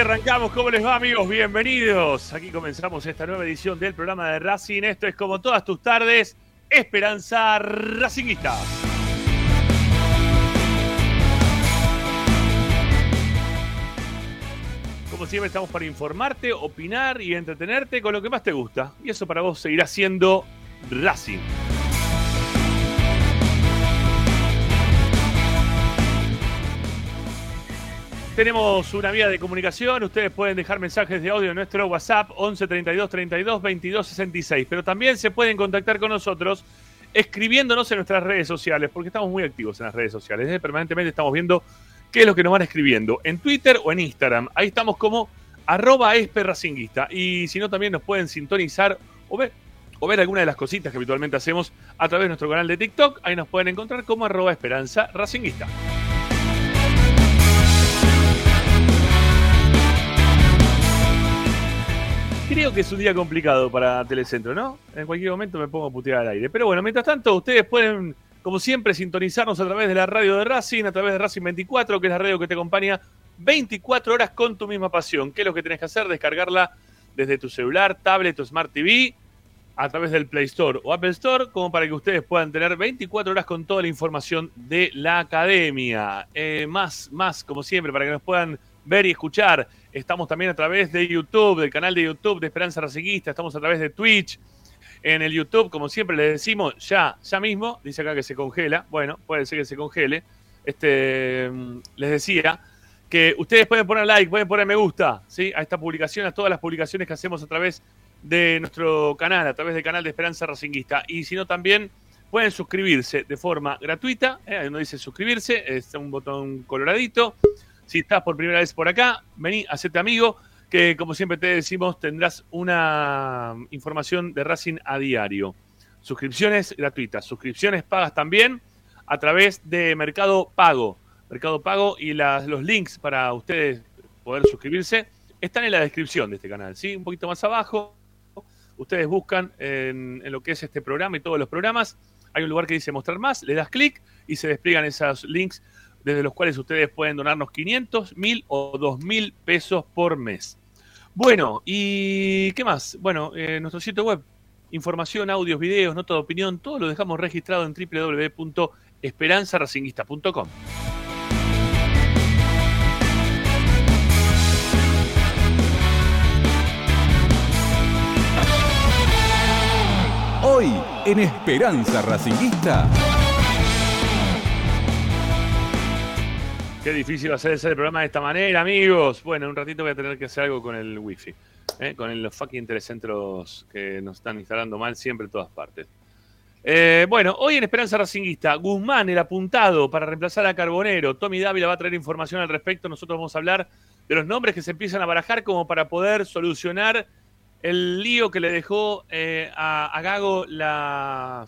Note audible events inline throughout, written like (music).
arrancamos. ¿Cómo les va, amigos? Bienvenidos. Aquí comenzamos esta nueva edición del programa de Racing. Esto es como todas tus tardes, Esperanza Racingista. Como siempre, estamos para informarte, opinar y entretenerte con lo que más te gusta. Y eso para vos seguirá siendo Racing. Tenemos una vía de comunicación. Ustedes pueden dejar mensajes de audio en nuestro WhatsApp 11 32 32 22 66. Pero también se pueden contactar con nosotros escribiéndonos en nuestras redes sociales, porque estamos muy activos en las redes sociales. ¿eh? Permanentemente estamos viendo qué es lo que nos van escribiendo en Twitter o en Instagram. Ahí estamos como arroba esperracinguista. Y si no, también nos pueden sintonizar o ver, alguna de las cositas que habitualmente hacemos a través de nuestro canal de TikTok. Ahí nos pueden encontrar como arroba esperanza racinguista. Creo que es un día complicado para Telecentro, ¿no? En cualquier momento me pongo a putear al aire. Pero bueno, mientras tanto, ustedes pueden, como siempre, sintonizarnos a través de la radio de Racing, a través de Racing 24, que es la radio que te acompaña 24 horas con tu misma pasión. ¿Qué es lo que tenés que hacer? Descargarla desde tu celular, tablet o Smart TV, a través del Play Store o Apple Store, como para que ustedes puedan tener 24 horas con toda la información de la academia. Eh, más, más, como siempre, para que nos puedan ver y escuchar. Estamos también a través de YouTube, del canal de YouTube de Esperanza Racinguista. Estamos a través de Twitch. En el YouTube, como siempre les decimos, ya, ya mismo, dice acá que se congela. Bueno, puede ser que se congele. Este, les decía que ustedes pueden poner like, pueden poner me gusta, ¿sí? A esta publicación, a todas las publicaciones que hacemos a través de nuestro canal, a través del canal de Esperanza Racinguista. Y si no, también pueden suscribirse de forma gratuita. ¿eh? Ahí uno dice suscribirse, es un botón coloradito. Si estás por primera vez por acá, vení, hacete amigo, que como siempre te decimos, tendrás una información de Racing a diario. Suscripciones gratuitas, suscripciones pagas también a través de Mercado Pago. Mercado Pago y los links para ustedes poder suscribirse están en la descripción de este canal, ¿sí? Un poquito más abajo. Ustedes buscan en, en lo que es este programa y todos los programas. Hay un lugar que dice mostrar más, le das clic y se despliegan esos links desde los cuales ustedes pueden donarnos 500, 1000 o 2000 pesos por mes. Bueno, ¿y qué más? Bueno, eh, nuestro sitio web, información, audios, videos, nota de opinión, todo lo dejamos registrado en www.esperanzaracinguista.com. Hoy en Esperanza Racinguista. Qué difícil hacer el programa de esta manera, amigos. Bueno, en un ratito voy a tener que hacer algo con el wifi. ¿eh? Con los fucking telecentros que nos están instalando mal siempre en todas partes. Eh, bueno, hoy en Esperanza Racinguista, Guzmán, el apuntado para reemplazar a Carbonero. Tommy Dávila va a traer información al respecto. Nosotros vamos a hablar de los nombres que se empiezan a barajar como para poder solucionar el lío que le dejó eh, a, Gago la,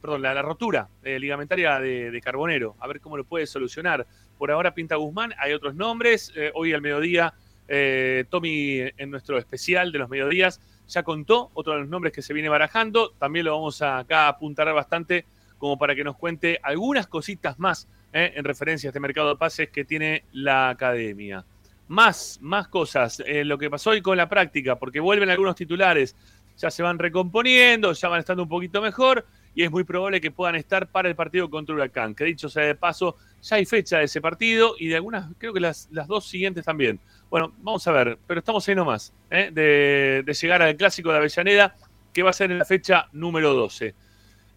perdón, la, rotura ligamentaria de, de, Carbonero. A ver cómo lo puede solucionar. Por ahora pinta Guzmán, hay otros nombres. Eh, hoy al mediodía, eh, Tommy en nuestro especial de los mediodías ya contó otro de los nombres que se viene barajando. También lo vamos a acá a apuntar bastante como para que nos cuente algunas cositas más eh, en referencia a este mercado de pases que tiene la academia. Más, más cosas. lo que pasó hoy con la práctica, porque vuelven algunos titulares, ya se van recomponiendo, ya van estando un poquito mejor y es muy probable que puedan estar para el partido contra Huracán. Que dicho sea de paso, ya hay fecha de ese partido y de algunas, creo que las, dos siguientes también. Bueno, vamos a ver, pero estamos ahí nomás ¿eh? de, llegar al clásico de Avellaneda, que va a ser en la fecha número 12.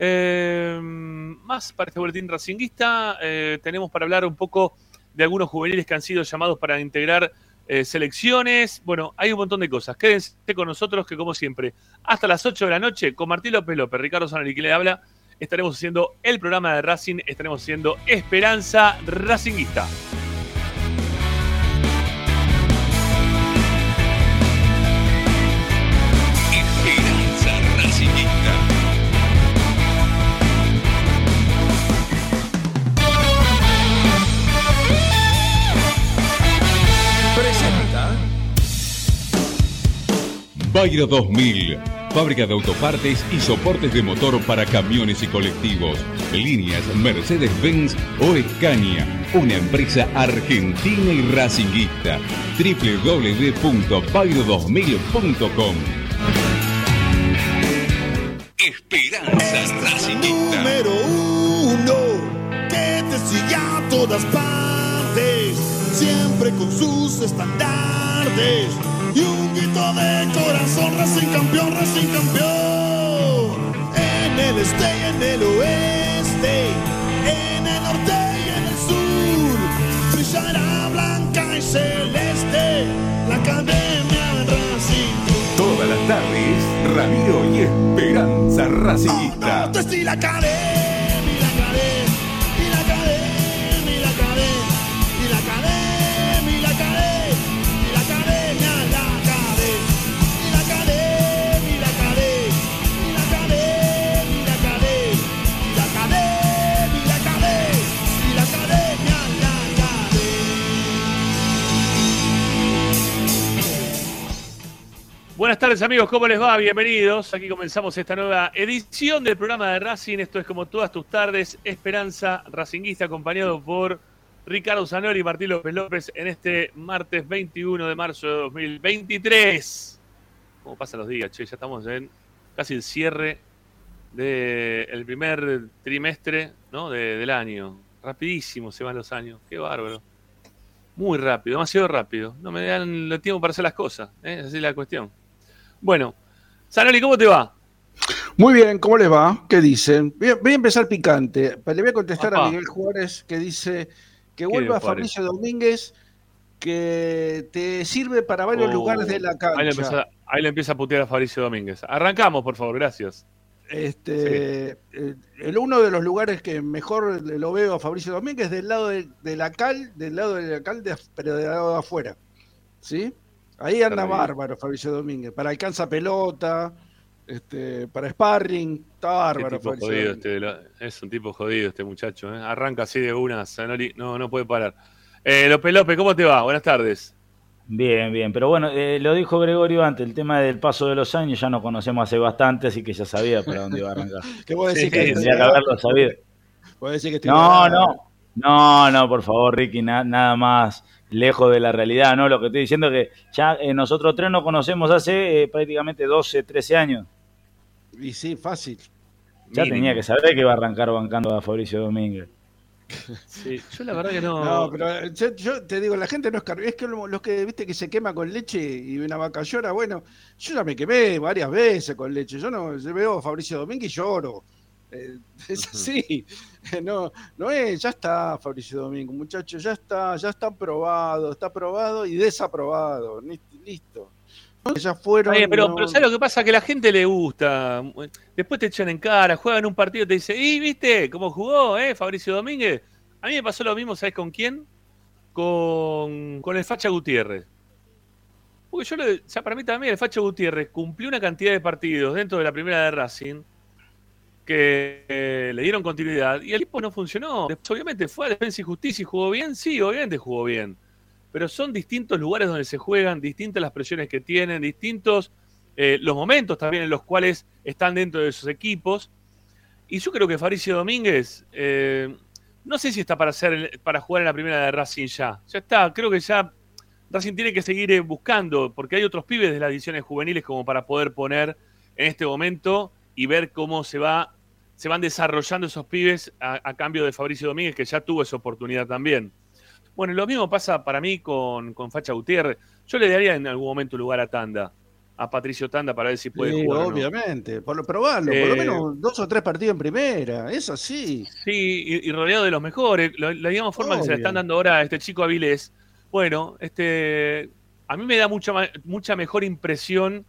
Eh, más para este boletín racinguista, eh, tenemos para hablar un poco de algunos juveniles que han sido llamados para integrar eh, selecciones. Bueno, hay un montón de cosas. Quédense con nosotros que, como siempre, hasta las 8 de la noche, con Martín López López, Ricardo Sanari, que le habla, estaremos haciendo el programa de Racing, estaremos haciendo Esperanza Racinguista. Bayra 2000 fábrica de autopartes y soportes de motor para camiones y colectivos. Líneas Mercedes-Benz o Escaña, una empresa argentina y racinguista. www.pairo2000.com Esperanza Racinguista. Número uno, que te sigue a todas partes, siempre con sus estandartes y un grito de corazón, Racing campeón, Racing campeón. En el este y en el oeste, en el norte y en el sur, brillará blanca y celeste la academia Racing. Todas las tardes, Radio y Esperanza es la academia, Buenas tardes amigos, ¿cómo les va? Bienvenidos. Aquí comenzamos esta nueva edición del programa de Racing. Esto es como todas tus tardes, Esperanza Racinguista, acompañado por Ricardo Zanori y Martín López López en este martes 21 de marzo de 2023. ¿Cómo pasan los días, che? Ya estamos en casi el cierre del primer trimestre ¿no? de- del año. Rapidísimo se van los años. Qué bárbaro. Muy rápido, demasiado rápido. No me dan el tiempo para hacer las cosas. ¿eh? Así es la cuestión. Bueno, Zanoli, ¿cómo te va? Muy bien, ¿cómo les va? ¿Qué dicen? Voy a, voy a empezar picante. Le voy a contestar a Miguel Juárez que dice que vuelva? Fabricio Domínguez, que te sirve para varios Oh, lugares de la Ahí le, cancha. empieza, ahí le empieza a putear a Fabricio Domínguez. Arrancamos, por favor, gracias. Este, eh, el uno de los lugares que mejor lo veo a Fabricio Domínguez del lado de, de la cal, del lado de la cal, de- pero del lado de afuera. ¿Sí? Ahí anda bárbaro Fabricio Domínguez. Para alcanza pelota, este, para sparring, está bárbaro tipo jodido este, lo- es un tipo jodido este muchacho. ¿eh? Arranca así de una, Zanoli. No, no puede parar. Eh, López López, ¿cómo te va? Buenas tardes. Bien, bien, pero bueno, eh, lo dijo Gregorio antes, el tema del paso de los años ya nos conocemos hace bastante, así que ya sabía para dónde iba a arrancar. (laughs) ¿Qué vos decís Sí, que Tendría que haberlo sabido. Que estoy No, no, no, no, por favor, Ricky, na- nada más lejos de la realidad, ¿no? Lo que estoy diciendo es que ya eh, nosotros tres nos conocemos hace eh, prácticamente 12, 13 años. Y sí, fácil. Ya Mínimo. tenía que saber que iba a arrancar bancando a Fabricio Domínguez. (laughs) Sí, yo la verdad que no. No, pero eh, yo, yo te digo, la gente no es car- Es que lo- los que, viste, que se quema con leche y una vaca llora, bueno, yo ya me quemé varias veces con leche. Yo no yo veo a Fabricio Domínguez y lloro. Eh, (laughs) es así. (laughs) No, no es, ya está Fabricio Domínguez, muchachos, ya está, ya está aprobado, está aprobado y desaprobado. Listo. Ya fueron. Pero, no- pero ¿sabes lo que pasa? Que la gente le gusta. Después te echan en cara, juegan un partido y te dicen, ¿y viste cómo jugó, eh, Fabricio Domínguez? A mí me pasó lo mismo, ¿sabes con quién? Con, con el Facha Gutiérrez. Porque yo, le, o sea, para mí también el Facha Gutiérrez cumplió una cantidad de partidos dentro de la primera de Racing que eh, le dieron continuidad y el equipo no funcionó. Obviamente fue a Defensa y Justicia y jugó bien, sí, obviamente jugó bien. Pero son distintos lugares donde se juegan, distintas las presiones que tienen, distintos eh, los momentos también en los cuales están dentro de esos equipos. Y yo creo que Fabricio Domínguez, eh, no sé si está para, hacer, para jugar en la primera de Racing ya. Ya está, creo que ya Racing tiene que seguir buscando, porque hay otros pibes de las ediciones juveniles como para poder poner en este momento y ver cómo se va se van desarrollando esos pibes a, a cambio de Fabricio Domínguez, que ya tuvo esa oportunidad también. Bueno, lo mismo pasa para mí con, con Facha Gutiérrez. Yo le daría en algún momento lugar a Tanda, a Patricio Tanda, para ver si puede Sí, jugar. no. obviamente. Por, probarlo, por lo Eh, menos dos o tres partidos en primera. Es así. Sí, y, y rodeado de los mejores. La, la digamos forma que se le Obvio. están dando ahora a este chico Avilés. Bueno, este, a mí me da mucha, mucha mejor impresión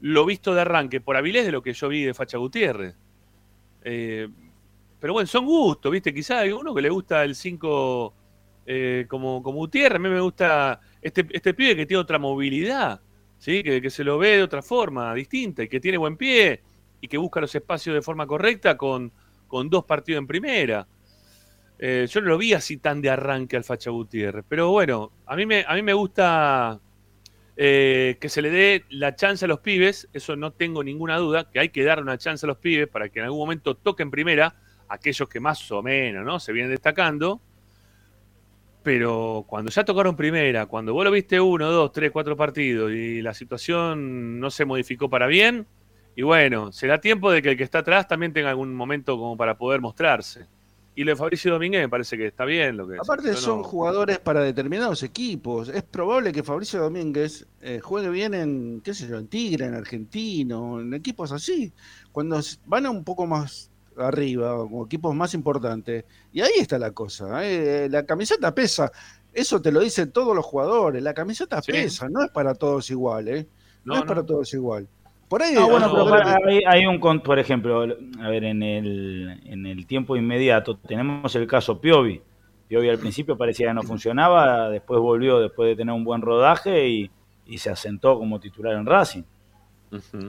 lo visto de arranque por Avilés de lo que yo vi de Facha Gutiérrez. Eh, pero bueno, son gustos, ¿viste? Quizás hay uno que le gusta el 5 eh, como, como Gutiérrez. A mí me gusta este, este pibe que tiene otra movilidad, ¿sí? Que, que se lo ve de otra forma, distinta, y que tiene buen pie y que busca los espacios de forma correcta con, con dos partidos en primera. Eh, yo no lo vi así tan de arranque al Facha Gutiérrez. Pero bueno, a mí me, a mí me gusta eh, que se le dé la chance a los pibes, eso no tengo ninguna duda, que hay que dar una chance a los pibes para que en algún momento toquen primera, aquellos que más o menos ¿no? se vienen destacando. Pero cuando ya tocaron primera, cuando vos lo viste uno, dos, tres, cuatro partidos y la situación no se modificó para bien, y bueno, será tiempo de que el que está atrás también tenga algún momento como para poder mostrarse. Y lo de Fabricio Domínguez me parece que está bien. Lo que Aparte son jugadores para determinados equipos. Es probable que Fabricio Domínguez eh, juegue bien en, qué sé yo, en Tigre, en Argentino, en equipos así. Cuando van a un poco más arriba, o equipos más importantes. Y ahí está la cosa. ¿eh? La camiseta pesa. Eso te lo dicen todos los jugadores. La camiseta pesa, no es para todos igual. ¿eh? No, es para todos igual. Por ahí, ah, bueno, pero hay, un, por ejemplo, a ver, en el, en el tiempo inmediato tenemos el caso Piovi. Piovi al principio parecía que no funcionaba, después volvió después de tener un buen rodaje y, se asentó como titular en Racing.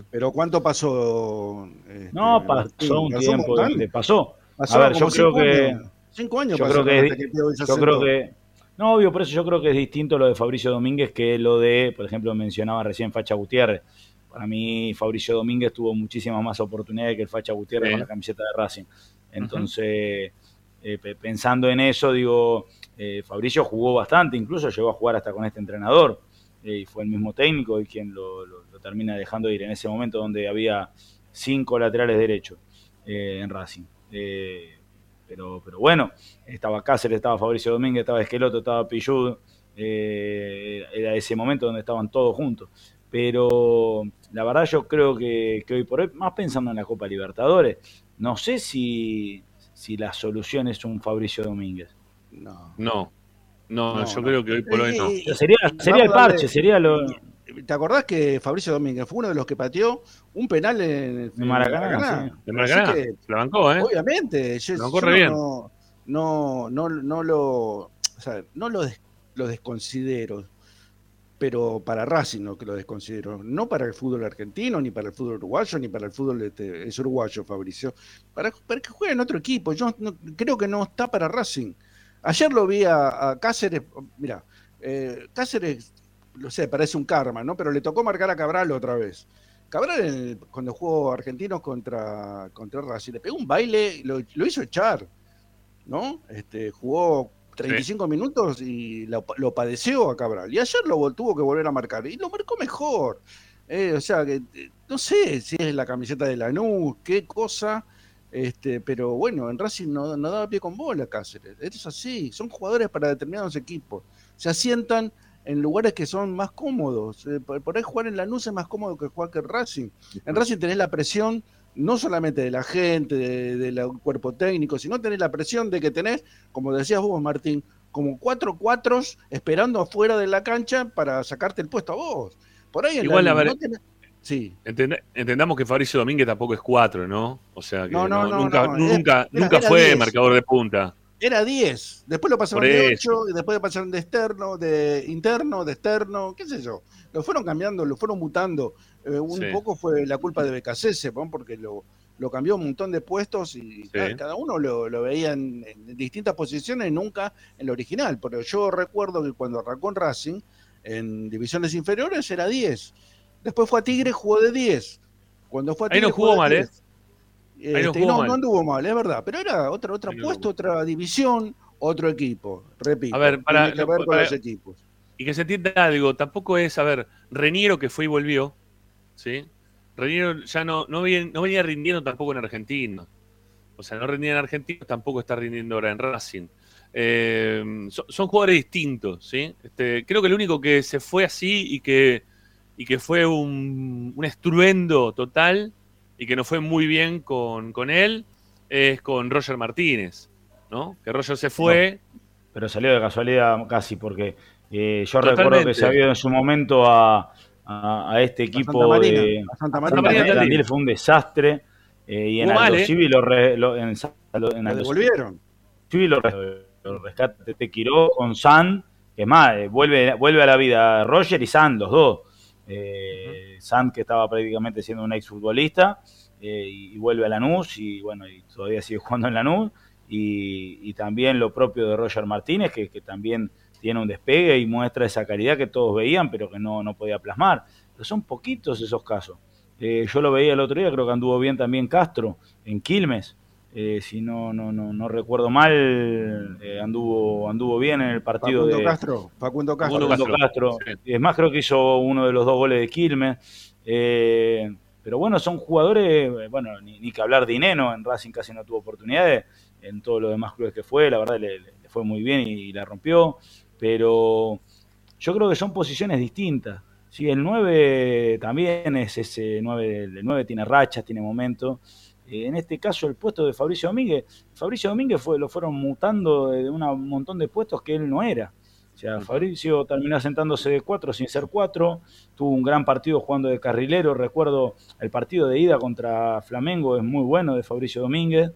Pero ¿cuánto pasó? Este, no, pasó un tiempo, pasó. a ver, yo creo que... Cinco años yo creo que, yo creo que no, obvio, por eso yo creo que es distinto lo de Fabricio Domínguez que lo de, por ejemplo, mencionaba recién Facha Gutiérrez. Para mí, Fabricio Domínguez tuvo muchísimas más oportunidades que el Facha Gutiérrez con la camiseta de Racing. Entonces, eh, pensando en eso, digo, eh, Fabricio jugó bastante, incluso llegó a jugar hasta con este entrenador. Eh, y fue el mismo técnico y quien lo, termina dejando ir en ese momento donde había cinco laterales derechos en Racing. pero, pero bueno, estaba Cáceres, estaba Fabricio Domínguez, estaba Esqueloto, estaba Pillud. era ese momento donde estaban todos juntos pero la verdad yo creo que, hoy por hoy, más pensando en la Copa Libertadores, no sé si, si la solución es un Fabricio Domínguez. No. No, no, yo creo que hoy por hoy no. sería, sería el parche, sería lo... ¿Te acordás que Fabricio Domínguez fue uno de los que pateó un penal en el Maracaná? En Maracaná, se la bancó, ¿eh? Obviamente, yo, no corre bien. No, no, no, lo, o sea, no lo, lo desconsidero pero para Racing no que lo desconsidero, no para el fútbol argentino, ni para el fútbol uruguayo, ni para el fútbol es uruguayo, Fabricio, para, para, que juegue en otro equipo. Yo creo que no está para Racing. Ayer lo vi a, Cáceres, mira, eh, Cáceres, lo sé, parece un karma, ¿no? Pero le tocó marcar a Cabral otra vez. Cabral cuando jugó argentinos contra, contra Racing, le pegó un baile, lo, lo hizo echar, ¿no? Este, jugó 35 minutos y lo, padeció a Cabral. Y ayer lo tuvo que volver a marcar y lo marcó mejor. Eh, o sea, que eh, no sé si es la camiseta de Lanús, qué cosa. Este, pero bueno, en Racing no, no daba pie con bola Cáceres. Es así, son jugadores para determinados equipos. Se asientan en lugares que son más cómodos. Eh, por, ahí jugar en Lanús es más cómodo que jugar que en Racing. En Racing tenés la presión no solamente de la gente, del de, cuerpo técnico, sino tener la presión de que tenés, como decías vos, Martín, como cuatro cuatros esperando afuera de la cancha para sacarte el puesto a vos. Por ahí Igual, a ver, sí. entendamos que Fabricio Domínguez tampoco es cuatro, ¿no? O sea, que nunca, nunca, nunca fue marcador de punta. Era 10, después lo pasaron de 8, y después lo pasaron de externo, de interno, de externo, qué sé yo. Lo fueron cambiando, lo fueron mutando. Eh, un poco fue la culpa de Becasese, porque lo, lo cambió un montón de puestos y cada, uno lo, veía en, distintas posiciones, nunca en lo original. Pero yo recuerdo que cuando arrancó en Racing, en divisiones inferiores era 10. Después fue a Tigre, jugó de 10. Cuando fue a Tigre, Ahí no jugó, mal, ¿eh? Este, no, no, anduvo mal, es verdad. Pero era otro, otro puesto, otra división, otro equipo. Repito. A ver, para, que ver con los equipos. Y que se entienda algo, tampoco es, a ver, Reniero que fue y volvió, ¿sí? Reniero ya no, no, venía, rindiendo tampoco en Argentina. O sea, no rendía en Argentina, tampoco está rindiendo ahora en Racing. Eh, son, jugadores distintos, ¿sí? Este, creo que el único que se fue así y que, y que fue un, un estruendo total y que no fue muy bien con, con él es con Roger Martínez, ¿no? Que Roger se fue. pero salió de casualidad casi, porque eh, yo recuerdo que se había en su momento a, a, este equipo de Santa Marina, fue un desastre. Eh, y en Aldo ¿eh? Civi lo, lo, en, en Aldo devolvieron. Civi lo, lo rescate te Quiró con San, que es más, eh, vuelve, vuelve a la vida Roger y San, los dos. Eh, San, que estaba prácticamente siendo un exfutbolista, eh, y, vuelve a Lanús, y bueno, y todavía sigue jugando en Lanús. Y, y también lo propio de Roger Martínez, que, que también tiene un despegue y muestra esa calidad que todos veían, pero que no, no podía plasmar. Pero son poquitos esos casos. Eh, yo lo veía el otro día, creo que anduvo bien también Castro en Quilmes. Eh, si no, no, no, no recuerdo mal, eh, anduvo, anduvo bien en el partido Facundo de Castro, Facundo Castro. Facundo Castro. Es más, creo que hizo uno de los dos goles de Quilmes. pero bueno, son jugadores, bueno, ni, que hablar de Ineno, en Racing casi no tuvo oportunidades, en todos los demás clubes que fue, la verdad le, fue muy bien y, la rompió, pero yo creo que son posiciones distintas. Sí, el 9 también es ese 9, el 9 tiene rachas, tiene momentos, eh, en este caso el puesto de Fabricio Domínguez, Fabricio Domínguez fue, lo fueron mutando de, un montón de puestos que él no era. O sea, Fabricio terminó sentándose de cuatro sin ser cuatro, tuvo un gran partido jugando de carrilero, recuerdo el partido de ida contra Flamengo, es muy bueno de Fabricio Domínguez,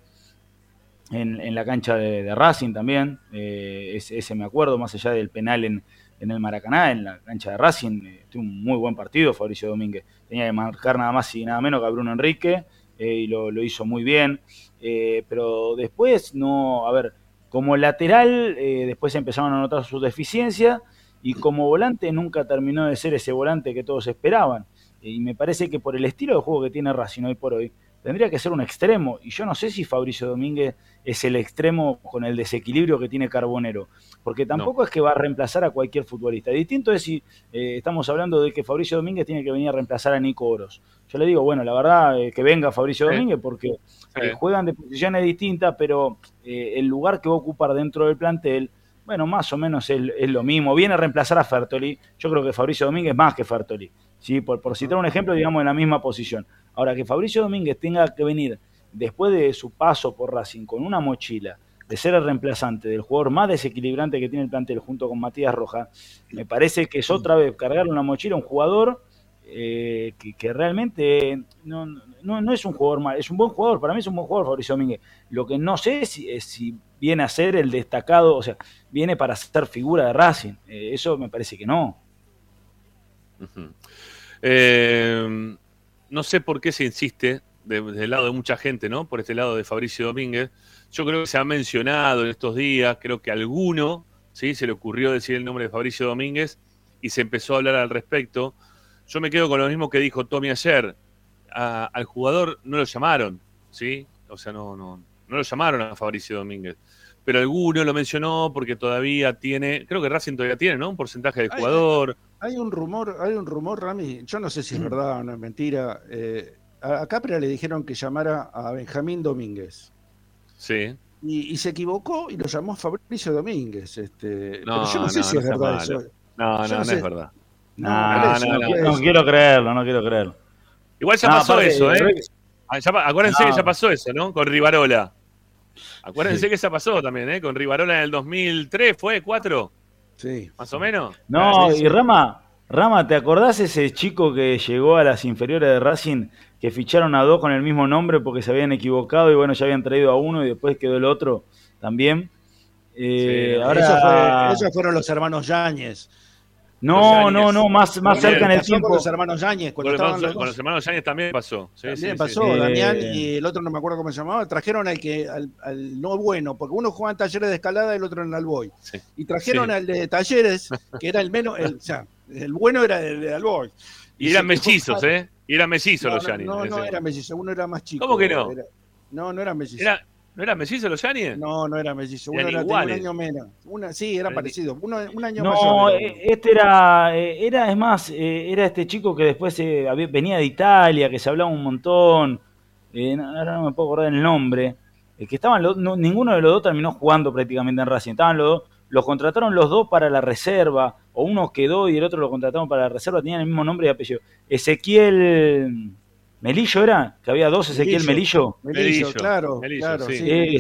en, la cancha de, Racing también, eh, ese, me acuerdo, más allá del penal en, el Maracaná, en la cancha de Racing, eh, tuvo un muy buen partido Fabricio Domínguez, tenía que marcar nada más y nada menos que a Bruno Enrique, eh, y lo, hizo muy bien. Eh, pero después, no, a ver, como lateral, después empezaron a notar sus deficiencias y como volante nunca terminó de ser ese volante que todos esperaban. Y me parece que por el estilo de juego que tiene Racing hoy por hoy, tendría que ser un extremo. Y yo no sé si Fabricio Domínguez es el extremo con el desequilibrio que tiene Carbonero. Porque tampoco es que va a reemplazar a cualquier futbolista. Distinto es si eh, estamos hablando de que Fabricio Domínguez tiene que venir a reemplazar a Nico Oros. Yo le digo, bueno, la verdad, eh, que venga Fabricio Domínguez porque eh, juegan de posiciones distintas, pero el lugar que va a ocupar dentro del plantel bueno, más o menos es, lo mismo. Viene a reemplazar a Fertoli. Yo creo que Fabricio Domínguez más que Fertoli. ¿sí? Por, por citar un ejemplo, digamos, en la misma posición. Ahora, que Fabricio Domínguez tenga que venir después de su paso por Racing con una mochila de ser el reemplazante del jugador más desequilibrante que tiene el plantel junto con Matías Roja, me parece que es otra vez cargar una mochila a un jugador eh, que, realmente no, no, es un jugador mal, es un buen jugador, para mí es un buen jugador Fabricio Domínguez. Lo que no sé es si, viene a ser el destacado, o sea, viene para ser figura de Racing, eh, eso me parece que no. eh, no sé por qué se insiste desde el lado de mucha gente, ¿no? Por este lado de Fabricio Domínguez. Yo creo que se ha mencionado en estos días, creo que alguno, ¿sí? Se le ocurrió decir el nombre de Fabricio Domínguez y se empezó a hablar al respecto. Yo me quedo con lo mismo que dijo Tommy ayer. al jugador no lo llamaron, ¿sí? O sea, no, no, no lo llamaron a Fabricio Domínguez. Pero alguno lo mencionó porque todavía tiene, creo que Racing todavía tiene, ¿no? Un porcentaje de jugador. Hay un rumor, hay un rumor, Rami, yo no sé si es verdad o no es mentira. Eh, a Capria le dijeron que llamara a Benjamín Domínguez. Sí. Y, se equivocó y lo llamó Fabricio Domínguez. Este, no, pero yo no, sé si es verdad eso. No, no, no, es verdad. No, no, quiero creerlo, no quiero creerlo. Igual ya pasó eso, ¿eh? Ah, acuérdense que ya pasó eso, ¿no? Con Rivarola. Acuérdense que ya pasó también, ¿eh? Con Rivarola en el 2003, ¿fue? ¿Cuatro? Sí. ¿Más o menos? No, y Rama, Rama, ¿te acordás ese chico que llegó a las inferiores de Racing que ficharon a dos con el mismo nombre porque se habían equivocado y bueno, ya habían traído a uno y después quedó el otro también? Eh, ahora... esos fueron los hermanos Yáñez. No, no, no, más, más cerca en el tiempo. Con los hermanos Yáñez. Con, los, hermanos Yáñez también pasó. también pasó, Damián y el otro no me acuerdo cómo se llamaba. Trajeron al que al, no bueno, porque uno jugaba en talleres de escalada y el otro en Alboy. Y trajeron al de talleres, que era el menos, el, o sea, el bueno era el de Alboy. Y, eran mellizos, ¿eh? Y eran mellizos los Yáñez. No, no, no era mellizo, uno era más chico. ¿Cómo que no? no, no era mellizo. ¿No era mellizo los Yáñez? No, no era mellizo. Uno era, un año menos. Una, sí, era parecido. Uno, un año no, eh, este era, eh, era, es más, eh, era este chico que después venía de Italia, que se hablaba un montón. ahora no me puedo acordar el nombre. que estaban los, ninguno de los dos terminó jugando prácticamente en Racing. Estaban los dos, los contrataron los dos para la reserva. O uno quedó y el otro lo contrataron para la reserva. Tenían el mismo nombre y apellido. Ezequiel. ¿Melillo era? ¿Que había dos Ezequiel Melillo? Melillo, claro, claro, sí.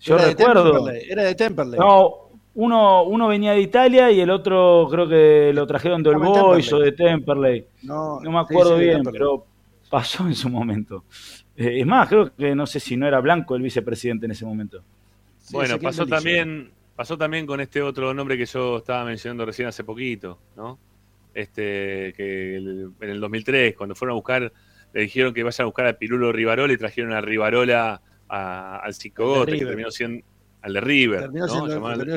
yo recuerdo. era de Temperley. No, uno, uno venía de Italia y el otro creo que lo trajeron del Boys o de Temperley. No, no me acuerdo bien, pero pasó en su momento. Eh, es más, creo que no sé si no era Blanco el vicepresidente en ese momento. bueno, pasó también, pasó también con este otro nombre que yo estaba mencionando recién hace poquito, ¿no? Este, que en el 2003, cuando fueron a buscar le dijeron que vayan a buscar a Pirulo Rivarola y trajeron a Rivarola al Cicogote, que terminó siendo al de River. Terminó,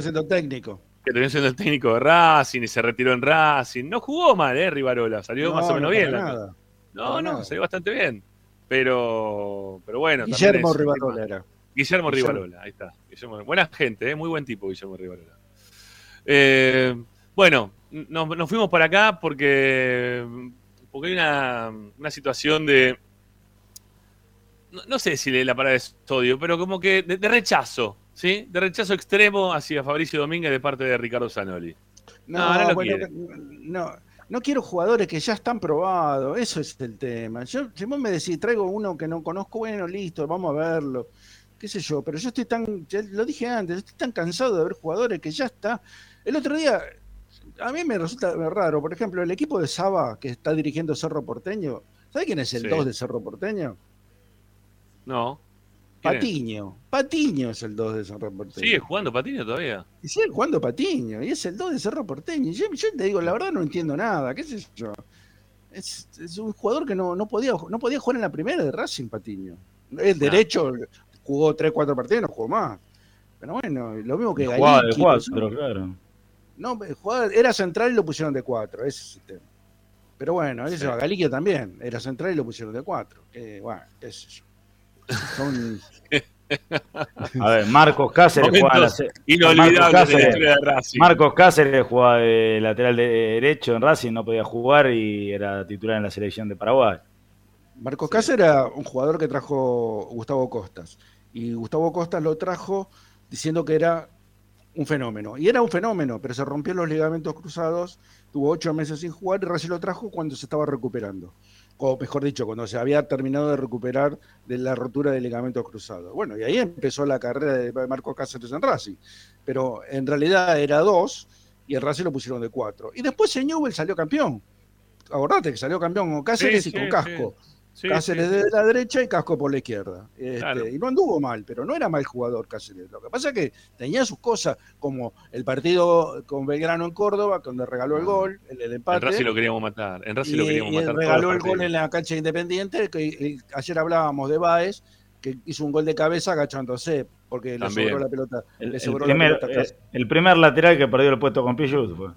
siendo, técnico. Que terminó siendo el técnico de Racing y se retiró en Racing. No jugó mal, ¿eh? Rivarola. Salió más o menos bien. Nada. No, no, salió bastante bien. Pero, pero bueno. Guillermo Rivarola era. Guillermo Rivarola, ahí está. buena gente, ¿eh? muy buen tipo Guillermo Rivarola. Eh, bueno, nos, fuimos para acá porque, porque hay una, una situación de. No, sé si la palabra es odio, pero como que de, rechazo, ¿sí? De rechazo extremo hacia Fabricio Domínguez de parte de Ricardo Zanoli. No, no, no, no, quiero jugadores que ya están probados, eso es el tema. Yo, si vos me decís, traigo uno que no conozco, bueno, listo, vamos a verlo qué sé yo, pero yo estoy tan, lo dije antes, estoy tan cansado de ver jugadores que ya está. El otro día, a mí me resulta raro, por ejemplo, el equipo de Saba que está dirigiendo Cerro Porteño, ¿sabe quién es el 2 de Cerro Porteño? No. Patiño. Patiño es el 2 de Cerro Porteño. ¿Sigue jugando Patiño todavía? Y sigue jugando Patiño, y es el 2 de Cerro Porteño. Yo, yo te digo, la verdad no entiendo nada, qué sé yo. Es, un jugador que no, no, podía, no podía jugar en la primera de Racing Patiño. El derecho jugó 3, 4 partidos, no jugó más. Pero bueno, lo mismo que Jugaba de 4, claro. No, era central y lo pusieron de 4, ese es el tema. Pero bueno, eso, a Galiquio también, era central y lo pusieron de 4. bueno, qué sé yo. Son... (laughs) A ver, Marcos Cáceres jugaba la Marcos Cáceres, de Racing. Marcos Cáceres jugaba de lateral derecho en Racing, no podía jugar y era titular en la selección de Paraguay. Marcos Cáceres era un jugador que trajo Gustavo Costas. Y Gustavo Costas lo trajo diciendo que era un fenómeno. Y era un fenómeno, pero se rompió los ligamentos cruzados, tuvo ocho meses sin jugar y recién lo trajo cuando se estaba recuperando. O mejor dicho, cuando se había terminado de recuperar de la rotura de ligamentos cruzados. Bueno, y ahí empezó la carrera de Marcos Cáceres en Racing. Pero en realidad era dos y el Racing lo pusieron de cuatro. Y después en Newell salió campeón. Acordate que salió campeón con Cáceres y con Casco. Cáceres de la derecha y Casco por la izquierda. Este, y no anduvo mal, pero no era mal jugador Cáceres. Lo que pasa es que tenía sus cosas, como el partido con Belgrano en Córdoba, donde regaló el ah. gol, el, empate. En Racing lo queríamos matar. En Racing lo queríamos y regaló el, gol en la cancha Independiente. Que, ayer hablábamos de Baez, que hizo un gol de cabeza agachándose, porque le sobró la pelota. El, primer, eh, el, primer, lateral que perdió el puesto con Pichut fue.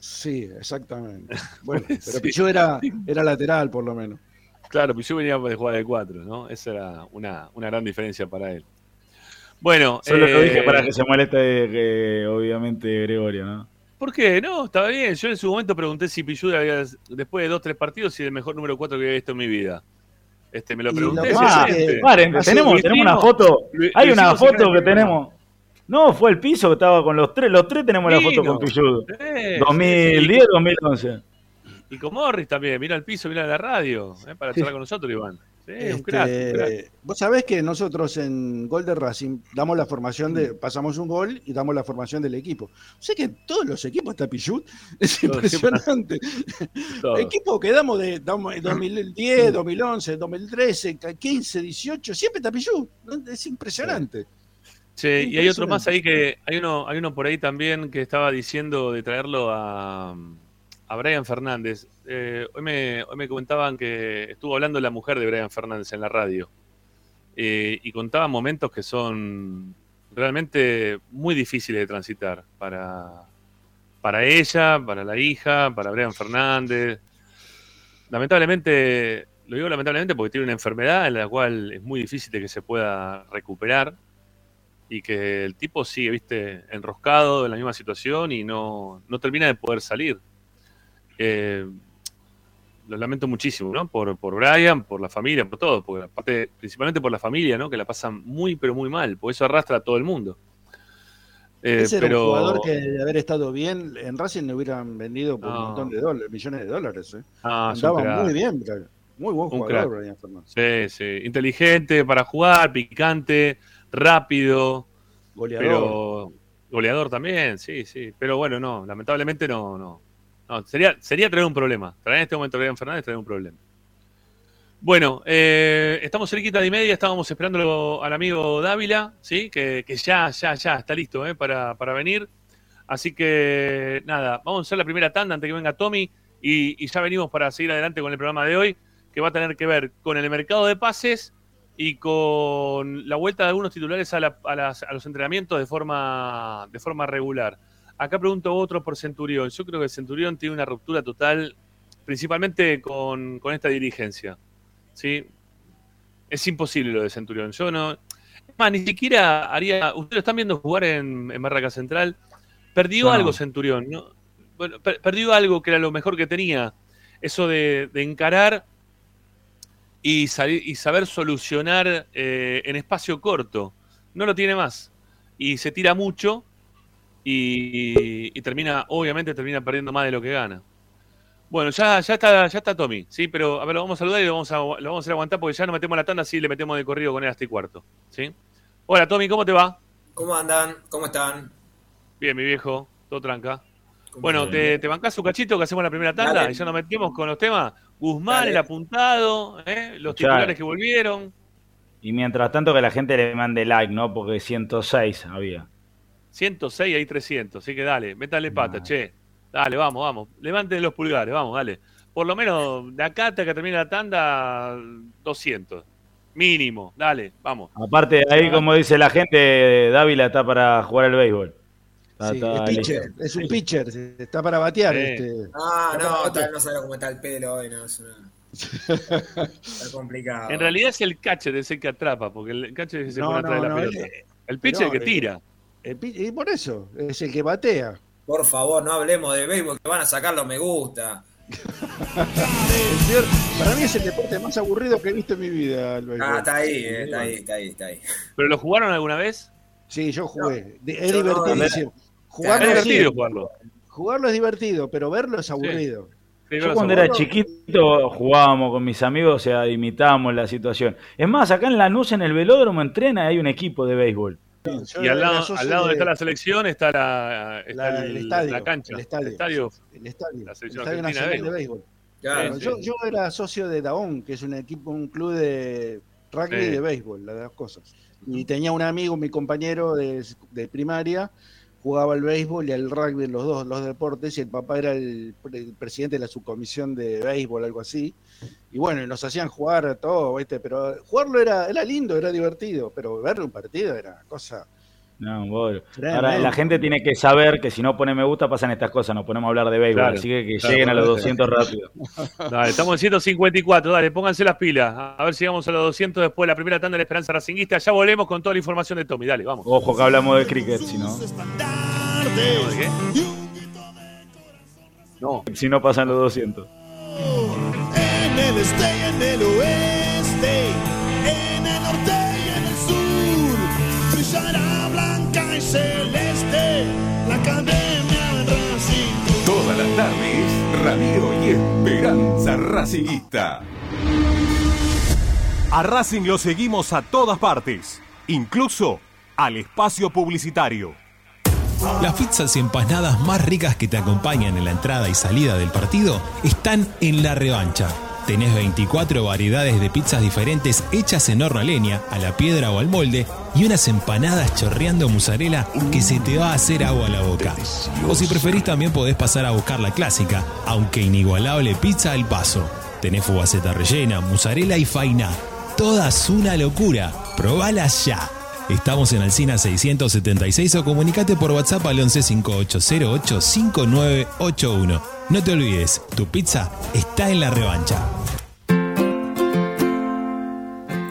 Sí, exactamente. (laughs) Bueno, pero Pichut era, era lateral, por lo menos. Claro, pues yo venía de jugar de 4, ¿no? Esa era una, una gran diferencia para él. Bueno. Solo lo dije para eh, que se moleste, que, obviamente, Gregorio, ¿no? ¿Por qué? No, estaba bien. Yo en su momento pregunté si Pichu había, después de dos, tres partidos, si el mejor número 4 que había visto en mi vida. Este, me lo pregunté. paren, tenemos, tenemos una foto. Hay una foto que tenemos. No, fue el piso que estaba con los tres. Los tres tenemos la foto con Pichu. 2010, 2011. Y con Morris también, mira el piso, mira la radio, eh, para charlar con nosotros, Iván. Sí, un, este, crack, Vos sabés que nosotros en Gol de Racing damos la formación de, mm. pasamos un gol y damos la formación del equipo. Sé que todos los equipos está Pichut, (laughs) es impresionante. (laughs) Equipo que damos de 2010, 2011, 2013, 15, 18, siempre está Pichut. Es impresionante. Sí, y hay otro más ahí que, hay uno, hay uno por ahí también que estaba diciendo de traerlo a a Brian Fernández. Eh, hoy, me, hoy, me, comentaban que estuvo hablando la mujer de Brian Fernández en la radio eh, y contaba momentos que son realmente muy difíciles de transitar para, para ella, para la hija, para Brian Fernández. Lamentablemente, lo digo lamentablemente porque tiene una enfermedad en la cual es muy difícil de que se pueda recuperar y que el tipo sigue, viste, enroscado en la misma situación y no, no termina de poder salir. Eh, lo lamento muchísimo, ¿no? Por, por Brian, por la familia, por todo, porque aparte, principalmente por la familia, ¿no? Que la pasan muy, pero muy mal, por eso arrastra a todo el mundo. Eh, Ese era un jugador que de haber estado bien en Racing le hubieran vendido por un montón de dólares, millones de dólares. ¿eh? Ah, Andaba muy bien, muy buen jugador, Brian Fernández. Sí, sí, inteligente para jugar, picante, rápido, goleador. Pero, goleador también, sí, sí. Pero bueno, no, lamentablemente no, no, no, sería, sería traer un problema. Traer en este momento a Brian Fernández traer un problema. Bueno, eh, estamos cerquita de media, estábamos esperando al amigo Dávila, ¿sí? Que, ya, ya, ya está listo ¿eh? para, venir. Así que nada, vamos a hacer la primera tanda antes que venga Tommy y, ya venimos para seguir adelante con el programa de hoy, que va a tener que ver con el mercado de pases y con la vuelta de algunos titulares a, los entrenamientos de forma, de forma regular. Acá pregunto otro por Centurión. Yo creo que Centurión tiene una ruptura total, principalmente con, con esta dirigencia. ¿sí? Es imposible lo de Centurión. Yo no. Es más, ni siquiera haría. Ustedes lo están viendo jugar en, en Barraca Central. Perdió no. algo Centurión. ¿no? Bueno, per- perdió algo que era lo mejor que tenía. Eso de, de encarar y, salir, y saber solucionar eh, en espacio corto. No lo tiene más. Y se tira mucho y, y termina, obviamente termina perdiendo más de lo que gana. Bueno, ya, ya está, ya está Tommy, sí, pero a ver, lo vamos a saludar y lo vamos a, lo vamos a hacer aguantar porque ya no metemos la tanda, así le metemos de corrido con él hasta y cuarto. ¿sí? Hola Tommy, ¿cómo te va? ¿Cómo andan? ¿Cómo están? Bien, mi viejo, todo tranca. ¿Cómo Bueno? ¿te, te bancás su cachito que hacemos la primera tanda Dale. y ya nos metemos con los temas? Guzmán, Dale. el apuntado, ¿eh? los Escuchá. titulares que volvieron. Y mientras tanto que la gente le mande like, ¿no? Porque 106 había. 106 ahí 300, así que dale, métale pata, che. Dale, vamos, vamos. Levanten los pulgares, vamos, dale. Por lo menos de acá hasta que termine la tanda, 200. Mínimo, dale, vamos. Aparte de ahí, como dice la gente, Dávila está para jugar al béisbol. Está- Sí, está es pitcher, es un pitcher, está para batear. Sí. Este. Ah, no, tal, no sabía cómo está el pelo hoy, no, es una... (laughs) Está complicado. En realidad es el catcher, es el que atrapa, porque el catcher es el que se No, pone atrás de la no, pelota. él- el pitcher es el que tira. El pi- y por eso, es el que batea. Por favor, no hablemos de béisbol, que van a sacar los me gusta. Para mí es el deporte más aburrido que he visto en mi vida. el béisbol. Ah, está ahí, eh, está ahí, está ahí, está ahí. ¿Pero lo jugaron alguna vez? Sí, yo jugué. Es yo no. Es Jugarlo, divertido sí, jugarlo. jugarlo es divertido, pero verlo es aburrido. Sí, Yo cuando era chiquito jugábamos con mis amigos, o sea, imitábamos la situación. Es más, acá en Lanús, en el velódromo, entrena y hay un equipo de béisbol. Yo Y al lado, al lado de- donde está la selección está la, está La- el- el estadio, la cancha. el estadio. El estadio. el estadio, La el selección Estadio argentina de Nacional de Béisbol. Claro, Bueno, sí. yo, yo era socio de Daón, que es un equipo, un club de rugby Sí. y de béisbol, las dos cosas. Y tenía un amigo, mi compañero de, de primaria, jugaba al béisbol y al rugby, los dos, los deportes, y el papá era el, el presidente de la subcomisión de béisbol, algo así. Y bueno, nos hacían jugar todo, ¿viste? Pero jugarlo era, era lindo, era divertido, pero ver un partido era cosa. No, boludo. Ahora, la gente tiene que saber que si no pone me gusta pasan estas cosas, nos ponemos a hablar de béisbol, Claro, así que que claro, lleguen a los claro. 200 rápido. (laughs) Dale, estamos en 154, dale, pónganse las pilas. A ver si llegamos a los 200 después de la primera tanda de la Esperanza Racinguista. Ya volvemos con toda la información de Tommy, dale, vamos. Ojo que hablamos de cricket, si no, No. si no pasan los 200. En el este y en el oeste, en el norte celeste la academia Racing. Todas las tardes, Radio y Esperanza Racingista. A Racing lo seguimos a todas partes, incluso al espacio publicitario. Las pizzas y empanadas más ricas que te acompañan en la entrada y salida del partido están en la revancha. Tenés 24 variedades de pizzas diferentes hechas en horno a leña, a la piedra o al molde y unas empanadas chorreando mozzarella que se te va a hacer agua a la boca. O si preferís también podés pasar a buscar la clásica, aunque inigualable pizza al paso. Tenés fugaceta rellena, mozzarella y faina. Todas una locura. Probalas ya. Estamos en Alcina 676 o comunicate por WhatsApp al 11 5808 5981. No te olvides, tu pizza está en la revancha.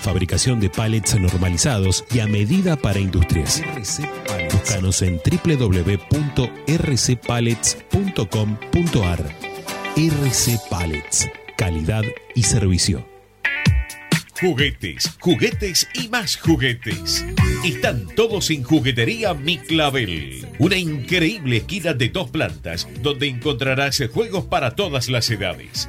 Fabricación de pallets normalizados y a medida para industrias. Búscanos en www.rcpallets.com.ar. RC Pallets. Calidad y servicio. Juguetes, juguetes y más juguetes. Están todos en Juguetería Mi Clavel. Una increíble esquina de dos plantas donde encontrarás juegos para todas las edades.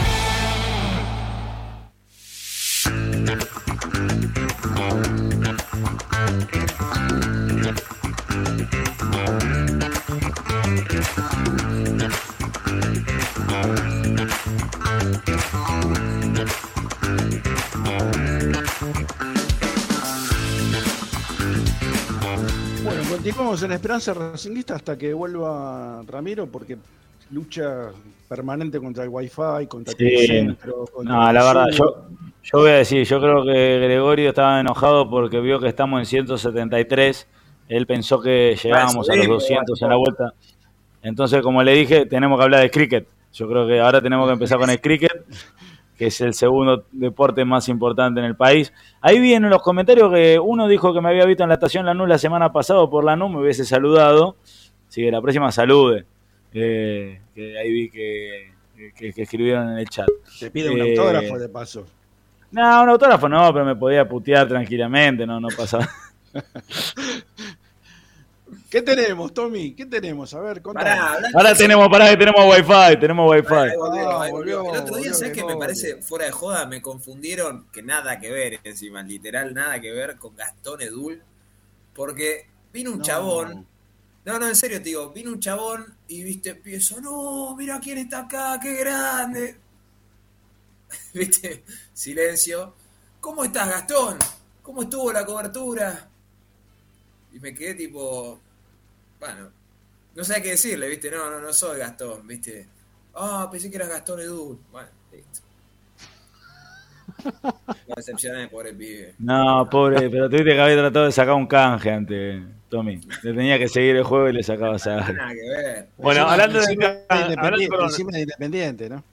Continuamos en Esperanza Racingista hasta que vuelva Ramiro, porque lucha permanente contra el Wi-Fi, contra Sí. el centro. contra No, el la verdad, yo, yo voy a decir, yo creo que Gregorio estaba enojado porque vio que estamos en 173. Él pensó que llegábamos a los 200 en la vuelta. Entonces, como le dije, tenemos que hablar de cricket. Yo creo que ahora tenemos que empezar con el cricket, que es el segundo deporte más importante en el país. Ahí vi en los comentarios que uno dijo que me había visto en la estación Lanús la semana pasada por Lanús, me hubiese saludado. Así que la próxima salude. Eh, que ahí vi que, que- que escribieron en el chat. Te pide un Eh, autógrafo de paso. No, un autógrafo no, pero me podía putear tranquilamente, no, no pasaba. (laughs) ¿Qué tenemos, Tommy? ¿Qué tenemos? A ver, contame. Pará, Ahora tenemos, pará, que tenemos wifi, tenemos wifi. Volvió, Ah, ahí volvió. volvió, El otro día, ¿sabes qué me parece fuera de joda? Me confundieron, que nada que ver encima, literal, nada que ver con Gastón Edul. Porque vino un No. chabón. No, no, en serio, te digo, vino un chabón y viste, pienso, no, mira quién está acá, qué grande. (laughs) Viste, silencio. ¿Cómo estás, Gastón? ¿Cómo estuvo la cobertura? Y me quedé tipo, bueno, no sé qué decirle, ¿viste? No, no, no soy Gastón, ¿viste? Ah, pensé que eras Gastón Edul. Bueno, listo. (laughs) Lo decepcioné, pobre pibe. No, pobre, pero tuviste que haber tratado de sacar un canje antes, Tommy. Le tenía que seguir el juego y le sacabas a Nada que ver. Bueno, Encima- hablando de, independiente, encima de independiente, ¿no?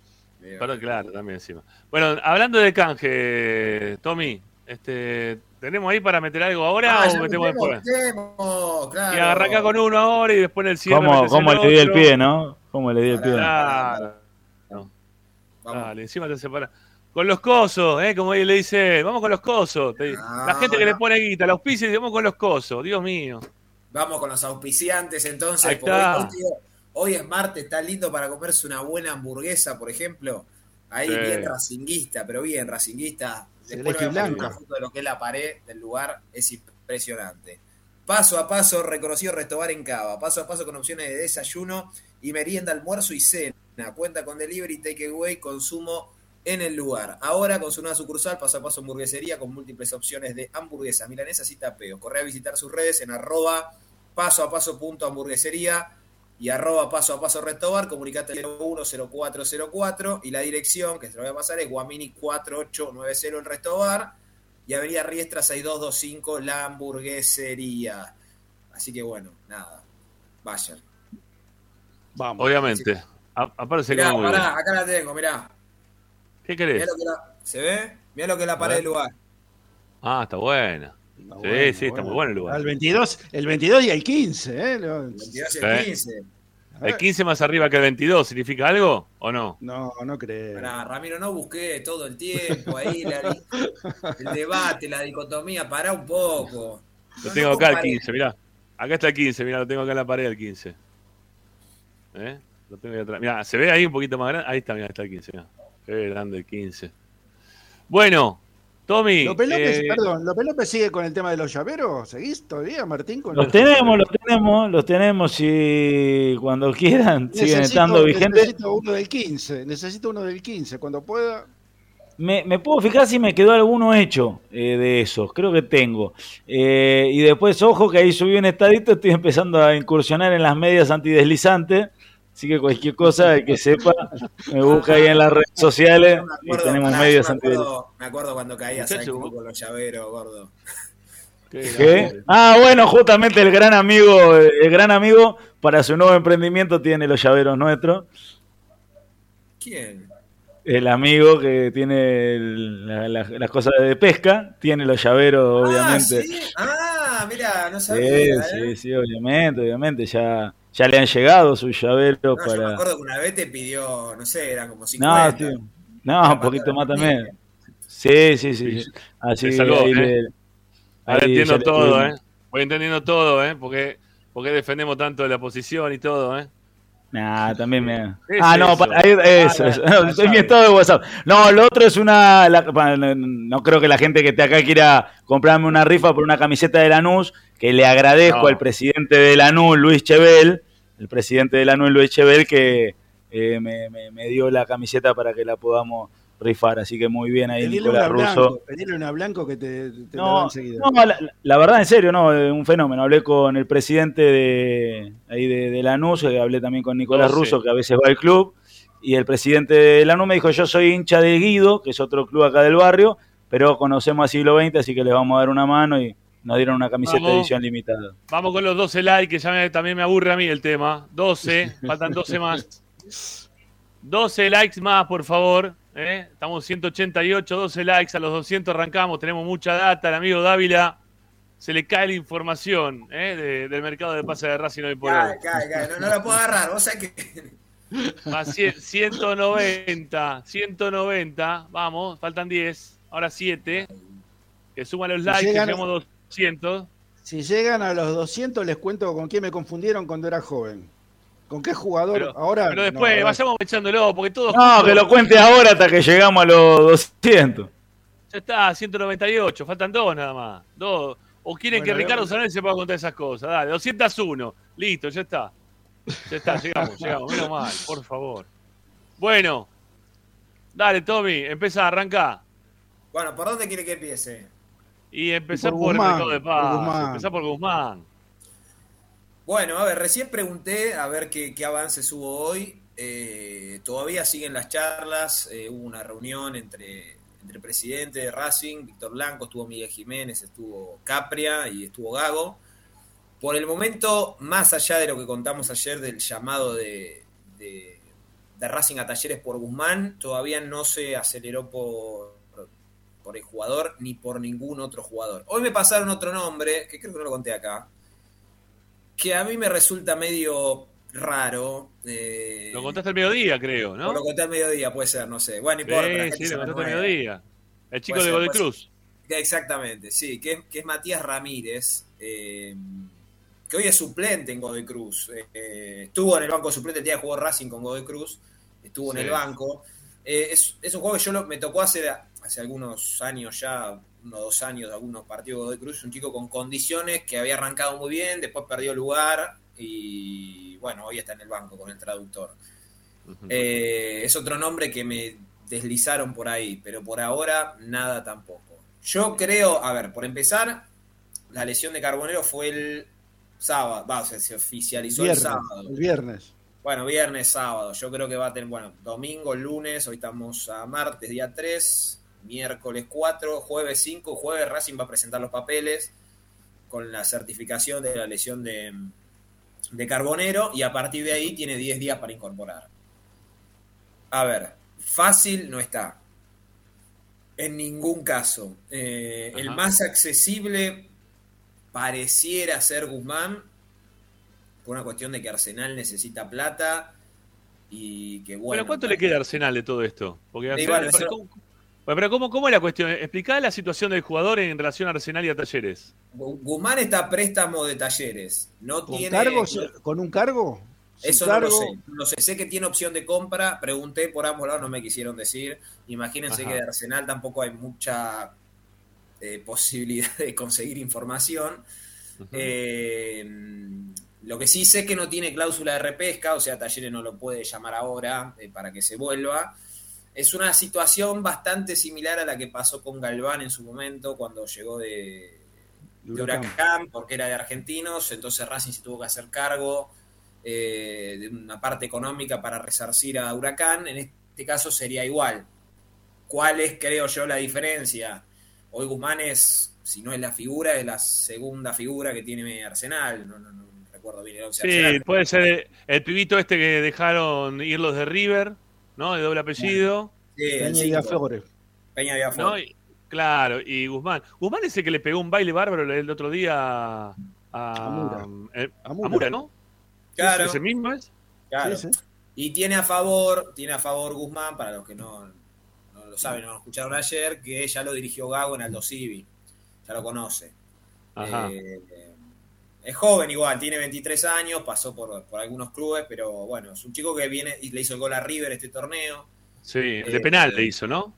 perdón, claro, también encima. Bueno, hablando de canje, Tommy, este, ¿tenemos ahí para meter algo ahora Ah, o metemos metemos, después? metemos, claro. Y arranca con uno ahora y después en el cierre. ¿Cómo, metes cómo el le di el pie, no? ¿Cómo le di el pie? Claro. Dale, encima te separa. Con los cosos, ¿eh? como él le dice, vamos con los cosos. No, la gente que no. le pone guita, la auspicia y vamos con los cosos, Dios mío. Vamos con los auspiciantes entonces. Ahí está. Hoy, tío, hoy es martes, está lindo para comerse una buena hamburguesa, por ejemplo. Ahí Sí. bien racinguista, pero bien racinguista. Después voy a una foto de lo que es la pared del lugar, es impresionante. Paso a paso, reconocido Restobar en Cava. Paso a paso con opciones de desayuno y merienda, almuerzo y cena. Cuenta con delivery, takeaway, consumo en el lugar. Ahora con su nueva sucursal, paso a paso hamburguesería con múltiples opciones de hamburguesas, milanesas y tapeos. Corre a visitar sus redes en arroba paso a paso punto hamburguesería y arroba paso a paso restobar, comunicate 010404 y la dirección que se lo voy a pasar es Guamini 4890 el restobar y Avenida Riestra 6225 la hamburguesería. Así que bueno, nada, vayan. Vamos. Obviamente. A- Aparece Mirá, muy pará, acá la tengo, mirá. ¿Qué Mirá querés? lo que la- ¿Se ve? Mirá lo que es la A pared del lugar. Ah, está buena. Sí, bueno, sí, está muy bueno el lugar. El 22, el 22 y el 15, ¿eh? Lo- 22 y el 15. ¿El 15 más arriba que el 22 significa algo o no? No, no creo. Pará, Ramiro, no busqué todo el tiempo ahí la- (laughs) el debate, la dicotomía, pará un poco. Lo No, tengo no acá el comparé. 15, mirá. Acá está el 15, mirá, lo tengo acá en la pared el 15. ¿Eh? Lo tengo ahí atrás. Mirá, ¿se ve ahí un poquito más grande? Ahí está, mirá, está el 15, mirá. Ve grande el 15. Bueno, Tommy. López López, eh, perdón, López López sigue con el tema de los llaveros. ¿Seguís todavía, Martín? Con Los tenemos, los tenemos, los tenemos y cuando quieran (laughs) siguen Necesito- estando vigentes. Necesito uno del 15, necesito uno del 15. Cuando pueda, Me, me puedo fijar si me quedó alguno hecho eh, de esos, creo que tengo. Eh, y después, ojo, que ahí subí un estadito, estoy empezando a incursionar en las medias antideslizantes. Así que cualquier cosa, el que sepa, me busca ahí en las redes sociales Me y tenemos yo me acuerdo, me acuerdo cuando caías club con los llaveros, gordo. ¿Qué? Ah, bueno, justamente el gran amigo, el gran amigo para su nuevo emprendimiento tiene los llaveros nuestros. ¿Quién? El amigo que tiene el- la- la- las cosas de pesca, tiene los llaveros, obviamente. Ah, ¿sí? Ah, mira, no Sí, sabía. ¿eh? sí, sí, obviamente, obviamente. Ya, ya le han llegado sus llaveros No, yo me para. acuerdo que una vez te pidió, no sé, eran como No, 50. tío. No, un poquito más también. Sí, sí, sí. sí. Así salvó, ahí ¿eh? Ahora ahí entiendo le todo, ¿eh? Voy entendiendo todo, ¿eh? Porque, porque defendemos tanto de la posición y todo, ¿eh? Nah, también me. ¿Qué Ah, no, eso? pa- ahí- eso, Ah, eso. la- la (laughs) Estoy en mi estado de WhatsApp. No, lo otro es una. la- no, no creo que la gente que esté acá quiera comprarme una rifa por una camiseta de Lanús, que le agradezco No. al presidente de Lanús, Luis Chebel, el presidente de Lanús, Luis Chebel, que eh, me, me- me dio la camiseta para que la podamos rifar. Así que muy bien ahí, pedile una Nicolás blanco, Russo. pedile una blanco que te, te la No, da enseguida. no, la, la verdad, en serio, no, un fenómeno. Hablé con el presidente de ahí de, de Lanús, eh, hablé también con Nicolás Doce. Russo, que a veces va al club, y el presidente de Lanús me dijo, yo soy hincha de Guido, que es otro club acá del barrio, pero conocemos a siglo XX, así que les vamos a dar una mano y nos dieron una camiseta de edición limitada. Vamos con los 12 likes, que ya me- también me aburre a mí el tema. 12, (laughs) faltan 12 más. 12 likes más, por favor. ¿eh? Estamos 188, 12 likes, a los 200 arrancamos, tenemos mucha data. El amigo Dávila se le cae la información ¿eh? de- del mercado de pase de Racing hoy por hoy. Cae, cae, cae. No, no la puedo agarrar. Vos sabés que. (laughs) Más cien- 190, 190, vamos, faltan 10, ahora 7. Que suman los likes, que llegamos a 200. Si llegan a los 200, les cuento con quién me confundieron cuando era joven. ¿Con qué jugador? Pero, Ahora. pero después, no, vayamos echándolo, porque todos. No, que lo cuente ahora hasta que llegamos a los 200. Ya está, 198, faltan dos nada más. Dos. O quieren Bueno, que Ricardo. Sanel se pueda contar esas cosas. Dale, 201. Listo, ya está. Ya está, (laughs) llegamos, llegamos. Menos mal, por favor. Bueno. Dale, Tommy, empieza, arranca. Bueno, ¿por dónde quiere que empiece? Y empezá Y por por, el Guzmán, mercado de por paz. Guzmán. Empezá por Guzmán. Bueno, a ver, recién pregunté a ver qué, qué avances hubo hoy. Eh, todavía siguen las charlas. eh, hubo una reunión entre, entre el presidente de Racing, Víctor Blanco, estuvo Miguel Jiménez, estuvo Capria y estuvo Gago. Por el momento, más allá de lo que contamos ayer del llamado de, de, de Racing a Talleres por Guzmán, todavía no se aceleró por, por el jugador ni por ningún otro jugador. Hoy me pasaron otro nombre, que creo que no lo conté acá, que a mí me resulta medio raro. eh, Lo contaste al mediodía, creo, ¿no? lo conté al mediodía, puede ser, no sé. Bueno, Sí, la gente sí, se lo contaste al mediodía. El chico de Godoy Cruz. Exactamente, sí, que es, que es Matías Ramírez, eh, que hoy es suplente en Godoy Cruz. Eh, estuvo en el banco suplente el día que jugó Racing con Godoy Cruz, estuvo en Sí. el banco. Eh, es, es un juego que yo lo- me tocó hacer hace algunos años ya, unos dos años, algunos partidos de Godoy Cruz, un chico con condiciones que había arrancado muy bien, después perdió lugar y bueno, hoy está en el banco con el traductor. Eh, es otro nombre que me deslizaron por ahí, pero por ahora nada tampoco. Yo creo, a ver, por empezar, la lesión de Carbonero fue el sábado, va, se, oficializó el sábado. El viernes. Bueno, viernes, sábado. Yo creo que va a tener, bueno, domingo, lunes, hoy estamos a martes, día 3, miércoles 4, jueves 5, jueves Racing va a presentar los papeles con la certificación de la lesión de, de Carbonero y a partir de ahí tiene 10 días para incorporar. A ver, fácil no está. En ningún caso. Eh, el más accesible pareciera ser Guzmán, por una cuestión de que Arsenal necesita plata y que bueno. ¿Pero cuánto le queda a Arsenal de todo esto? Porque Arsenal, pero ¿cómo, ¿cómo es la cuestión? Explicá la situación del jugador en relación a Arsenal y a Talleres. Guzmán está a préstamo de Talleres. No ¿Con, tiene, cargo, ¿Con un cargo? Eso no lo sé. No sé. Sé que tiene opción de compra. Pregunté por ambos lados, no me quisieron decir. Imagínense que de Arsenal tampoco hay mucha eh, posibilidad de conseguir información. eh, lo que sí sé es que no tiene cláusula de repesca, o sea, Talleres no lo puede llamar ahora eh, para que se vuelva. Es una situación bastante similar a la que pasó con Galván en su momento cuando llegó de, de Huracán, porque era de argentinos, entonces Racing se tuvo que hacer cargo eh, de una parte económica para resarcir a Huracán. En este caso sería igual. ¿Cuál es, creo yo, la diferencia? Hoy Guzmán es, si no es la figura, es la segunda figura que tiene Arsenal. No, no, no recuerdo bien el once Sí, Arsenal. puede ser el, el pibito este que dejaron ir los de River, ¿no? De doble apellido. Sí, Peña y cinco. Aflores. Peña Viafort. ¿no? Y- claro, y Guzmán. Guzmán es el que le pegó un baile bárbaro el otro día a, A Mura. eh, A a Mura. Mura, ¿no? Claro, ¿Ese mismo es? claro. Sí, sí. Y tiene a favor, tiene a favor Guzmán, para los que no, no lo saben, no lo escucharon ayer, que ya lo dirigió Gago en Aldo Civi. Ya lo conoce. Ajá. Eh, es joven igual, tiene 23 años, pasó por, por algunos clubes, pero bueno, es un chico que viene y le hizo el gol a River este torneo. Sí, Eh, de penal le hizo, ¿no?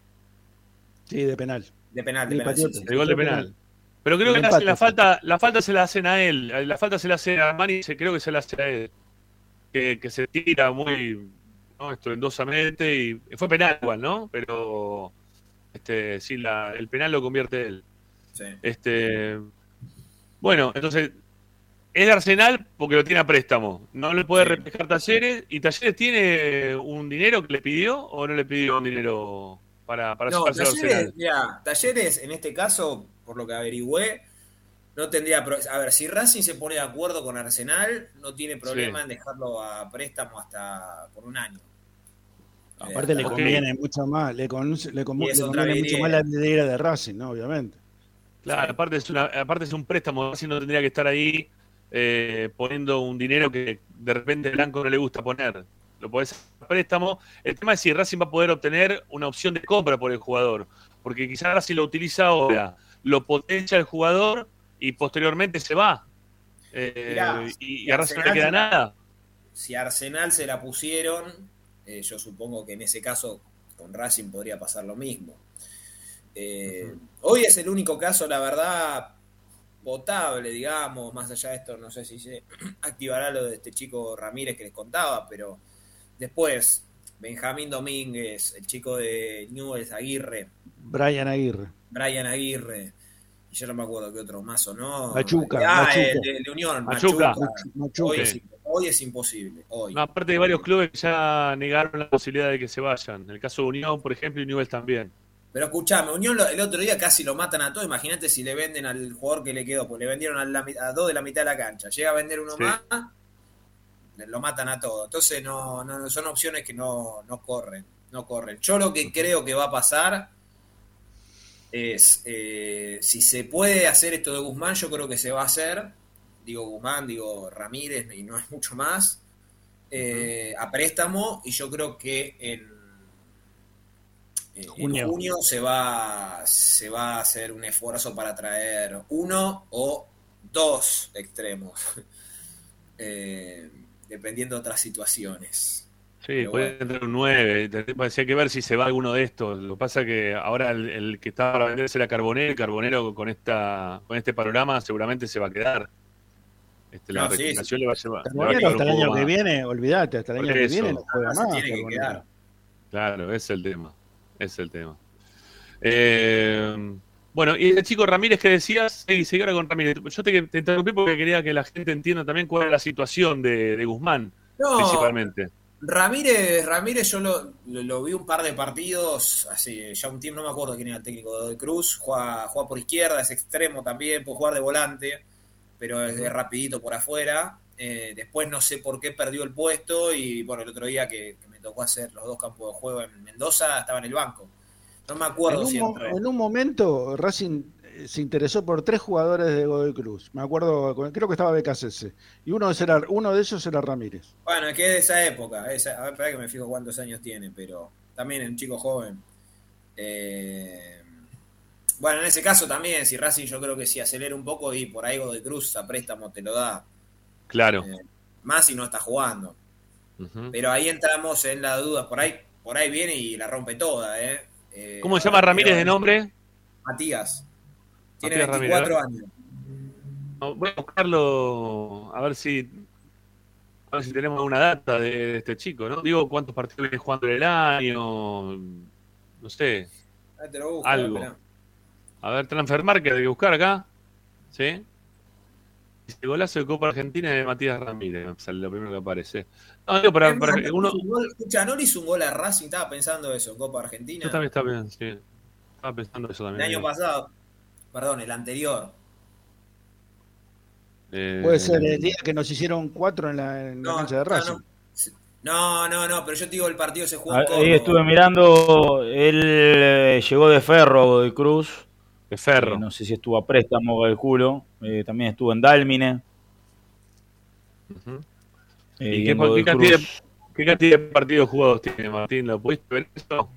Sí, de penal. De penal, de Sí, penal. sí, Patriota. sí. El gol de penal. Pero creo que la falta, la falta se la hacen a él, la falta se la hace a Armani, creo que se la hace a él. Que, que se tira muy ¿no? estruendosamente y fue penal igual, ¿no? Pero este sí, la, el penal lo convierte él. Sí. Este bueno, entonces es de Arsenal porque lo tiene a préstamo. No le puede Sí. reflejar Talleres. ¿Y Talleres tiene un dinero que le pidió o no le pidió un dinero para, para No, Talleres, Arsenal? mirá, Talleres, en este caso, por lo que averigüé, no tendría. A ver, si Racing se pone de acuerdo con Arsenal, no tiene problema Sí. en dejarlo a préstamo hasta por un año. Aparte le Eh, conviene mucho más, le, con- le, con- conviene mucho más la vidriera de Racing, ¿no? Obviamente. Claro, aparte es, una, aparte es un préstamo, así no tendría que estar ahí eh, poniendo un dinero que de repente el Blanco no le gusta poner. Lo podés hacer préstamo. El tema es si Racing va a poder obtener una opción de compra por el jugador, porque quizás Racing lo utiliza ahora, lo potencia el jugador y posteriormente se va. Eh, Mirá, y, y a Racing no le queda nada. Si a Arsenal se la pusieron, eh, yo supongo que en ese caso con Racing podría pasar lo mismo. Hoy es el único caso, la verdad, potable, digamos, más allá de esto, no sé si se (clears throat) activará lo de este chico Ramírez que les contaba, pero después, Benjamín Domínguez, el chico de Newell's Aguirre, Brian Aguirre. Brian Aguirre, y yo no me acuerdo qué otro más o no. Machuca, Ah, Machuca. el de, de Unión, Machuca. Machuca. Machuca. Hoy, es, hoy es imposible, hoy. No, aparte de varios clubes que ya negaron la posibilidad de que se vayan. En el caso de Unión, por ejemplo, y Newell's también. Pero escuchame, Unión lo- el otro día casi lo matan a todo. Imagínate si le venden al jugador que le quedó, pues le vendieron a, la a dos de la mitad de la cancha. Llega a vender uno Sí. más, lo matan a todo. Entonces no, no son opciones que no, no corren, no corren. Yo lo que creo que va a pasar es eh, si se puede hacer esto de Guzmán, yo creo que se va a hacer. Digo Guzmán, digo Ramírez y no es mucho más. eh, a préstamo y yo creo que en, eh, en Junio. junio se va, se va a hacer un esfuerzo para traer uno o dos extremos, (laughs) eh, dependiendo de otras situaciones. Sí, Pero puede bueno. tener un 9. Hay que ver si se va alguno de estos. Lo que pasa que ahora el, el que estaba para venderse era Carbonero. y Carbonero con esta con este panorama seguramente se va a quedar. Este, la No, sí, recuperación le va a llevar. Carbonero hasta el año que viene, olvídate, hasta el año que viene no juega Se más. tiene que quedar. Claro, ese es el tema. Es el tema. Eh, bueno, y el chico Ramírez que decías, sí, seguí ahora con Ramírez. Yo te, te interrumpí porque quería que la gente entienda también cuál es la situación de, de Guzmán, No, principalmente. Ramírez, Ramírez yo lo, lo- lo vi un par de partidos, así ya un tiempo, no me acuerdo quién era el técnico de Cruz, juega, juega por izquierda, es extremo también, puede jugar de volante, pero es de rapidito por afuera. Eh, después no sé por qué perdió el puesto y bueno, el otro día que, tocó hacer los dos campos de juego en Mendoza estaba en el banco. No me En acuerdo un, si en un momento Racing eh, se interesó por tres jugadores de Godoy Cruz. Me acuerdo, creo que estaba Becasese. Y uno, de esos era, uno de esos era Ramírez. Bueno, es que es de esa época. esa- a ver, espera que me fijo cuántos años tiene, pero también es un chico joven. Eh, bueno, en ese caso también, si Racing yo creo que si acelera un poco y por ahí Godoy Cruz a préstamo te lo da. Claro. Eh, más si no está jugando. Pero ahí entramos en la duda. Por ahí, por ahí viene y la rompe toda, ¿eh? Eh, ¿Cómo se llama Ramírez de nombre? Matías. Tiene Matías 24 Ramírez. años. Voy a buscarlo a ver si a ver si tenemos alguna data de, de este chico, ¿no? Digo, cuántos partidos viene jugando en el año, no sé. Te lo busco, Algo. A ver, Transfer Market, hay que buscar acá. ¿Sí? Dice golazo de Copa Argentina de Matías Ramírez. Sale lo primero que aparece. No, digo, uno. hizo un gol- escucha, no le hizo un gol a Racing, estaba pensando eso, Copa Argentina. Yo también estaba sí. Estaba pensando eso El también. año pasado, perdón, el anterior. Eh, Puede ser el día que nos hicieron cuatro en la, en la No, cancha de no, Racing. No, no, no, pero yo te digo, el partido se jugó en Ahí estuve mirando, él eh, llegó de Ferro Godoy Cruz. De Ferro. Eh, no sé si estuvo a préstamo el culo. Eh, también estuvo en Dálmine. Ujú. Eh, ¿Y y qué, cantidad, Cruz. qué cantidad de partidos jugados tiene Martín? ¿Lo pudiste ver eso?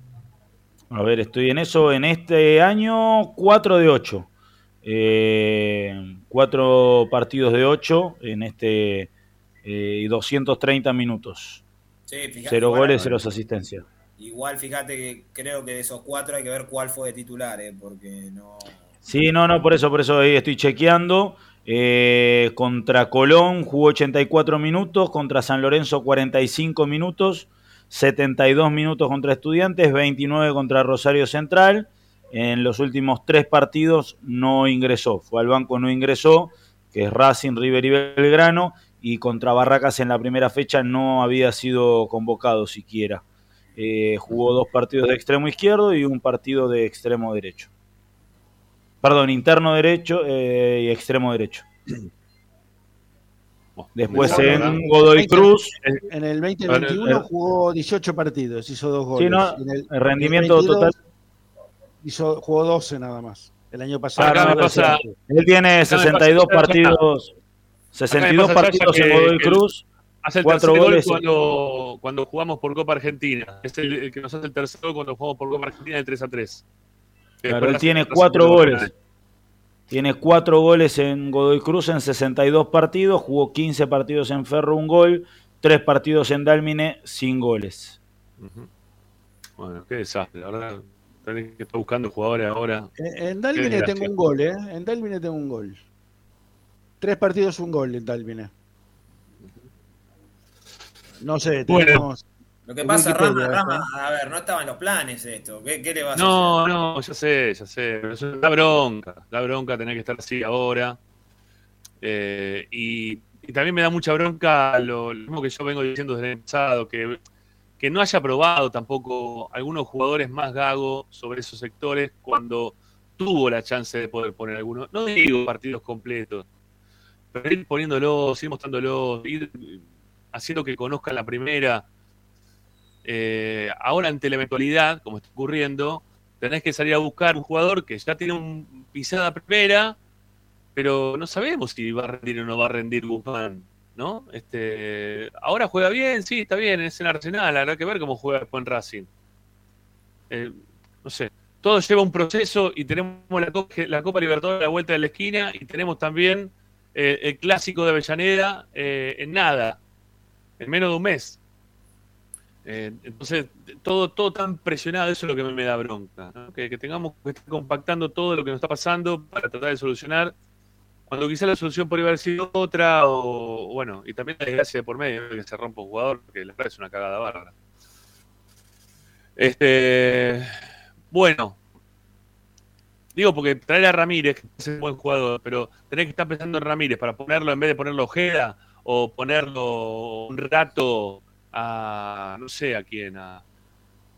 A ver, estoy en eso. En este año, 4 de 8. Eh, cuatro partidos de 8 en este eh, y 230 minutos. Sí, fíjate, Cero igual- goles, cero asistencias. Igual, fíjate que creo que de esos cuatro hay que ver cuál fue de titular, ¿eh? porque no. Sí, no, no, por eso, por eso ahí estoy chequeando. Eh, contra Colón jugó 84 minutos, contra San Lorenzo 45 minutos, 72 minutos contra Estudiantes, 29 contra Rosario Central. En los últimos tres partidos no ingresó, fue al banco, no ingresó, que es Racing, River y Belgrano, y contra Barracas en la primera fecha no había sido convocado siquiera. Eh, jugó dos partidos de extremo izquierdo y un partido de extremo derecho. Perdón, interno derecho eh, y extremo derecho. (clears throat) Después en. Godoy Cruz, En el 2021 Eh, jugó 18 partidos, hizo dos goles. Sí, no, Y en el, el rendimiento en el 22 total. Hizo, jugó 12 nada más. El año pasado. Acá me no, pasa- él tiene Acá me 62 pasa- partidos, 62 pasa, partidos en Godoy Cruz, Hace el cuatro tercer gol goles. cuando, cuando jugamos por Copa Argentina. Es el, el que nos hace el tercer gol cuando jugamos por Copa Argentina de 3 a 3. Claro, él tiene cuatro goles. Tiene cuatro goles en Godoy Cruz en 62 partidos, jugó 15 partidos en Ferro, un gol, tres partidos en Dálmine, sin goles. Bueno, qué desastre. La verdad, tenés que estar buscando jugadores ahora. En, Qué tengo un gol, ¿eh? En Dalvine tengo un gol. Tres partidos, un gol en Dalvine. No sé, Bueno. Lo que pasa, Rama. Rama, a ver, no estaba en los planes esto. ¿Qué, qué le vas a No, hacer? no, ya sé, ya sé. pero eso Da bronca, da bronca tener que estar así ahora. Eh, y, y también me da mucha bronca lo, lo mismo que yo vengo diciendo desde el pasado, que, que no haya probado tampoco algunos jugadores más gagos sobre esos sectores cuando tuvo la chance de poder poner algunos, no digo partidos completos, pero ir poniéndolos, ir mostrándolos, ir haciendo que conozcan la primera. Eh, ahora ante la eventualidad, como está ocurriendo, tenés que salir a buscar un jugador que ya tiene un pisada primera, pero no sabemos si va a rendir o no va a rendir Guzmán, ¿no? Este, ahora juega bien, sí, está bien, es en Arsenal, habrá que ver cómo juega después en Racing. Eh, no sé, todo lleva un proceso y tenemos la, Co- la Copa Libertadores a la vuelta de la esquina y tenemos también eh, el clásico de Avellaneda eh, en nada, en menos de un mes. Eh, entonces, todo, todo tan presionado, eso es lo que me, da bronca. Que, que tengamos que estar compactando todo lo que nos está pasando para tratar de solucionar Cuando quizá la solución podría haber sido otra, o bueno, y también la desgracia de por medio, que se rompa un jugador, que la verdad es una cagada bárbara. Este, bueno, digo porque traer a Ramírez, que es un buen jugador, pero tenés que estar pensando en Ramírez para ponerlo en vez de ponerlo Ojeda o ponerlo un rato a, no sé a quién, a,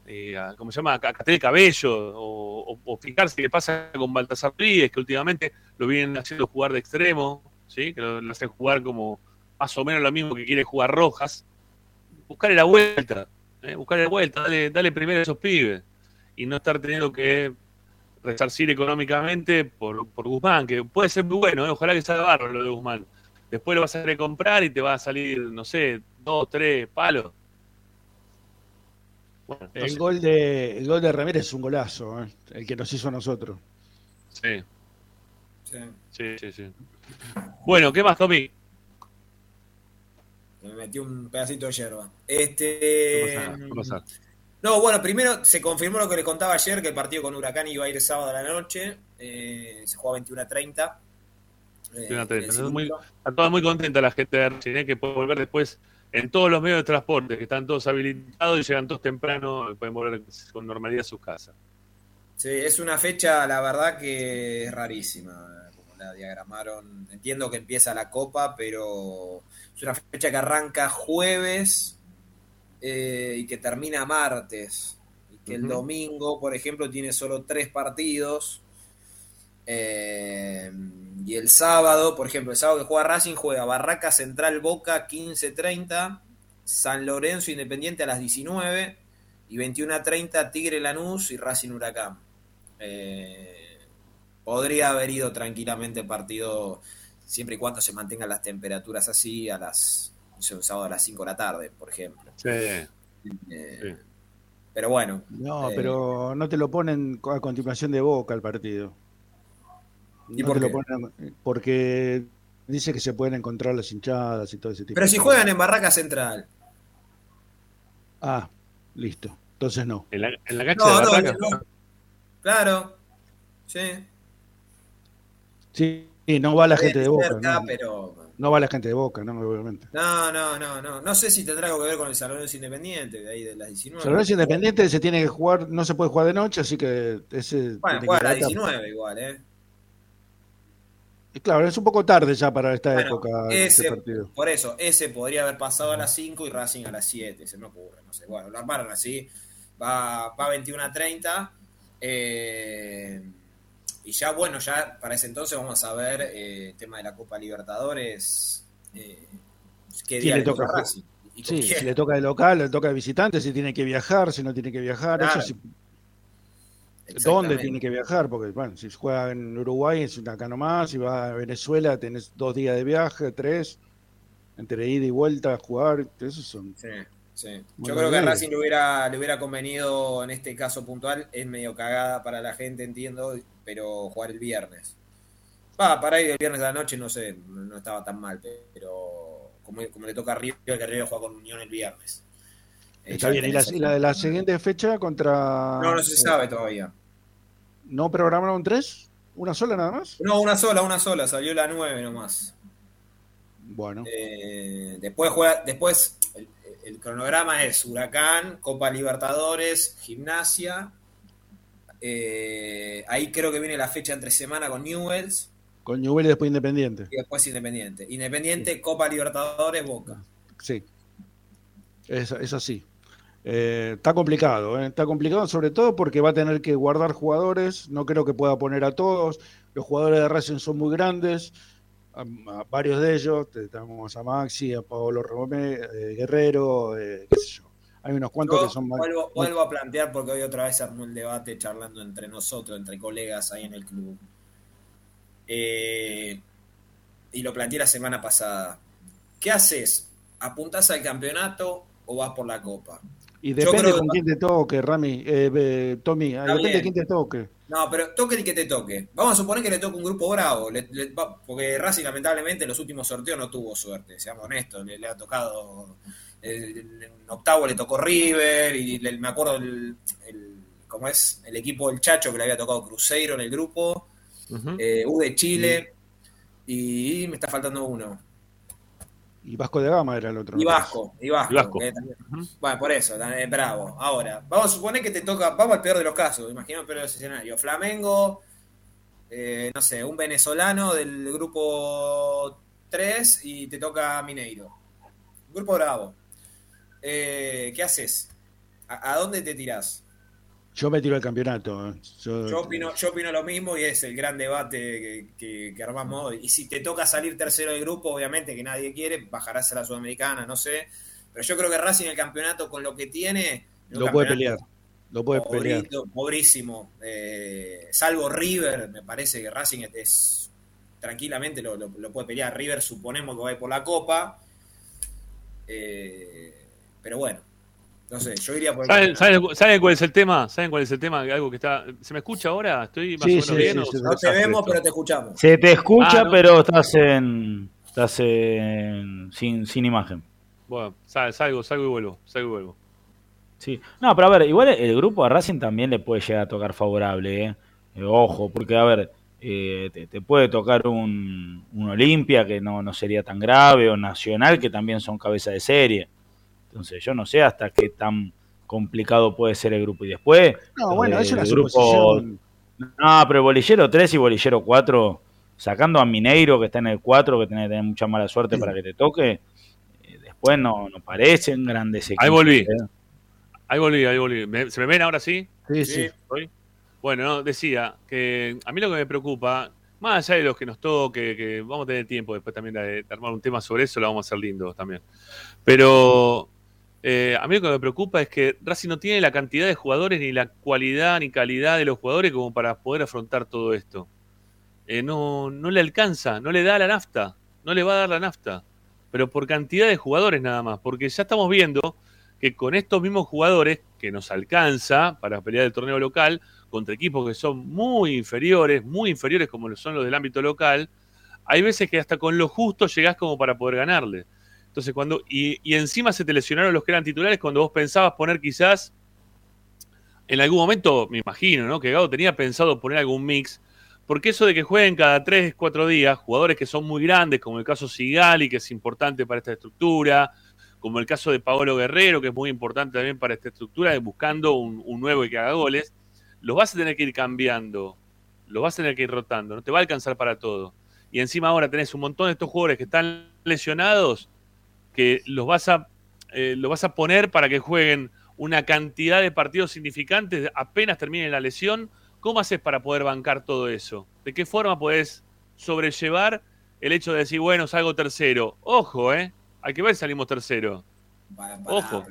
eh, ¿cómo se llama? A Catel Cabello, o, o, fijarse qué pasa con Baltasar Ríez, que últimamente lo vienen haciendo jugar de extremo, ¿sí? que lo, hacen jugar como más o menos lo mismo que quiere jugar Rojas. Buscarle la vuelta, ¿eh? buscarle la vuelta, dale, dale primero a esos pibes y no estar teniendo que resarcir económicamente por, por Guzmán, que puede ser muy bueno, ¿eh? ojalá que salga bárbaro lo de Guzmán. Después lo vas a querer comprar y te va a salir, no sé, dos, tres palos. el, gol de, el gol de Ramírez es un golazo, ¿eh? el que nos hizo a nosotros. Sí. Sí, sí, sí. Bueno, ¿qué más, Tommy? Me metí un pedacito de hierba. Este. No, bueno, primero se confirmó lo que les contaba ayer, que el partido con Huracán iba a ir sábado a la noche. Eh, se juega 21 a 30. Eh, está toda muy contenta la gente de Racing, que puede volver después en todos los medios de transporte, que están todos habilitados y llegan todos temprano, y pueden volver con normalidad a sus casas. Sí, es una fecha, la verdad, que es rarísima, como la diagramaron. Entiendo que empieza la Copa, pero es una fecha que arranca jueves eh, y que termina martes. Y que el domingo, por ejemplo, tiene solo tres partidos. Eh, y el sábado, por ejemplo, el sábado que juega Racing, juega Barraca Central Boca 15.30, San Lorenzo Independiente a las 19 y 21.30 Tigre Lanús y Racing Huracán. Eh, podría haber ido tranquilamente el partido siempre y cuando se mantengan las temperaturas así a las un sábado a las 5 de la tarde, por ejemplo. Sí. Eh, pero bueno. No, pero no te lo ponen a continuación de Boca el partido. ¿Y por qué? porque dice que se pueden encontrar las hinchadas y todo ese tipo. Pero si juegan en Barraca Central. Ah, listo. Entonces no. En la, en la cancha de Barraca. Claro. Sí. Sí, no va la gente de Boca. no, pero... no va la gente de Boca, no, obviamente. No, no, no, no. No sé si tendrá algo que ver con el Salón Independiente, de ahí de las 19. Salón Independiente se tiene que jugar, no se puede jugar de noche, así que ese. Bueno, juega a las 19 igual, ¿eh? Claro, es un poco tarde ya para esta época. Ese, partido. Por eso, ese podría haber pasado a las 5 y Racing a las 7, se me ocurre, no sé. Bueno, lo armaron así, va, va 21 a 30. Eh, y ya, bueno, ya para ese entonces vamos a ver eh, el tema de la Copa Libertadores. Eh, ¿Qué día le toca Racing? sí, si le toca de local, le toca de visitante, si tiene que viajar, si no tiene que viajar. Eso sí, ¿Dónde tiene que viajar? Porque, bueno, si juega en Uruguay es acá nomás, si va a Venezuela tenés dos días de viaje, tres, entre ida y vuelta a jugar, esos son... Sí, sí. Yo creo que a Racing le hubiera, le hubiera convenido, en este caso puntual, es medio cagada para la gente, entiendo, pero jugar el viernes. Va, para ir el viernes a la noche, no sé, no estaba tan mal, pero como, le toca a River, que River juega con Unión el viernes. Está bien, ¿y la, de la siguiente fecha contra... No, no se sabe todavía. ¿No programaron tres? ¿Una sola nada más? No, una sola, una sola, salió la nueve nomás. Bueno. Eh, después juega, después el, cronograma es Huracán, Copa Libertadores, Gimnasia. Eh, ahí creo que viene la fecha entre semana con Newells. Con Newells y después Independiente. Y después Independiente. Independiente, Copa Libertadores, Boca. Sí. Es, es así. Eh, está complicado, eh. está complicado sobre todo porque va a tener que guardar jugadores, no creo que pueda poner a todos, los jugadores de Racing son muy grandes, a, varios de ellos, tenemos a Maxi, a Pablo Romé, eh, Guerrero, qué sé yo. Hay unos cuantos que son más... Vuelvo, vuelvo, a plantear porque hoy otra vez armó el debate charlando entre nosotros, entre colegas ahí en el club. y lo planteé la semana pasada. ¿Qué haces? ¿Apuntás al campeonato o vas por la copa? Y depende con quién te toque, Rami, eh, Tommy, depende de quién te toque. No, pero toque el que te toque. Vamos a suponer que le toque un grupo bravo, porque Racing lamentablemente en los últimos sorteos no tuvo suerte, seamos honestos, le, ha tocado, en octavo le tocó River, y me acuerdo el, ¿cómo es? El equipo del Chacho que le había tocado Cruzeiro en el grupo, uh de Chile. Y me está faltando uno. Y Vasco de Gama era el otro. Y. Vasco, y Vasco. Y Vasco. eh, también. Bueno, por eso, también, bravo. Ahora, vamos a suponer que te toca, vamos al peor de los casos, imagino el peor de los escenarios. Flamengo, eh, no sé, un venezolano del grupo 3 y te toca Mineiro. Grupo bravo. Eh, ¿Qué haces? ¿A, a dónde te tirás? Yo me tiro el campeonato. ¿eh? Yo, Yo opino, yo opino lo mismo y es el gran debate que, que- que armamos hoy. Y si te toca salir tercero del grupo, obviamente que nadie quiere, bajarás a la Sudamericana, no sé. Pero yo creo que Racing el campeonato con lo que tiene... lo puede pelear. Lo puede pelear. pobrísimo. Eh, salvo River, me parece que Racing es, es- tranquilamente lo, lo- lo puede pelear. River suponemos que va a ir por la Copa. Eh, pero bueno, no sé, yo iría por el ¿Saben, saben- saben cuál es el tema? ¿Saben cuál es el tema? Algo que está. ¿Se me escucha ahora? ¿Estoy más Sí, o menos sí, bien? sí, o No te vemos, esto? pero te escuchamos. Se te escucha, Ah, no. pero estás en. Estás en, sin, sin imagen. Bueno, sal- salgo, salgo y vuelvo. Salgo y vuelvo. Sí. No, pero a ver, igual el grupo a Racing también le puede llegar a tocar favorable, ¿eh? Eh, ojo, porque a ver, eh, te, te puede tocar un, un Olimpia que no, no sería tan grave, o Nacional que también son cabeza de serie. Entonces, yo no sé hasta qué tan complicado puede ser el grupo. Y después, No, bueno, eh, es una el grupo- suposición. No, pero bolillero 3 y bolillero 4, sacando a Mineiro que está en el 4, que tiene que tener mucha mala suerte para que te toque, eh, después no, no parecen grandes equipos. Ahí volví. ¿eh? Ahí volví, ahí volví. ¿Me- ¿Se me ven ahora sí? Sí, sí. Bueno, no, decía que a mí lo que me preocupa, más allá de los que nos toque, que vamos a tener tiempo después también de, de armar un tema sobre eso, lo vamos a hacer lindo también. Pero eh, a mí lo que me preocupa es que Racing no tiene la cantidad de jugadores, ni la cualidad ni calidad de los jugadores como para poder afrontar todo esto. Eh, no, no le alcanza, no le da la nafta, no le va a dar la nafta, pero por cantidad de jugadores nada más, porque ya estamos viendo que con estos mismos jugadores que nos alcanza para pelear el torneo local contra equipos que son muy inferiores, muy inferiores como son los del ámbito local, hay veces que hasta con lo justo llegás como para poder ganarle. Entonces cuando y, encima se te lesionaron los que eran titulares cuando vos pensabas poner quizás en algún momento, me imagino, ¿no? Que Gago tenía pensado poner algún mix, porque eso de que jueguen cada 3, 4 días, jugadores que son muy grandes, como el caso Sigali, que es importante para esta estructura, como el caso de Paolo Guerrero, que es muy importante también para esta estructura, buscando un, un nuevo y que haga goles, los vas a tener que ir cambiando, los vas a tener que ir rotando, no te va a alcanzar para todo. Y encima ahora tenés un montón de estos jugadores que están lesionados, que los vas a, eh, los vas a poner para que jueguen una cantidad de partidos significantes apenas termine la lesión. ¿Cómo haces para poder bancar todo eso? ¿De qué forma podés sobrellevar el hecho de decir, bueno, salgo tercero? Ojo, ¿eh? Hay que ver si salimos tercero. Ojo.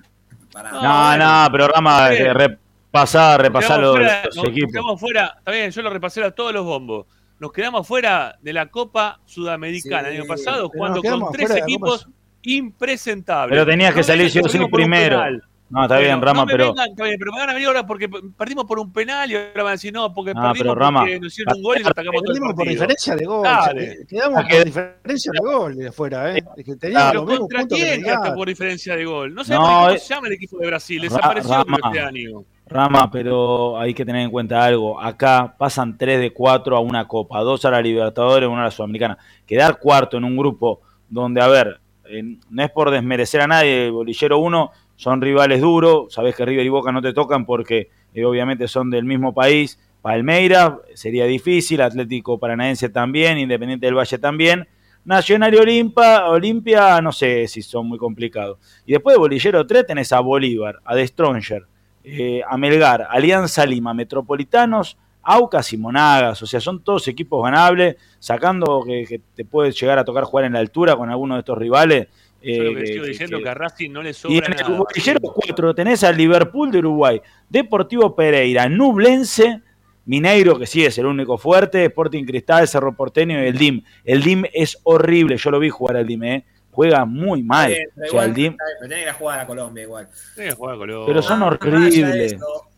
No, No, bueno. no, pero Rama, Está bien. repasá, Nos repasá quedamos los, fuera- los nos equipos. quedamos fuera, está bien, yo lo repasé a todos los bombos. Nos quedamos fuera de la Copa Sudamericana Sí, el año pasado, jugando con tres de equipos impresentables. Pero tenías que No salir vengan sí por primero. No, está bien, Rama, no me pero. vengan, está bien, pero me van a venir ahora porque perdimos por un penal y ahora van a decir no, porque No, perdimos pero, Rama, porque nos hicieron un gol y nos atacamos todo el Perdimos por partido. diferencia de gol. Dale. eh, Quedamos por diferencia de gol de afuera, ¿eh? Es que teníamos Pero los contra quién hasta por diferencia de gol. No sabemos No, ni cómo eh, se llama el equipo de Brasil. Ra- Desapareció Rama. este año. Rama, pero hay que tener en cuenta algo. Acá pasan 3 de 4 a una Copa, 2 a la Libertadores, 1 a la Sudamericana. Quedar cuarto en un grupo donde, a ver, eh, no es por desmerecer a nadie, Bolillero 1 son rivales duros, sabés que River y Boca no te tocan porque eh, obviamente son del mismo país. Palmeira sería difícil, Atlético Paranaense también, Independiente del Valle también. Nacional y Olimpia, no sé si son muy complicados. Y después de Bolillero 3 tenés a Bolívar, a The Stronger, eh, a Melgar, Alianza Lima, Metropolitanos, Aucas y Monagas. O sea, son todos equipos ganables, sacando que, que te puedes llegar a tocar jugar en la altura con alguno de estos rivales. Yo lo eh, que sigo que- diciendo que- que a Racing no le y sobra en el nada. bolillero 4 tenés al Liverpool de Uruguay, Deportivo Pereira, Nublense, Mineiro, que sí es el único fuerte, Sporting Cristal, Cerro Porteño y el DIM. El DIM es horrible, yo lo vi jugar al DIM, ¿eh? juega muy mal. Bien, pero O sea, igual, el DIM, pero tenés que ir a jugar a Colombia igual. Tiene que jugar con los- pero son de horribles.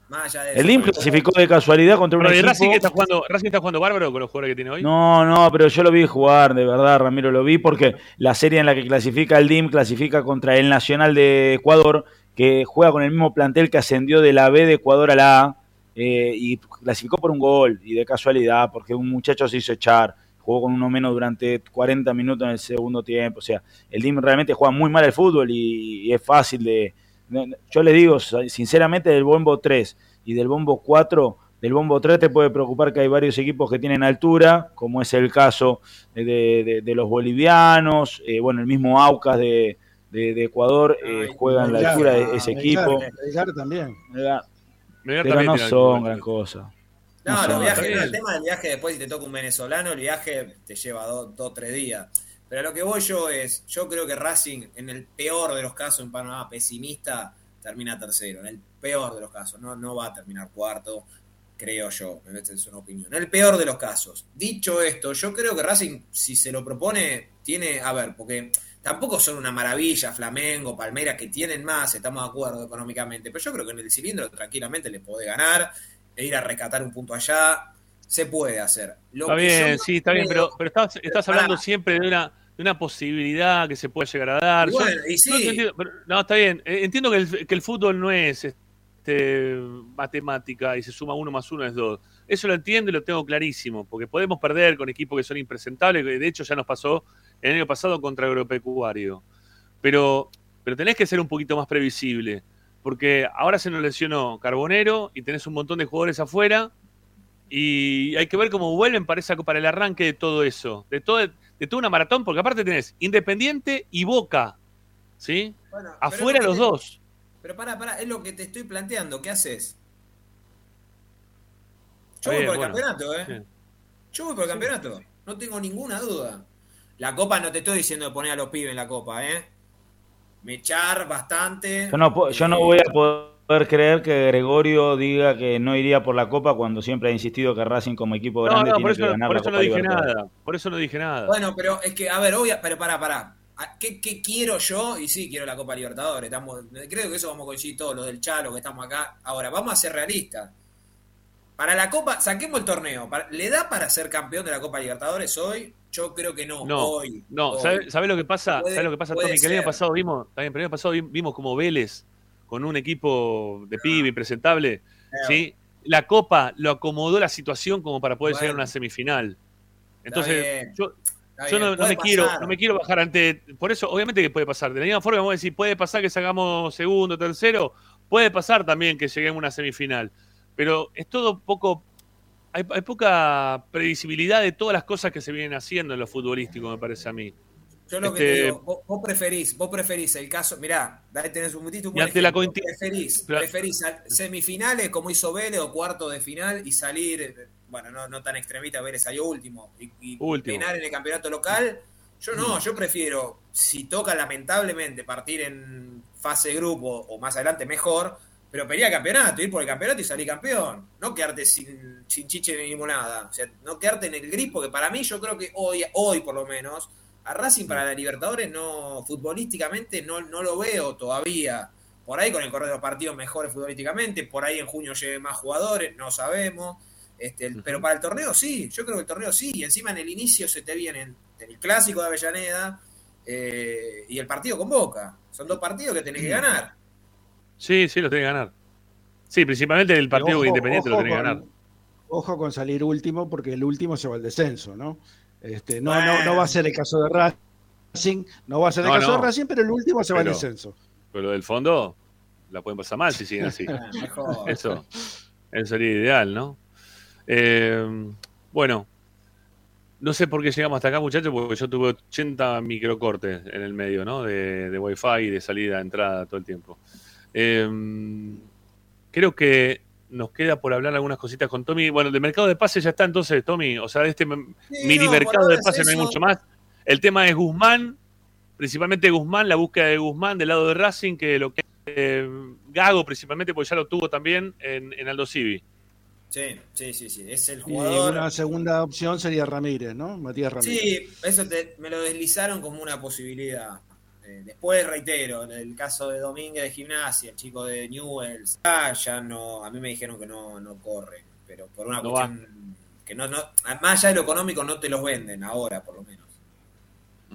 Eso, más allá de El pero- clasificó de casualidad contra un Bueno, ¿y equipo. Racing, está jugando, Racing está jugando bárbaro con los jugadores que tiene hoy? No, no, pero yo lo vi jugar, de verdad, Ramiro, lo vi porque la serie en la que clasifica el DIM clasifica contra el Nacional de Ecuador, que juega con el mismo plantel que ascendió de la B de Ecuador a la A, eh, y clasificó por un gol, y de casualidad, porque un muchacho se hizo echar. jugó con uno menos durante 40 minutos en el segundo tiempo. O sea, el DIM realmente juega muy mal el fútbol y, es fácil de... Yo les digo, sinceramente, del bombo 3 y del bombo 4, del bombo 3 te puede preocupar que hay varios equipos que tienen altura, como es el caso de, los bolivianos, eh, bueno, el mismo Aucas de, Ecuador eh, juega en la altura de ese equipo. también. Pero no son gran cosa. No, el tema del viaje después si te toca un venezolano, el viaje te lleva dos o tres días. Pero lo que voy yo es, yo creo que Racing, en el peor de los casos, en panorama pesimista, termina tercero. En el peor de los casos, no, no va a terminar cuarto, creo yo. Esta es una opinión. En el peor de los casos. Dicho esto, yo creo que Racing, si se lo propone, tiene, a ver, porque tampoco son una maravilla, Flamengo, Palmeiras, que tienen más, estamos de acuerdo económicamente, pero yo creo que en el cilindro tranquilamente le puede ganar e ir a rescatar un punto allá, se puede hacer. está bien, sí, está bien, pero, pero estás, hablando siempre de una, de una posibilidad que se puede llegar a dar. bueno, y sí. No, está bien. Eh, entiendo que el, que el fútbol no es este, matemática y se suma uno más uno es dos. Eso lo entiendo y lo tengo clarísimo, porque podemos perder con equipos que son impresentables, que de hecho ya nos pasó el año pasado contra Agropecuario. Pero, pero tenés que ser un poquito más previsible porque ahora se nos lesionó Carbonero y tenés un montón de jugadores afuera y hay que ver cómo vuelven para, esa, para el arranque de todo eso, de, todo, de toda una maratón, porque aparte tenés Independiente y Boca, ¿sí? afuera los dos. Pero para, para, es lo que te estoy planteando, ¿qué haces? Yo voy por el campeonato, ¿eh? Yo voy por el campeonato, no tengo ninguna duda. La copa no te estoy diciendo de poner a los pibes en la copa, ¿eh? echar bastante. Yo no, yo no voy a poder creer que Gregorio diga que no iría por la Copa cuando siempre ha insistido que Racing como equipo grande tiene que ganar por eso no dije nada. Por eso no dije nada. Bueno, pero es que, a ver, obvio, pero para para ¿Qué, ¿Qué, quiero yo? Y sí, quiero la Copa Libertadores. Estamos, creo que eso vamos a coincidir todos los del Chalo que estamos acá. Ahora, vamos a ser realistas. Para la Copa, saquemos el torneo. ¿Le da para ser campeón de la Copa Libertadores hoy? Yo creo que no, no hoy. No, ¿sabes lo que pasa? ¿Sabes lo que pasa, Tommy? Que el año pasado vimos, también, el año pasado vimos como Vélez con un equipo de pibe impresentable, ¿sí? La Copa lo acomodó la situación como para poder llegar a una semifinal. Entonces, yo, no, me quiero, no me quiero bajar ante. Por eso, obviamente que puede pasar. De la misma forma, vamos a decir, puede pasar que sacamos segundo, tercero. Puede pasar también que lleguemos a una semifinal. Pero es todo poco hay, poca previsibilidad de todas las cosas que se vienen haciendo en lo futbolístico, me parece a mí. Yo lo que te digo, vos, preferís, vos preferís el caso, mirá, dale, tenés un momentito, un ante la preferís, preferís semifinales como hizo Vélez o cuarto de final y salir, bueno, no, no tan extremista, Vélez salió último y, y en el campeonato local. Yo no, yo prefiero, si toca lamentablemente partir en fase grupo o más adelante mejor, pero pelear campeonato, ir por el campeonato y salir campeón. No quedarte sin, sin chiche ni limonada. O sea, no quedarte en el grip, porque para mí yo creo que hoy, hoy por lo menos, a Racing para la Libertadores no, futbolísticamente no, no lo veo todavía. Por ahí con el correr de los partidos mejores futbolísticamente, por ahí en junio lleve más jugadores, no sabemos. Este, Pero para el torneo sí, yo creo que el torneo sí, y encima en el inicio se te vienen el clásico de Avellaneda eh, y el partido con Boca. Son dos partidos que tenés que ganar. Sí, sí, lo tiene que ganar. Sí, principalmente el partido independiente lo tiene que ganar. Ojo con salir último, porque el último se va al descenso, ¿no? Este, no, no, no va a ser el caso de Racing, no va a ser el caso de Racing, pero el último se va al descenso. Pero lo del fondo la pueden pasar mal si siguen así. (laughs) Eso, eso sería ideal, ¿no? Eh, bueno, no sé por qué llegamos hasta acá, muchachos, porque yo tuve 80 microcortes en el medio, ¿no? De, de Wi-Fi, de salida, entrada, todo el tiempo. Em, creo que nos queda por hablar algunas cositas con Tommy. Bueno, del mercado de pases ya está entonces, Tommy. O sea, de este mini mercado de pases no hay mucho más. El tema es Guzmán, principalmente Guzmán, la búsqueda de Guzmán del lado de Racing, que lo que eh, Gago principalmente, porque ya lo tuvo también en, en Aldo Civi. Sí, sí, sí, sí, es el jugador. Y una segunda opción sería Ramírez, ¿no? Matías Ramírez. Sí, eso me lo deslizaron como una posibilidad. Eh, después, reitero, en el caso de Domínguez de Gimnasia, el chico de Newells, ah, ya no, a mí me dijeron que no, no corre, pero por una cuestión que no, no, más allá de lo económico no te los venden ahora, por lo menos.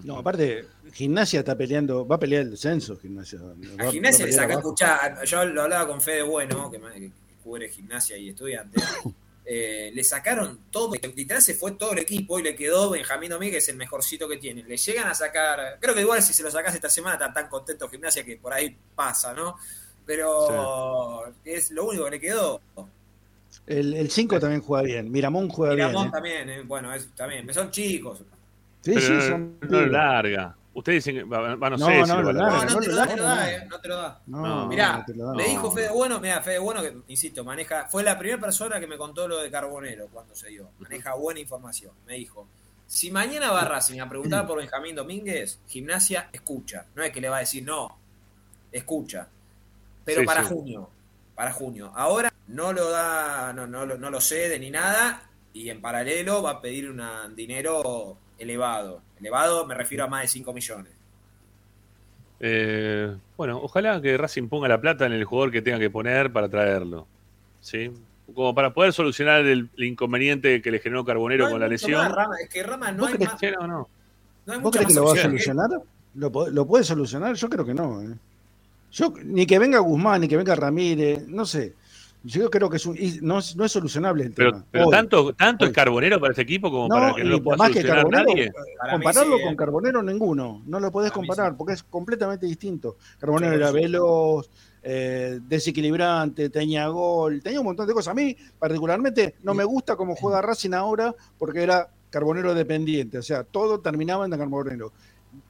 No, aparte, Gimnasia está peleando, va a pelear el descenso, Gimnasia. a Gimnasia le saca, escuchar, yo lo hablaba con Fede Bueno, que, que cubre Gimnasia y estudiante, (coughs) eh, le sacaron todo, literal se fue todo el equipo y le quedó Benjamín Domínguez, que es el mejorcito que tiene. Le llegan a sacar, creo que igual si se lo sacas esta semana están tan contentos gimnasia que por ahí pasa, ¿no? Pero es lo único que le quedó. El 5 también juega bien, Miramón juega bien. Miramón también, eh, bueno, es, también, son chicos. Sí, sí, son. No larga. Ustedes dicen, no, no, sé no, no, no, te lo da, no te lo da. No, mirá, me dijo Fede Bueno, mira, Fede Bueno, que insisto, maneja, fue la primera persona que me contó lo de Carbonero cuando se dio. Maneja buena información. Me dijo, si mañana va Racing a preguntar por Benjamín Domínguez, gimnasia escucha. No es que le va a decir no, escucha. Pero para junio, para junio. Ahora no lo da, no, no, no lo cede ni nada, y en paralelo va a pedir un dinero elevado. Elevado me refiero a más de 5 millones. Eh, bueno, ojalá que Racing ponga la plata en el jugador que tenga que poner para traerlo. ¿Sí? Como para poder solucionar el, inconveniente que le generó Carbonero con la lesión. es que Rama no hay más. No, no. ¿Vos crees que lo va a solucionar? ¿Lo, ¿Lo, puede solucionar? Yo creo que no. ¿eh? Yo, ni que venga Guzmán, ni que venga Ramírez, no sé. Yo creo que es no, es, no, es solucionable el pero, tema. Pero tanto, tanto es Carbonero para este equipo como para que no lo pueda más que Carbonero, nadie. Compararlo con Carbonero ninguno. No lo podés comparar porque es completamente distinto. Carbonero era veloz, eh, desequilibrante, tenía gol, tenía un montón de cosas. A mí, particularmente, no me gusta cómo juega Racing ahora porque era Carbonero dependiente. O sea, todo terminaba en Carbonero.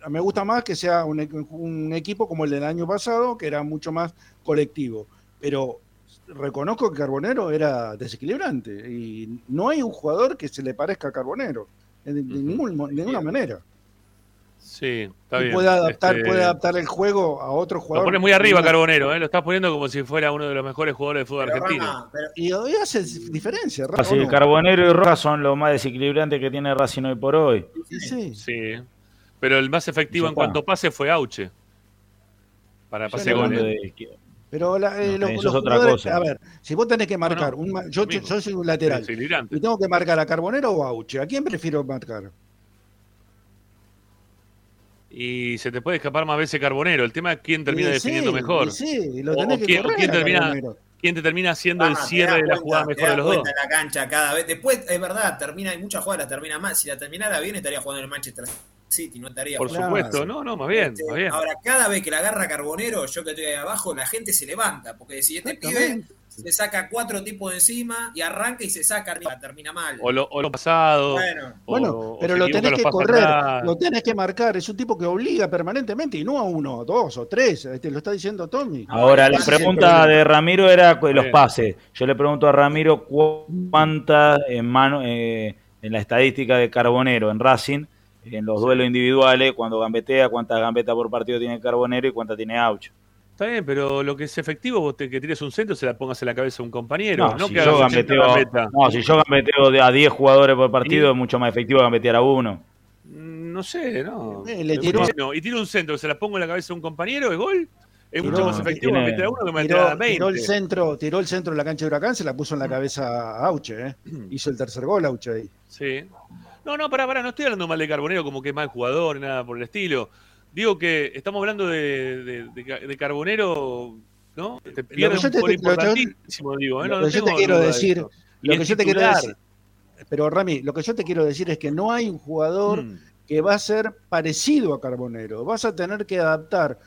Me gusta más que sea un, un equipo como el del año pasado, que era mucho más colectivo. Pero reconozco que Carbonero era desequilibrante y no hay un jugador que se le parezca a Carbonero de, ninguna manera. Sí, está bien. Puede adaptar, este, puede adaptar el juego a otro jugador. Lo pone muy arriba Carbonero, ¿eh? lo estás poniendo como si fuera uno de los mejores jugadores de fútbol argentino. Y hoy hace diferencia. Así, Carbonero y Rojas son los más desequilibrantes que tiene Racing hoy por hoy. Sí, sí. Pero el más efectivo en cuanto pase fue Auche. Para pase goles. Pero la, eh, es otra cosa. A ver, si vos tenés que marcar, un, yo, soy un lateral y tengo que marcar a Carbonero o a Auche, ¿a quién prefiero marcar? Y se te puede escapar más veces Carbonero. El tema es quién termina definiendo mejor. Sí, lo tenés o, que quién, quién termina, quién te termina haciendo el cierre de la jugada mejor de los dos. la cancha cada vez. Después, es verdad, termina, hay muchas jugadas termina mal. Si la terminara bien, estaría jugando en el Manchester City, no estaría Por supuesto, no, no, más bien, más bien. Ahora, cada vez que la agarra Carbonero, yo que estoy ahí abajo, la gente se levanta, porque si este pibe se saca cuatro tipos de encima y arranca y se saca arriba, termina mal. O lo, pasado. Bueno, pero lo tenés que correr, lo tenés que marcar. Es un tipo que obliga permanentemente y no a uno, dos o tres. Te lo está diciendo Tommy. Ahora, la pregunta de Ramiro era los pases. Yo le pregunto a Ramiro cuántas en mano eh, en la estadística de Carbonero en Racing en los duelos individuales, cuando gambetea, cuántas gambetas por partido tiene Carbonero y cuántas tiene Aucho. Está bien, pero lo que es efectivo, vos te, que tires un centro, se la pongas en la cabeza a un compañero. No, si, yo gambeteo, no si yo gambeteo a 10 jugadores por partido, es mucho más efectivo gambetear a uno. Mm, no sé, no. Eh, le y tiro un centro, se la pongo en la cabeza a un compañero, ¿es gol? Es mucho más efectivo meter a uno que meter a 20. Tiró el, centro, tiró el centro en la cancha de Huracán, se la puso en la cabeza a Auche. ¿eh? Hizo el tercer gol Auche ahí. Sí. No, no, pará, pará, no estoy hablando mal de Carbonero como que es mal jugador, nada por el estilo. Digo que estamos hablando de, de, Carbonero, ¿no? Te pierde un por importantísimo, digo. ¿eh? lo que yo te quiero decir, lo que yo te quiero decir, pero Rami, lo que yo te quiero decir es que no hay un jugador hmm. que va a ser parecido a Carbonero. Vas a tener que adaptar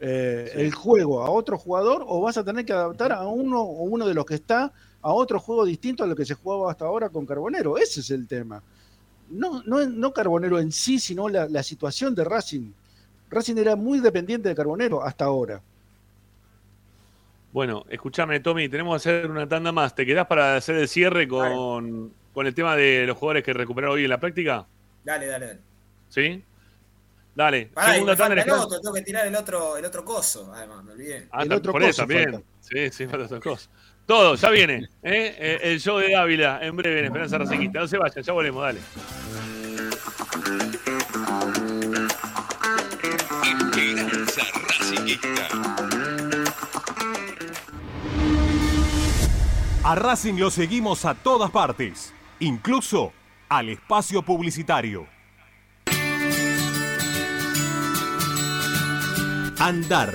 eh, el juego a otro jugador o vas a tener que adaptar a uno o uno de los que está a otro juego distinto a lo que se jugaba hasta ahora con Carbonero. Ese es el tema no, no, no Carbonero en sí, sino la, situación de Racing. Racing era muy dependiente de Carbonero hasta ahora. Bueno, escúchame, Tommy, tenemos que hacer una tanda más. ¿Te quedás para hacer el cierre con, con el tema de los jugadores que recuperaron hoy en la práctica? Dale, dale, dale. ¿Sí? Dale. Segunda tanda. El otro, tengo que tirar el otro, el otro coso, además, me olvidé. Ah, el otro por coso también. Sí, sí, falta otro coso. Todo, ya viene. ¿eh? eh el show de Ávila, en breve, en Esperanza Racinguista. No se vayan, ya volvemos, dale. Esperanza Racinguista. A Racing lo seguimos a todas partes, incluso al espacio publicitario. Andar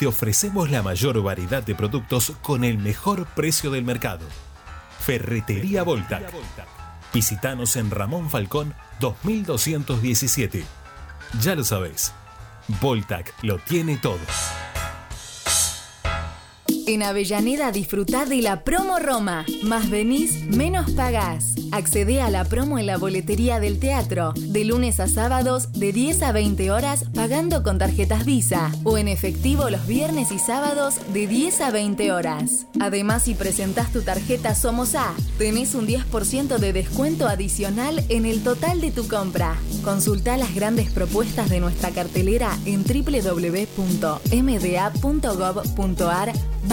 te ofrecemos la mayor variedad de productos con el mejor precio del mercado. Ferretería Voltac. Visítanos en Ramón Falcón 2217. Ya lo sabés, Voltac lo tiene todo. En Avellaneda disfrutá de la promo Roma. Más venís, menos pagás. Accede a la promo en la boletería del teatro, de lunes a sábados, de 10 a 20 horas, pagando con tarjetas Visa, o en efectivo los viernes y sábados, de 10 a 20 horas. Además, si presentás tu tarjeta Somos A, tenés un 10% de descuento adicional en el total de tu compra. Consulta las grandes propuestas de nuestra cartelera en www.mda.gov.ar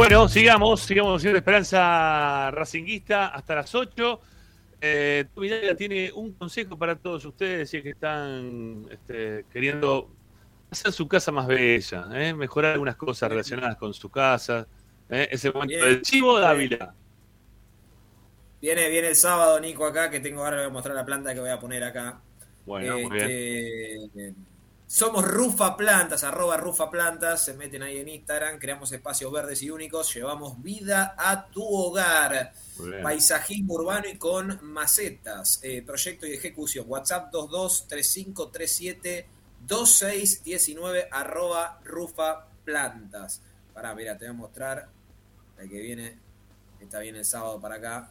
Bueno, sigamos, sigamos haciendo Esperanza Racinguista hasta las 8. Eh, Vidal tiene un consejo para todos ustedes si es que están este, queriendo hacer su casa más bella, ¿eh? mejorar algunas cosas relacionadas con su casa. ¿eh? Es el momento Bien. del Chivo Dávila. Viene, viene el sábado, Nico, acá, que tengo ahora, voy a mostrar la planta que voy a poner acá. Bueno, muy Este, Somos Rufa Plantas, arroba Rufa Plantas, se meten ahí en Instagram, creamos espacios verdes y únicos, llevamos vida a tu hogar. Paisajismo urbano y con macetas. Eh, proyecto y ejecución. WhatsApp 2235372619 arroba Rufa Plantas. Pará, mira, te voy a mostrar el que viene. Está bien el sábado para acá.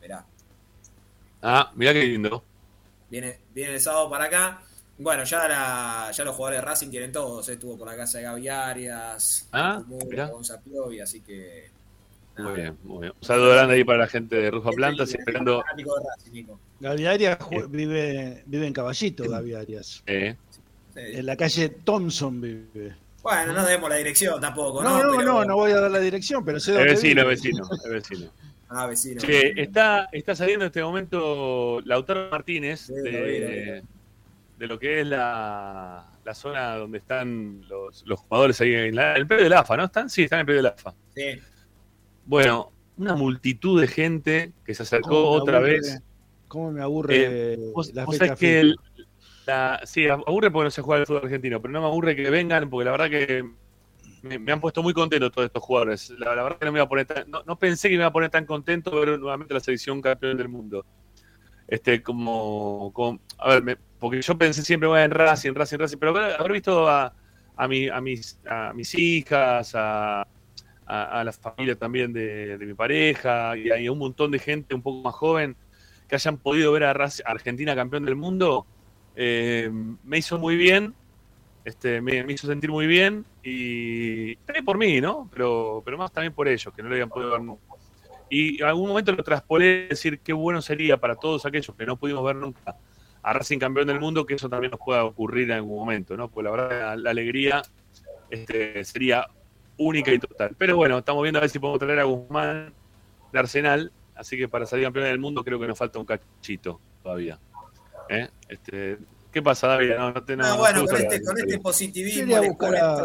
Mirá. Ah, mirá qué lindo. Viene, viene el sábado para acá. Bueno, ya, la- ya los jugadores de Racing tienen todos. eh. Estuvo por la casa de Gaby Arias, Ah. Gonza Piovi, así que. Muy bien, muy bien. Un saludo grande ahí para la gente de Rufa Plantas y esperando. fanático de Racing, Nico. Gaby Arias ju- vive, vive en Caballito, Gaby Arias. Eh, En la calle Thompson vive. Bueno, no demos la dirección tampoco, No, ¿no? no, Pero- no, no voy a dar la dirección, pero sé es dónde vecino, es vive. vecino, es vecino. (laughs) Ah, vecino. Che, está, está saliendo en este momento Lautaro Martínez lo vi, de, de lo que es la, la zona donde están los, los jugadores ahí en, la- en el predio del AFA, ¿no? ¿Están? Sí, están en el predio del AFA. Sí. Bueno, una multitud de gente que se acercó ¿Cómo me otra aburre- vez. ¿Cómo me aburre Eh, vos, la vos fecha que el- la- sí, aburre porque no se juega el fútbol argentino, pero no me aburre que vengan porque la verdad que me, me han puesto muy contento todos estos jugadores. La, la verdad que no me iba a poner tan- no, no pensé que me iba a poner tan contento ver nuevamente la selección campeón del mundo. Este, como, como- a ver, me- porque yo pensé siempre, bueno, en Racing, Racing, Racing, pero haber, visto a, a, mi- a mis, a mis hijas, a, a, a la familia también de, de mi pareja y a, un montón de gente un poco más joven que hayan podido ver a Rac- a Argentina campeón del mundo, eh, me hizo muy bien, este, me, me hizo sentir muy bien y también por mí, ¿no? Pero, pero más también por ellos, que no lo habían podido ver nunca. Y en algún momento lo traspolé, decir qué bueno sería para todos aquellos que no pudimos ver nunca a Racing campeón del mundo, que eso también nos pueda ocurrir en algún momento, ¿no? Porque la verdad la, alegría este, sería única y total. Pero bueno, estamos viendo a ver si podemos traer a Guzmán de Arsenal, así que para salir campeón del mundo creo que nos falta un cachito todavía. ¿Eh? Este, ¿Qué pasa, David? No, no te, no, Ah, no bueno, te con este, con este positivismo buscar a-.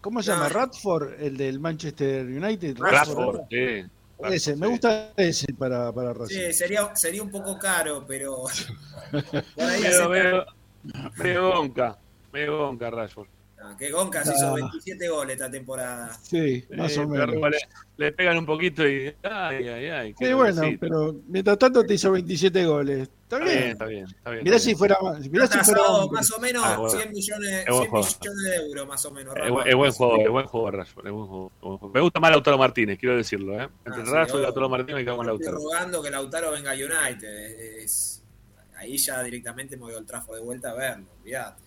¿Cómo se llama? Radford, el del Manchester United. Rashford, sí. Ese, me gusta ese para, para Racing. Sí, sería, sería un poco caro, pero. por ahí hace- medio, medio gonca, medio gonca, Rashford. Ah, que Goncas hizo 27 goles esta temporada. Sí, más Eh, o menos. Le, le pegan un poquito y. Ay, ay, ay. qué Sí, bueno, pero mientras tanto te hizo 27 goles. Está bien. está bien. Está bien Mirá está si bien. fuera más. Mirá si fuera más o menos Ah, bueno. 100 millones, Es buen 100 jugador. millones de euros, más o menos. Es, buen- es buen jugador, es buen jugador Rashford. buen jugador. Me gusta más Lautaro Martínez, quiero decirlo. ¿eh? Entre Ah, sí, Rashford y. Lautaro Martínez me quedo con Estoy Lautaro. rogando que Lautaro venga a United. Es- es- ahí ya directamente me voy al trajo de vuelta a verlo. Olvídate.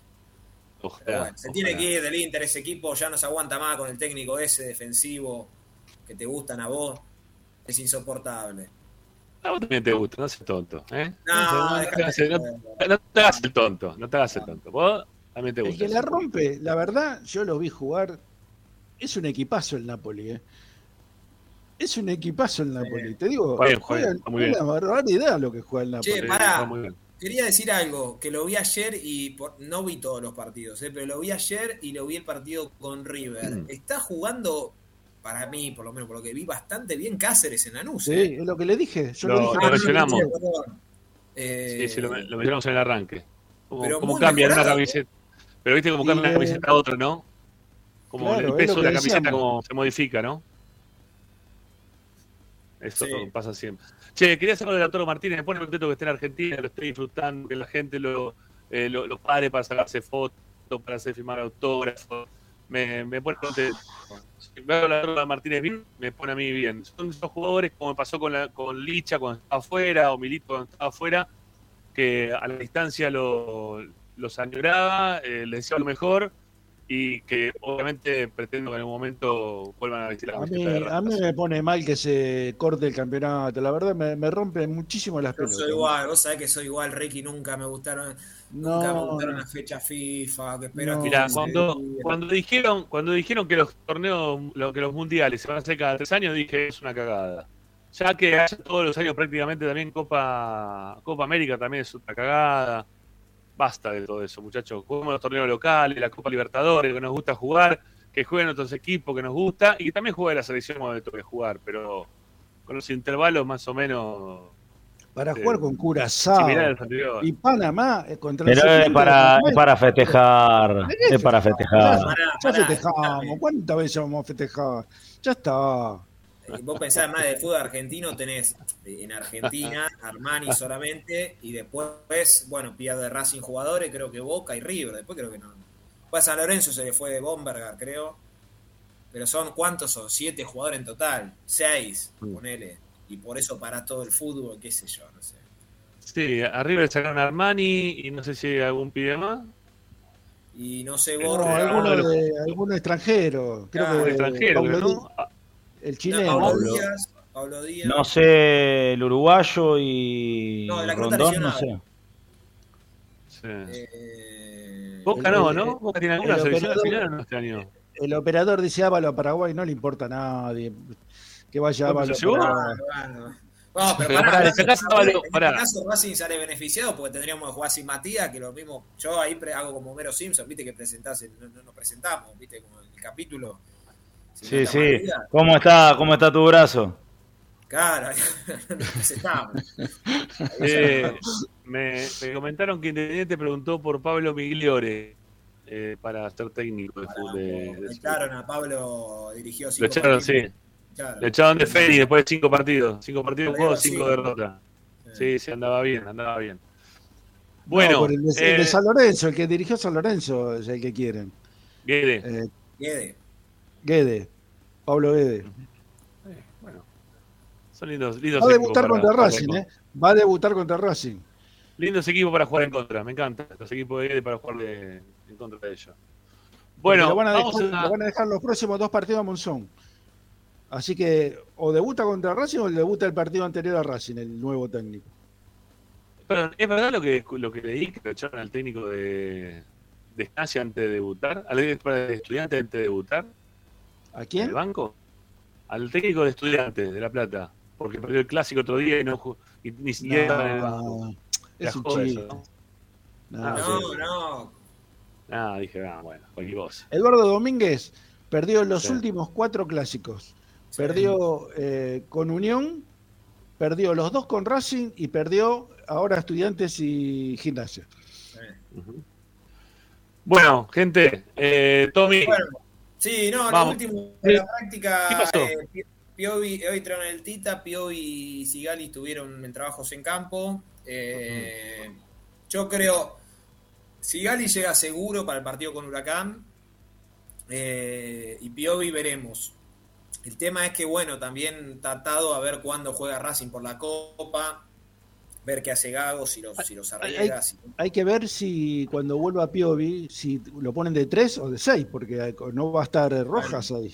Pero Ojalá, bueno, se tiene que ir del Inter ese equipo, ya no se aguanta más con el técnico ese defensivo que te gustan a vos. Es insoportable. A vos también te gusta, no seas tonto. ¿eh? No, no, te hagas- no- no te hagas el tonto, no te hagas el tonto. Vos también te El gusta. que la rompe, la verdad, yo lo vi jugar. Es un equipazo el Napoli, ¿eh? Es un equipazo el Napoli. Te digo, bien, juega, juega, está muy bien. una barbaridad lo que juega el Napoli. Che, pará. Quería decir algo, que lo vi ayer y por- no vi todos los partidos, eh, pero lo vi ayer y lo vi el partido con River. Mm. Está jugando, para mí, por lo menos por lo que vi, bastante bien Cáceres en Lanús. Sí, eh. es lo que le dije. Yo Lo- lo dije. Ah, no. Eh, Sí, sí, lo, lo mencionamos en el arranque. Cómo muy cambia una camiseta. Pero viste cómo Y, cambia una camiseta a otra, ¿no? Como claro, el es peso de la camiseta como se modifica, ¿no? Eso Sí. pasa siempre. Che, quería hacerlo de Lautaro Martínez. Me pone contento que esté en Argentina, lo estoy disfrutando, que la gente lo, eh, lo, pare para sacarse fotos, para hacer firmar autógrafos. Me, me pone contento. Si veo a Lautaro Martínez bien, me pone a mí bien. Son esos jugadores, como me pasó con, la, con Licha cuando estaba afuera, o Milito cuando estaba afuera, que a la distancia lo, los añoraba, eh, les decía lo mejor y que obviamente pretendo que en algún momento vuelvan a vestir la A mí, de a mí me pone mal que se corte el campeonato. La verdad me, me rompe muchísimo las Yo pelotas. soy igual, vos sabés que soy igual, Ricky, nunca me gustaron, nunca me gustaron las fechas FIFA, que espero No. que Mirá, cuando, cuando dijeron, cuando dijeron que los torneos, lo, que los mundiales se van a hacer cada tres años, dije es una cagada. Ya que haya todos los años prácticamente también Copa, Copa América también es una cagada. Basta de todo eso, muchachos. Juguemos los torneos locales, la Copa Libertadores, que nos gusta jugar, que jueguen otros equipos que nos gusta, y que también juegue la selección cuando le toque jugar, pero con los intervalos más o menos Para Sí. jugar con Curazao y Panamá eh, contra Pero el es para, es para festejar. Es para festejar. Ya festejamos. ¿Cuántas veces vamos a festejar? Ya está. Vos pensás más del fútbol argentino, tenés en Argentina Armani solamente y después, bueno, pierde Racing jugadores, creo que Boca y River, después creo que no. Pues a San Lorenzo se le fue de Bombergar, creo. Pero son, ¿cuántos son? Siete jugadores en total, seis, ponele. Y por eso para todo el fútbol, qué sé yo, no sé. Sí, arriba le sacaron a Armani y no sé si hay algún pibe más. Y no sé, No, Borja. alguno, de, alguno extranjero. Creo Claro, que extranjero, ¿no? El No, chileno. Pablo Pablo. Díaz, Pablo Díaz. No sé, el uruguayo y No, de la Cruz Rondón, no sé. Sí. Eh, Boca el- no, ¿no? Boca tiene alguna el selección al operador- final o no este año. El operador dice Ávalo a Paraguay, no le importa a nadie. Que vaya ¿Cuánto Ávalo a. Bueno. No, pero Pero pará, a en este caso Racing sale beneficiado porque tendríamos que jugar sin Matías, que lo mismo, yo ahí hago como Mero Simpson, viste que presentás, no, no nos presentamos, viste, como el capítulo. Sí, sí. ¿Cómo está, ¿Cómo está tu brazo? Claro. (laughs) (laughs) Eh, me, me comentaron que Independiente preguntó por Pablo Migliore eh, para ser técnico de fútbol. de- Echaron a Pablo, dirigió Lo cinco echaron, sí. Claro. Lo echaron de Feni después de cinco partidos. Cinco partidos jugados, cinco derrotas. Sí, sí, andaba bien, andaba bien. Bueno, No, por el, de, el de eh, San Lorenzo, el que dirigió San Lorenzo es el que quieren. Guede. Eh, Guede. Guede. Pablo Guede. Son lindos, lindos Va a debutar contra para Racing. ¿eh? Va a debutar contra Racing. Lindos equipos para jugar en contra, me encanta. Los equipos de Guede para jugar de- en contra de ellos. Bueno, lo van, a vamos dejar, a- lo van a dejar los próximos dos partidos a Monzón. Así que o debuta contra Racing o debuta el partido anterior a Racing, el nuevo técnico. ¿es verdad lo que, lo que leí que lo echaron al técnico de, de Estancia antes de debutar? ¿Al de estudiante antes de debutar? ¿A ¿En quién? el banco? Al técnico de estudiantes de La Plata. Porque perdió el clásico otro día y, no, y ni siquiera. No, es un joda chiste. eso, ¿no? No, Ah, No, sí. no. Ah, dije, ah, bueno, cualquier cosa. Eduardo Domínguez perdió los Sí. últimos cuatro clásicos. Perdió eh, con Unión, perdió los dos con Racing y perdió ahora Estudiantes y Gimnasia. Bueno, gente, eh, Tommy, Bueno, sí, no, Vamos. lo último de la práctica. ¿Qué pasó? eh, Pi- Piovi, hoy entraron el Tita, Piovi y Sigali estuvieron en trabajos en campo. Eh, Yo creo, Sigali llega seguro para el partido con Huracán. eh, y Piovi veremos. El tema es que, bueno, también tratado a ver cuándo juega Racing por la Copa, ver qué hace Gago, si los, si los Hay, arregla. si- hay que ver si cuando vuelva Piovi, si lo ponen de tres o de seis, porque no va a estar Rojas ahí.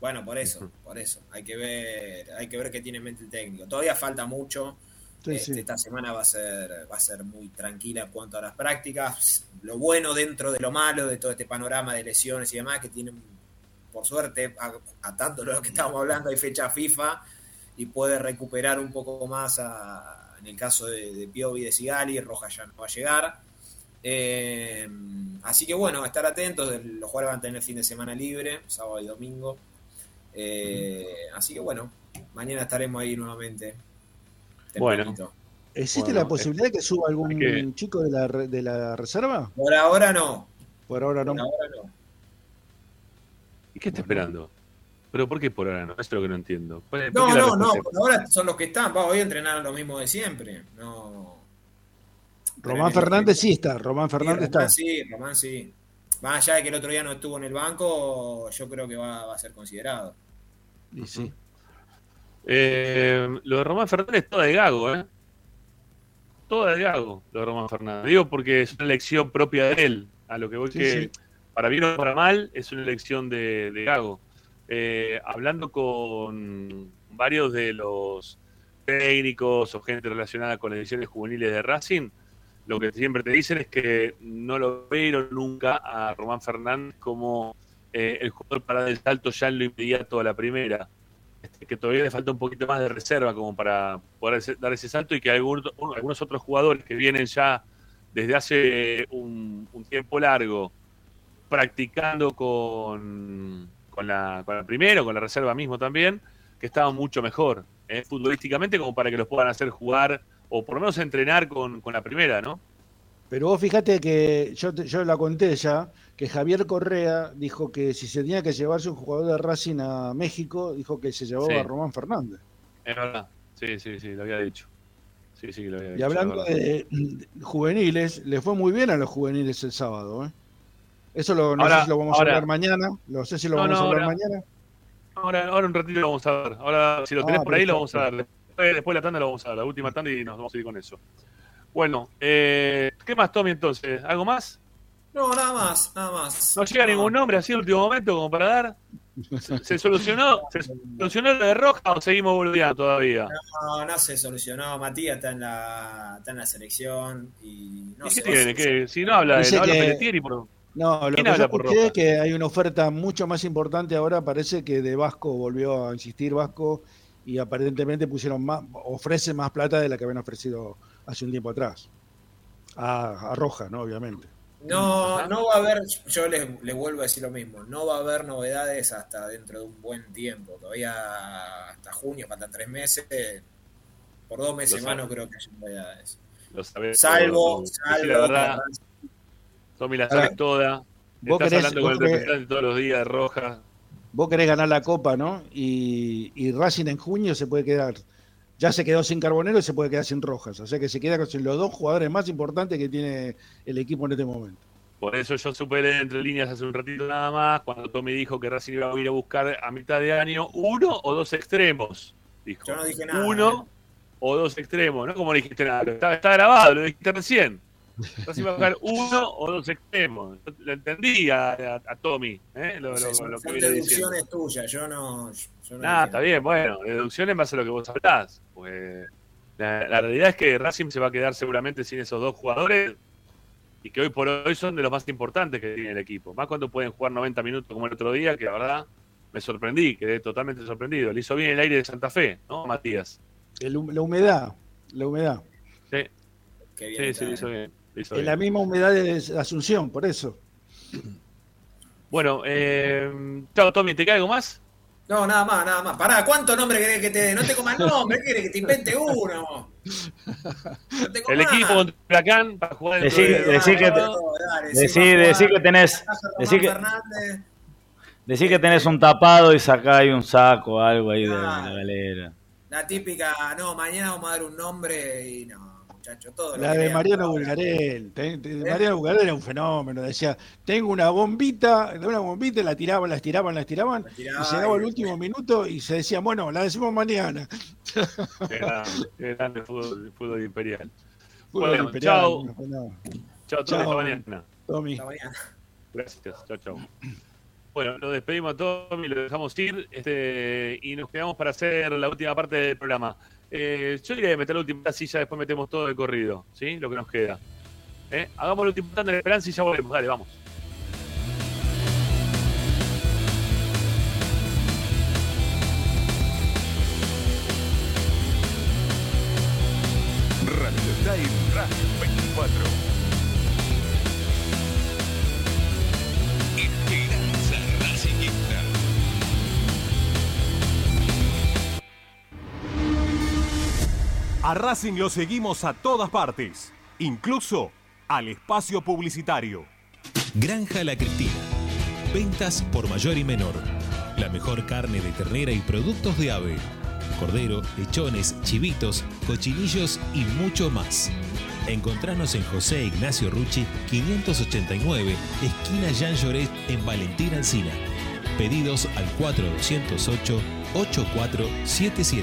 Bueno, por eso, por eso. Hay que ver, hay que ver qué tiene en mente el técnico. Todavía falta mucho. Sí, Este, sí. Esta semana va a ser, va a ser muy tranquila en cuanto a las prácticas. Lo bueno dentro de lo malo, de todo este panorama de lesiones y demás, que tienen, por suerte, a- atando lo que estábamos hablando, hay fecha FIFA y puede recuperar un poco más a- en el caso de, de Piovi y de Sigali, Roja ya no va a llegar. Eh, así que bueno, estar atentos, los jugadores van a tener el fin de semana libre, sábado y domingo. Eh, así que bueno, mañana estaremos ahí nuevamente. Bueno. ¿Existe Bueno, la posibilidad de que suba algún que- chico de la, re- de la reserva? Por ahora no. Por ahora no. Por ahora no. ¿y qué está esperando? ¿Pero por qué por ahora no? Eso es lo que no entiendo. ¿Cuál es- por No, no, no, por ahora son los que están. Va, hoy entrenaron lo mismo de siempre. No. Román Fernández sí está, Román Fernández sí, Román está. sí, Román sí. Más allá de que el otro día no estuvo en el banco, yo creo que va, va a ser considerado. Y sí. Eh, lo de Román Fernández es todo de Gago, ¿eh? Todo de Gago, lo de Román Fernández. Digo porque es una elección propia de él. A lo que voy Sí, que, sí. para bien o para mal, es una elección de, de Gago. Eh, hablando con varios de los técnicos o gente relacionada con las ediciones juveniles de Racing, lo que siempre te dicen es que no lo vieron nunca a Román Fernández como eh, el jugador para dar el salto ya en lo inmediato a la primera. Este, que todavía le falta un poquito más de reserva como para poder dar ese salto y que algunos, algunos otros jugadores que vienen ya desde hace un tiempo largo practicando con, con, la, con la primera o con la reserva mismo también, que estaban mucho mejor. eh, futbolísticamente como para que los puedan hacer jugar o por lo menos entrenar con, con la primera, ¿no? Pero vos fíjate que yo, yo la conté ya, que Javier Correa dijo que si se tenía que llevarse un jugador de Racing a México, dijo que se llevaba Sí. a Román Fernández. Es verdad. Sí, sí, sí, lo había dicho. Sí, sí, lo había dicho. Y hablando de, de juveniles, le fue muy bien a los juveniles el sábado. ¿eh? Eso lo, no Ahora- sé si lo vamos ahora- a hablar mañana. No sé si lo No, vamos no, a hablar ahora- mañana. Ahora, ahora un ratito lo vamos a ver. Ahora, si lo tenés Ah, por ahí, lo vamos a ver. Después, después de la tanda lo vamos a ver, la última tanda y nos vamos a ir con eso. Bueno, eh, ¿qué más, Tommy, entonces? ¿Algo más? No, nada más, nada más. ¿No llega ningún nombre así en último momento como para dar? ¿Se, se solucionó ¿Se solucionó lo de Roja o seguimos boludeando todavía? No, no se solucionó. Matías está en la, está en la selección y no ¿Y qué tiene? Si no habla, Dice no habla que- Pelletieri por... No, lo ¿Quién que yo por escuché es que hay una oferta mucho más importante ahora, parece que de Vasco volvió a insistir Vasco y aparentemente pusieron más, ofrece más plata de la que habían ofrecido hace un tiempo atrás. A, a Roja, ¿no? Obviamente. No, no va a haber, yo les, les vuelvo a decir lo mismo, no va a haber novedades hasta dentro de un buen tiempo. Todavía hasta junio, faltan tres meses. Por dos meses más no creo que haya novedades. Lo sabés Salvo, salvo. La verdad, Tommy la Ahora, sabes toda. vos Estás querés- hablando con el querés- representante todos los días de Roja. Vos querés ganar la Copa, ¿no? Y, y Racing en junio se puede quedar, ya se quedó sin Carbonero y se puede quedar sin Rojas. O sea que se queda con los dos jugadores más importantes que tiene el equipo en este momento. Por eso yo supe leer entre líneas hace un ratito nada más, cuando Tommy dijo que Racing iba a ir a buscar a mitad de año uno o dos extremos. Dijo. Yo no dije nada. Uno o dos extremos, ¿no? Como no dijiste nada, está grabado, lo dijiste recién. Racing iba a buscar uno o dos extremos. Yo Lo entendí a, a- a Tommy, ¿eh? lo, lo- son, lo que son deducciones tuyas, yo no. Yo no está bien, bueno, deducción en base a lo que vos hablás. Pues, la, la realidad es que Racing se va a quedar seguramente sin esos dos jugadores y que hoy por hoy son de los más importantes que tiene el equipo. Más cuando pueden jugar 90 minutos como el otro día, que la verdad me sorprendí, quedé totalmente sorprendido. Le hizo bien el aire de Santa Fe, ¿no, Matías? El la humedad, la humedad. Sí, Qué bien sí, está, sí, le hizo bien. Bien. la misma humedad de Asunción, por eso. Bueno, eh, chao, Tommy, ¿te queda algo más? No, nada más, nada más. Pará, ¿cuánto nombre querés que te dé? No te comas nombre, ¿qué querés que te invente uno? No te El equipo contra Huracán para jugar dentro Decí, de- decí que, te- Dale, decí, sí, va a decí jugar. que tenés, decí que, decí que tenés un tapado y sacá ahí un saco o algo ahí de, de la galera. La típica, no, mañana vamos a dar un nombre y no, muchachos, todo lo La de. Mariano Bulgarel. Te- Mariano Bulgarel era un fenómeno. Decía, tengo una bombita, una bombita, la tiraban, la estiraban, la estiraban, tiraban y llegaba el último minuto y se decía, bueno, la decimos mañana. Qué grande, qué grande fútbol, fútbol imperial. Fútbol Bueno, imperial, chao. no. Chao, Tommy, Chao. hasta mañana. Tommy. Hasta mañana. Gracias, chao, chao. Bueno, nos despedimos a Tommy, lo dejamos ir este, y nos quedamos para hacer la última parte del programa. Eh, yo diría que meter la última silla, después metemos todo de corrido, ¿sí? Lo que nos queda. ¿Eh? Hagamos la última tanda de esperanza y ya volvemos. Dale, vamos. Radio Time Radio 24. A Racing lo seguimos a todas partes, incluso al espacio publicitario. Granja La Cristina. Ventas por mayor y menor. La mejor carne de ternera y productos de ave. Cordero, lechones, chivitos, cochinillos y mucho más. Encontranos en José Ignacio Rucci 589, esquina Jean Lloret en Valentín Alcina. Pedidos al 4208-8477.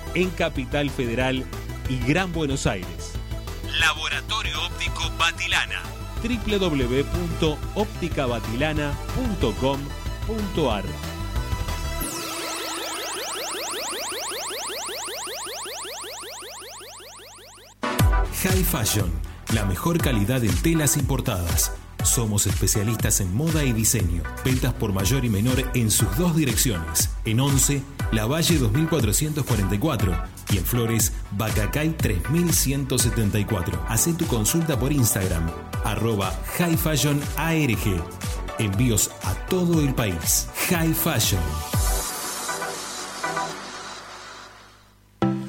en Capital Federal y Gran Buenos Aires. Laboratorio Óptico Batilana www.opticabatilana.com.ar High Fashion, la mejor calidad en telas importadas. Somos especialistas en moda y diseño. Ventas por mayor y menor en sus dos direcciones. En 11, La Valle 2444 y en Flores, Bacacay 3174. Haz tu consulta por Instagram, arroba High Fashion. Envíos a todo el país. High Fashion.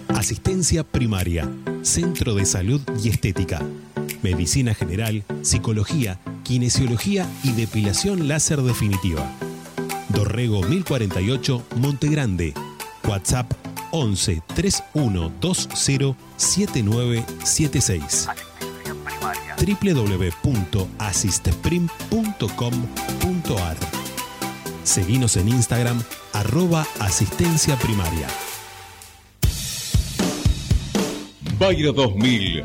Asistencia primaria, Centro de Salud y Estética. Medicina General, Psicología, Kinesiología y Depilación Láser Definitiva. Dorrego 1048, Monte Grande. WhatsApp 11 3120 7976 www.asisteprim.com.ar Seguinos en Instagram arroba asistencia primaria. Bayra 2000,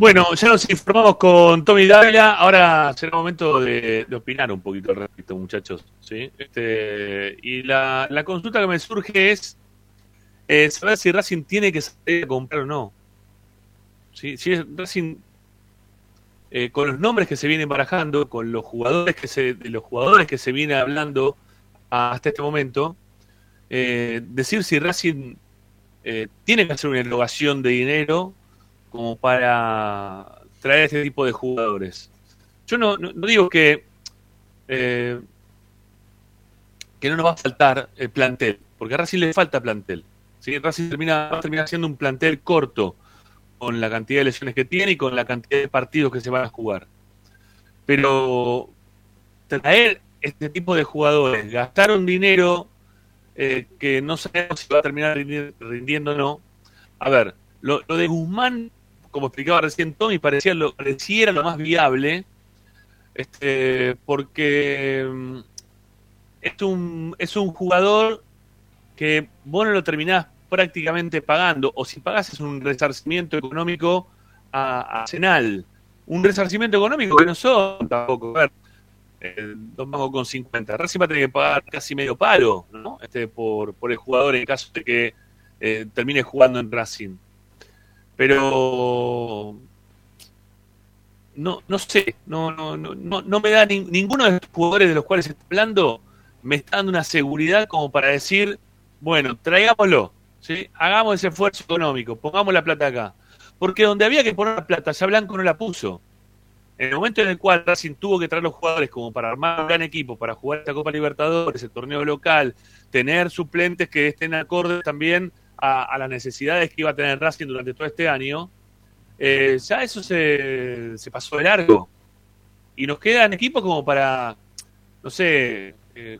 Bueno, ya nos informamos con Tommy Dávila. Ahora será momento de, opinar un poquito al respecto, muchachos. ¿sí? Este, y la, la consulta que me surge es eh, saber si Racing tiene que salir a comprar o no. ¿Sí? Si es Racing, eh, con los nombres que se vienen barajando, con los jugadores que se, de los jugadores que se viene hablando hasta este momento, eh, decir si Racing eh, tiene que hacer una erogación de dinero como para traer este tipo de jugadores. Yo no, no, digo que eh, que no nos va a faltar el plantel, porque a Racing le falta plantel. ¿sí? Racing termina, va a terminar siendo un plantel corto con la cantidad de lesiones que tiene y con la cantidad de partidos que se van a jugar. Pero traer este tipo de jugadores, gastar un dinero eh, que no sabemos si va a terminar rindi- rindiendo o no. A ver, lo de Guzmán, como explicaba recién Tommy, parecía lo, pareciera lo más viable, este, porque mm, es un, es un jugador que vos no lo terminás prácticamente pagando, o si pagás es un resarcimiento económico a, Arsenal. Un resarcimiento económico que no son tampoco, a ver, dos mangos con 50. Racing va a tener que pagar casi medio palo, ¿no? Este, por, por el jugador en caso de que eh, termine jugando en Racing. Pero no, no sé, no, no, no, no, me da ni- ninguno de los jugadores de los cuales estoy hablando me está dando una seguridad como para decir, bueno, traigámoslo, ¿sí? hagamos ese esfuerzo económico, pongamos la plata acá. Porque donde había que poner la plata, ya Blanco no la puso. En el momento en el cual Racing tuvo que traer los jugadores como para armar un gran equipo, para jugar esta Copa Libertadores, el torneo local, tener suplentes que estén acordes también a, a las necesidades que iba a tener Racing durante todo este año, eh, ya eso se, se pasó de largo. Y nos quedan equipos como para, no sé, eh,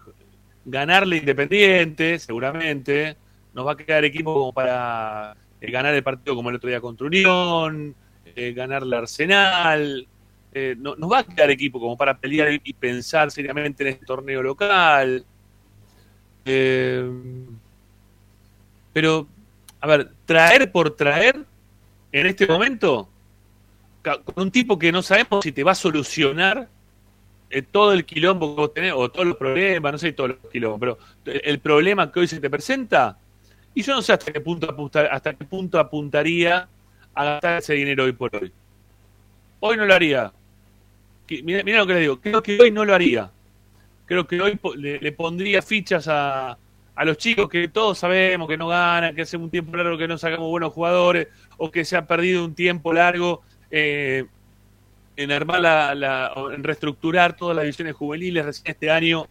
ganarle Independiente, seguramente. Nos va a quedar equipo como para eh, ganar el partido como el otro día contra Unión, ganarle Arsenal. No, nos va a quedar equipo como para pelear y pensar seriamente en este torneo local. Eh, pero, a ver, traer por traer en este momento, con un tipo que no sabemos si te va a solucionar eh, todo el quilombo que vos tenés, o todos los problemas, no sé todos los quilombos, pero el problema que hoy se te presenta, y yo no sé hasta qué punto apuntar, hasta qué punto apuntaría a gastar ese dinero hoy por hoy. Hoy no lo haría. Mira, mira lo que le digo, creo que hoy no lo haría. Creo que hoy le, le pondría fichas a, a los chicos que todos sabemos que no ganan, que hace un tiempo largo que no sacamos buenos jugadores, o que se ha perdido un tiempo largo eh, en armar la, la- en reestructurar todas las divisiones juveniles. Recién este año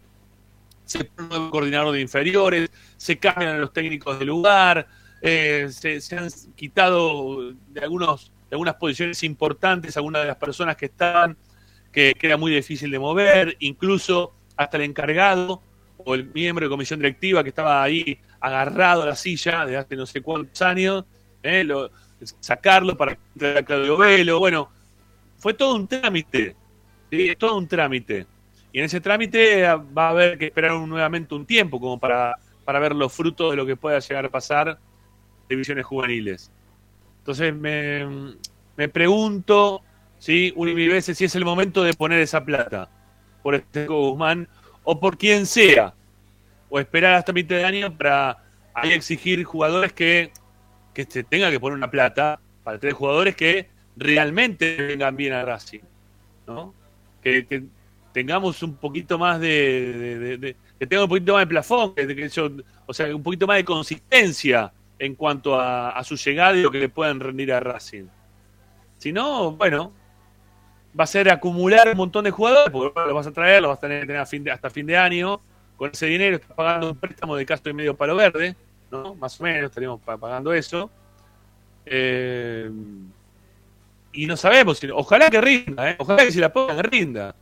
se pone coordinador de inferiores, se cambian los técnicos del lugar, eh, se, han quitado de algunos de algunas posiciones importantes algunas de las personas que estaban, que era muy difícil de mover, incluso hasta el encargado o el miembro de comisión directiva que estaba ahí agarrado a la silla desde hace no sé cuántos años, eh, lo- sacarlo para que entre Claudio Velo, bueno, fue todo un trámite, ¿sí? todo un trámite. Y en ese trámite ah, va a haber que esperar nuevamente un tiempo como para, para ver los frutos de lo que pueda llegar a pasar divisiones juveniles. Entonces me, me pregunto, ¿sí? una y mil veces, si es el momento de poner esa plata por este Guzmán o por quien sea, o esperar hasta mitad de año para ahí exigir jugadores que, que se tenga que poner una plata para tres jugadores que realmente vengan bien a Racing, ¿no? Que, tengamos un poquito más de, que tenga un poquito más de plafón, que, que o sea, un poquito más de consistencia en cuanto a, a su llegada y lo que le puedan rendir a Racing. Si no, bueno, va a ser acumular un montón de jugadores, porque lo vas a traer, lo vas a tener hasta fin de año. Con ese dinero estás pagando un préstamo de Castro y medio palo verde, ¿no? Más o menos estaríamos pa- pagando eso. Eh, y no sabemos, ojalá que rinda, ¿eh? ojalá que si la pongan rinda.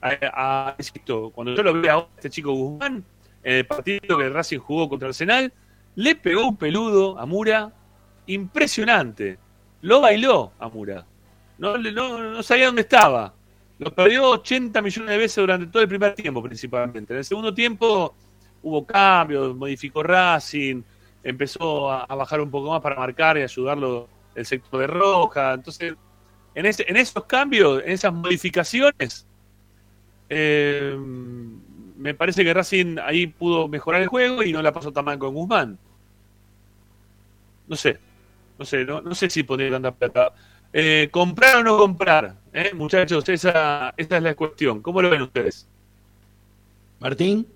A, insisto, cuando yo lo veo a este chico Guzmán, en el partido que Racing jugó contra Arsenal, le pegó un peludo a Mura impresionante. Lo bailó a Mura. No, no, no sabía dónde estaba. Lo perdió 80 millones de veces durante todo el primer tiempo, principalmente. En el segundo tiempo hubo cambios, modificó Racing, empezó a, a bajar un poco más para marcar y ayudarlo el sector de Roja. Entonces, en, ese, en esos cambios, en esas modificaciones, eh, me parece que Racing ahí pudo mejorar el juego y no la pasó tan mal con Guzmán. No sé, no sé, no, no sé si poner tanta plata. Eh, ¿Comprar o no comprar? ¿Eh? Muchachos, esa, esa es la cuestión. ¿Cómo lo ven ustedes? Martín.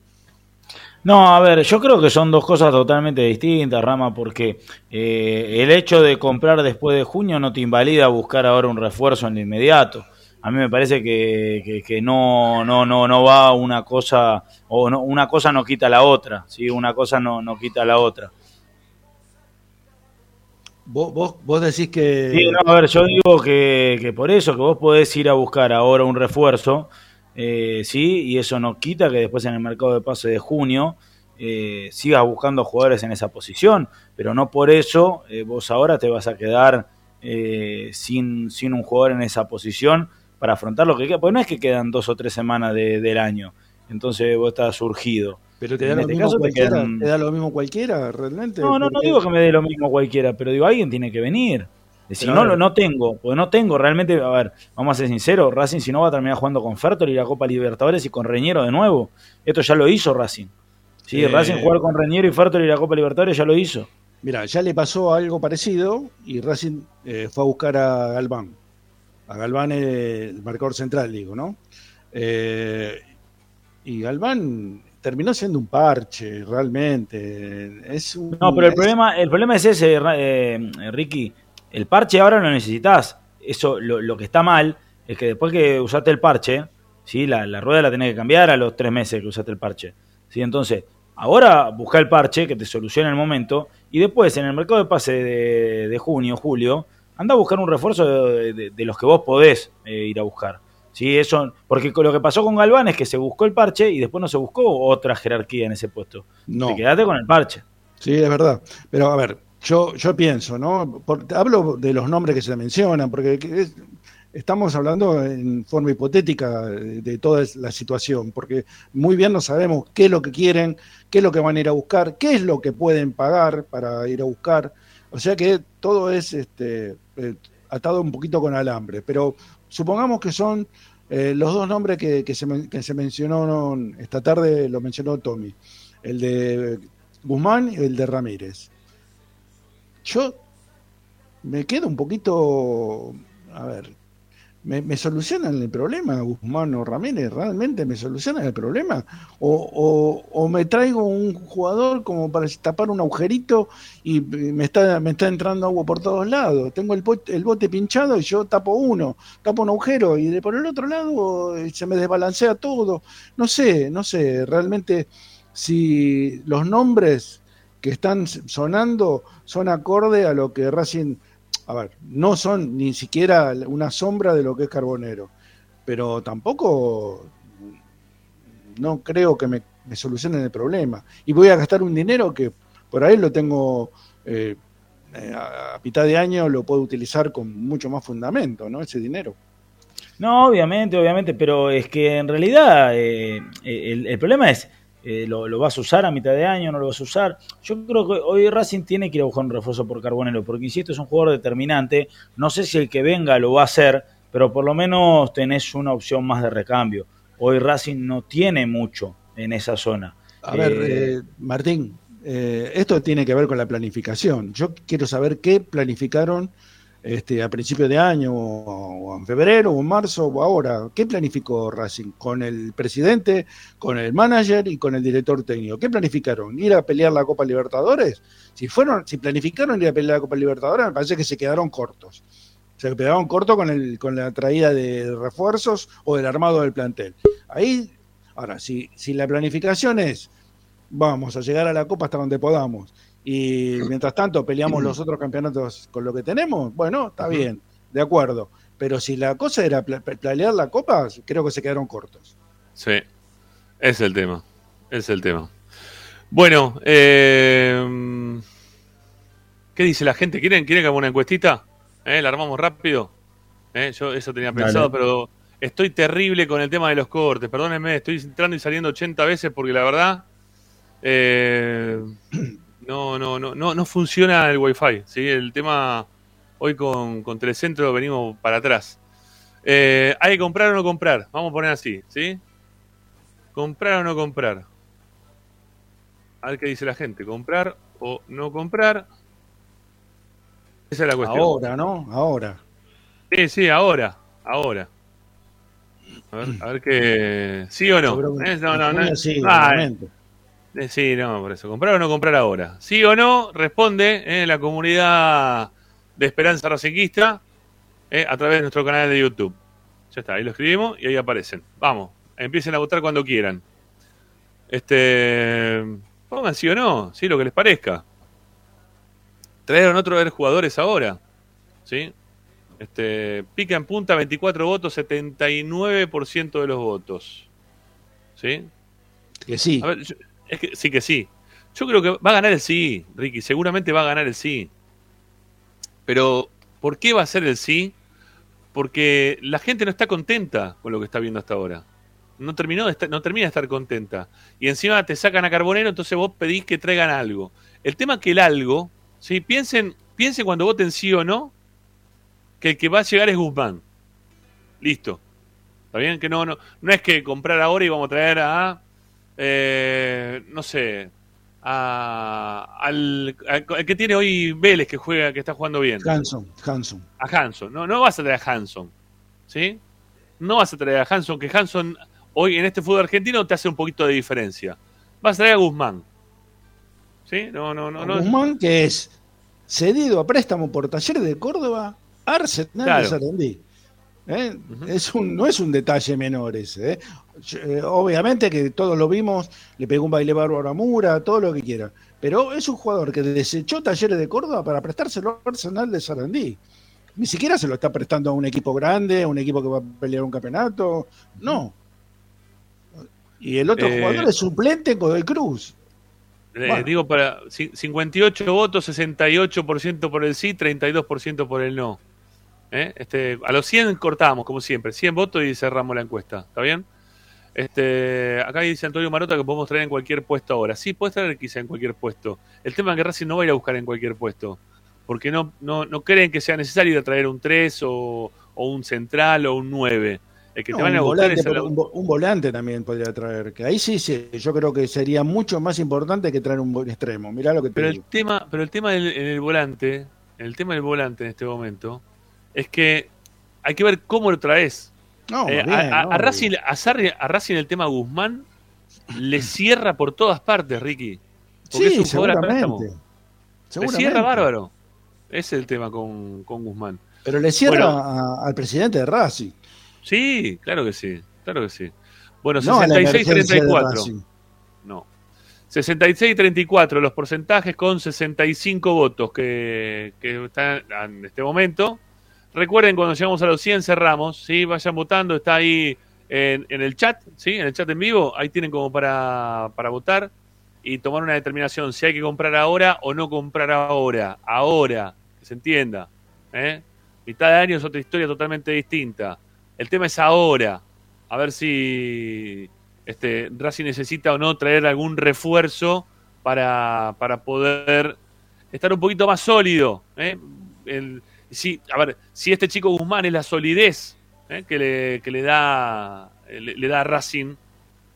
No, a ver, yo creo que son dos cosas totalmente distintas, Rama, porque eh, el hecho de comprar después de junio no te invalida buscar ahora un refuerzo en lo inmediato. A mí me parece que, que- que no, no, no, no va una cosa, o no, una cosa no quita la otra, ¿sí? Una cosa no, no quita la otra. Vos, vos, vos decís que. Sí, no, a ver, yo digo que, que por eso, que vos podés ir a buscar ahora un refuerzo, eh, sí, y eso no quita que después en el mercado de pase de junio eh, sigas buscando jugadores en esa posición, pero no por eso eh, vos ahora te vas a quedar eh, sin, sin un jugador en esa posición para afrontar lo que queda, porque no es que quedan dos o tres semanas de- del año, entonces vos estás surgido. Pero te da, En lo este mismo caso te cualquiera, quedan- te da lo mismo cualquiera, realmente. no, no, no digo que me dé lo mismo cualquiera, pero digo, alguien tiene que venir. Si no, no tengo, porque no tengo realmente, a ver, vamos a ser sinceros, Racing si no va a terminar jugando con Fertoli y la Copa Libertadores y con Reñero de nuevo. Esto ya lo hizo Racing. Sí, Eh, Racing jugar con Reñero y Fertoli y la Copa Libertadores ya lo hizo. Mira, ya le pasó algo parecido y Racing eh, fue a buscar a Galván. A Galván, eh, el marcador central, digo, ¿no? Eh, y Galván terminó siendo un parche, realmente. Es un, No, pero el es- problema, el problema es ese, eh, Ricky. el parche ahora lo necesitas. Eso, lo, lo que está mal es que después que usaste el parche, ¿sí? la, la rueda la tenés que cambiar a los tres meses que usaste el parche. ¿sí? Entonces, ahora busca el parche que te solucione el momento y después en el mercado de pase de, de junio, julio, anda a buscar un refuerzo de, de- de los que vos podés eh, ir a buscar. Sí, eso, porque lo que pasó con Galván es que se buscó el parche y después no se buscó otra jerarquía en ese puesto. No. Te quedaste con el parche. Sí, es verdad. Pero a ver, yo, yo pienso, ¿no? Por- hablo de los nombres que se mencionan, porque que es- estamos hablando en forma hipotética de, de toda la situación, porque muy bien no sabemos qué es lo que quieren, qué es lo que van a ir a buscar, qué es lo que pueden pagar para ir a buscar. O sea que todo es este, eh, atado un poquito con alambre. Pero supongamos que son eh, los dos nombres que, que se, que se mencionaron esta tarde, lo mencionó Tommy, el de Guzmán y el de Ramírez. Yo me quedo un poquito, a ver, ¿me, me solucionan el problema Guzmán o Ramírez? ¿Realmente me solucionan el problema? ¿O, o- o me traigo un jugador como para tapar un agujerito y me está, me está entrando agua por todos lados? Tengo el, bote- el bote pinchado y yo tapo uno, tapo un agujero y de por el otro lado eh, se me desbalancea todo. No sé, no sé, realmente si los nombres que están sonando son acorde a lo que Racing, a ver, no son ni siquiera una sombra de lo que es Carbonero, pero tampoco no creo que me, me solucionen el problema. Y voy a gastar un dinero que por ahí lo tengo eh, eh, a, mitad de año, lo puedo utilizar con mucho más fundamento, ¿no? Ese dinero. No, obviamente, obviamente, pero es que en realidad eh, el, el problema es, eh, lo, lo vas a usar a mitad de año? ¿No lo vas a usar? Yo creo que hoy Racing tiene que ir a buscar un refuerzo por Carbonero, porque insisto, es un jugador determinante. No sé si el que venga lo va a hacer, pero por lo menos tenés una opción más de recambio. Hoy Racing no tiene mucho en esa zona. A ver, Eh, eh, Martín, eh, esto tiene que ver con la planificación. Yo quiero saber qué planificaron este, a principio de año, o, en febrero, o en marzo, o ahora. ¿Qué planificó Racing? Con el presidente, con el manager y con el director técnico. ¿Qué planificaron? ¿Ir a pelear la Copa Libertadores? Si fueron, si planificaron ir a pelear la Copa Libertadores, me parece que se quedaron cortos. Se quedaron cortos con, el, con la traída de refuerzos o del armado del plantel. Ahí, ahora, si, si la planificación es vamos a llegar a la Copa hasta donde podamos y mientras tanto peleamos los otros campeonatos con lo que tenemos, bueno, está bien, de acuerdo. Pero si la cosa era planear la Copa, creo que se quedaron cortos. Sí, es el tema. Es el tema. Bueno, eh, ¿qué dice la gente? ¿Quieren, quieren que haga una encuestita? ¿Eh? ¿La armamos rápido? ¿Eh? Yo eso tenía Dale. pensado, pero estoy terrible con el tema de los cortes. Perdónenme, estoy entrando y saliendo 80 veces porque la verdad eh, (clears throat) no, no, no, no, no funciona el wifi. ¿sí? El tema hoy con, con Telecentro venimos para atrás. Eh, ¿Hay que comprar o no comprar? Vamos a poner así, ¿sí? ¿Comprar o no comprar? A ver qué dice la gente. ¿Comprar o no comprar? Esa es la cuestión. Ahora, ¿no? Ahora. Sí, sí, ahora. Ahora. A ver, a ver qué. ¿Sí o no? Eh, No, no, no. sí, Ah, sí, no, por eso. ¿Comprar o no comprar ahora? ¿Sí o no? Responde eh, la comunidad de Esperanza Racinguista eh, a través de nuestro canal de YouTube. Ya está, ahí lo escribimos y ahí aparecen. Vamos, empiecen a votar cuando quieran. Este. Pongan sí o no, sí, lo que les parezca. Trajeron otro de los jugadores ahora. ¿Sí? Este, pica en punta, 24 votos, 79% de los votos. ¿Sí? Que sí. A ver, yo- es que sí que sí. Yo creo que va a ganar el sí, Ricky. Seguramente va a ganar el sí. Pero, ¿por qué va a ser el sí? Porque la gente no está contenta con lo que está viendo hasta ahora. No, terminó no termina de estar contenta. Y encima te sacan a Carbonero, entonces vos pedís que traigan algo. El tema es que el algo, ¿sí? piensen, piensen cuando voten sí o no, que el que va a llegar es Guzmán. Listo. ¿Está bien? Que no, no, no es que comprar ahora y vamos a traer a, eh, no sé, a, al, al- que tiene hoy Vélez que juega, que está jugando bien. Hanson, Hanson. A Hanson. No, no vas a traer a Hanson. ¿Sí? No vas a traer a Hanson, que Hanson hoy en este fútbol argentino te hace un poquito de diferencia. Vas a traer a Guzmán. ¿Sí? No, no, no. no. Guzmán, que es cedido a préstamo por Talleres de Córdoba, Arsenal de Sarandí. ¿eh? es un, no es un detalle menor ese. ¿eh? Eh, obviamente que todos lo vimos, le pegó un baile bárbaro a Mura, todo lo que quiera. Pero es un jugador que desechó Talleres de Córdoba para prestárselo al Arsenal de Sarandí. Ni siquiera se lo está prestando a un equipo grande, a un equipo que va a pelear un campeonato. No. Y el otro jugador es suplente con el Cruz. Digo, para 58 votos, 68% por el sí, 32% por el no. ¿eh? Este, a los 100 cortamos, como siempre. 100 votos y cerramos la encuesta. ¿Está bien? Este, acá dice Antonio Marota que podemos traer en cualquier puesto ahora. Sí, puedes traer quizá en cualquier puesto. El tema es que Racing no va a ir a buscar en cualquier puesto. Porque no, no, no creen que sea necesario ir a traer un 3 o, un central o un 9. El que te van a un, buscar volante, un, volante también podría traer. Que ahí sí, sí, yo creo que sería mucho más importante que traer un extremo. Mirá lo que te pero El tema, pero el tema del, en el volante, el tema del volante en este momento, es que hay que ver cómo lo traes. Eh, a, Racing, a, Racing el tema Guzmán le cierra por todas partes, Ricky. Porque sí, es un Le cierra bárbaro. Ese es el tema con, Guzmán. Pero le cierra al presidente de Racing. Sí, claro que sí. Claro que sí. Bueno, 66-34. No. 66-34 los porcentajes con 65 votos que, que están en este momento. Recuerden, cuando llegamos a los 100 cerramos, ¿sí? Vayan votando, está ahí en, el chat, ¿sí? En el chat en vivo, ahí tienen como para, para votar y tomar una determinación si hay que comprar ahora o no comprar ahora. Ahora, que se entienda. ¿eh? Mitad de año es otra historia totalmente distinta. El tema es ahora. A ver si este, Racing necesita o no traer algún refuerzo para, para poder estar un poquito más sólido. ¿eh? El, si, a ver, si este chico Guzmán es la solidez eh, que, le, que, le, da le, da Racing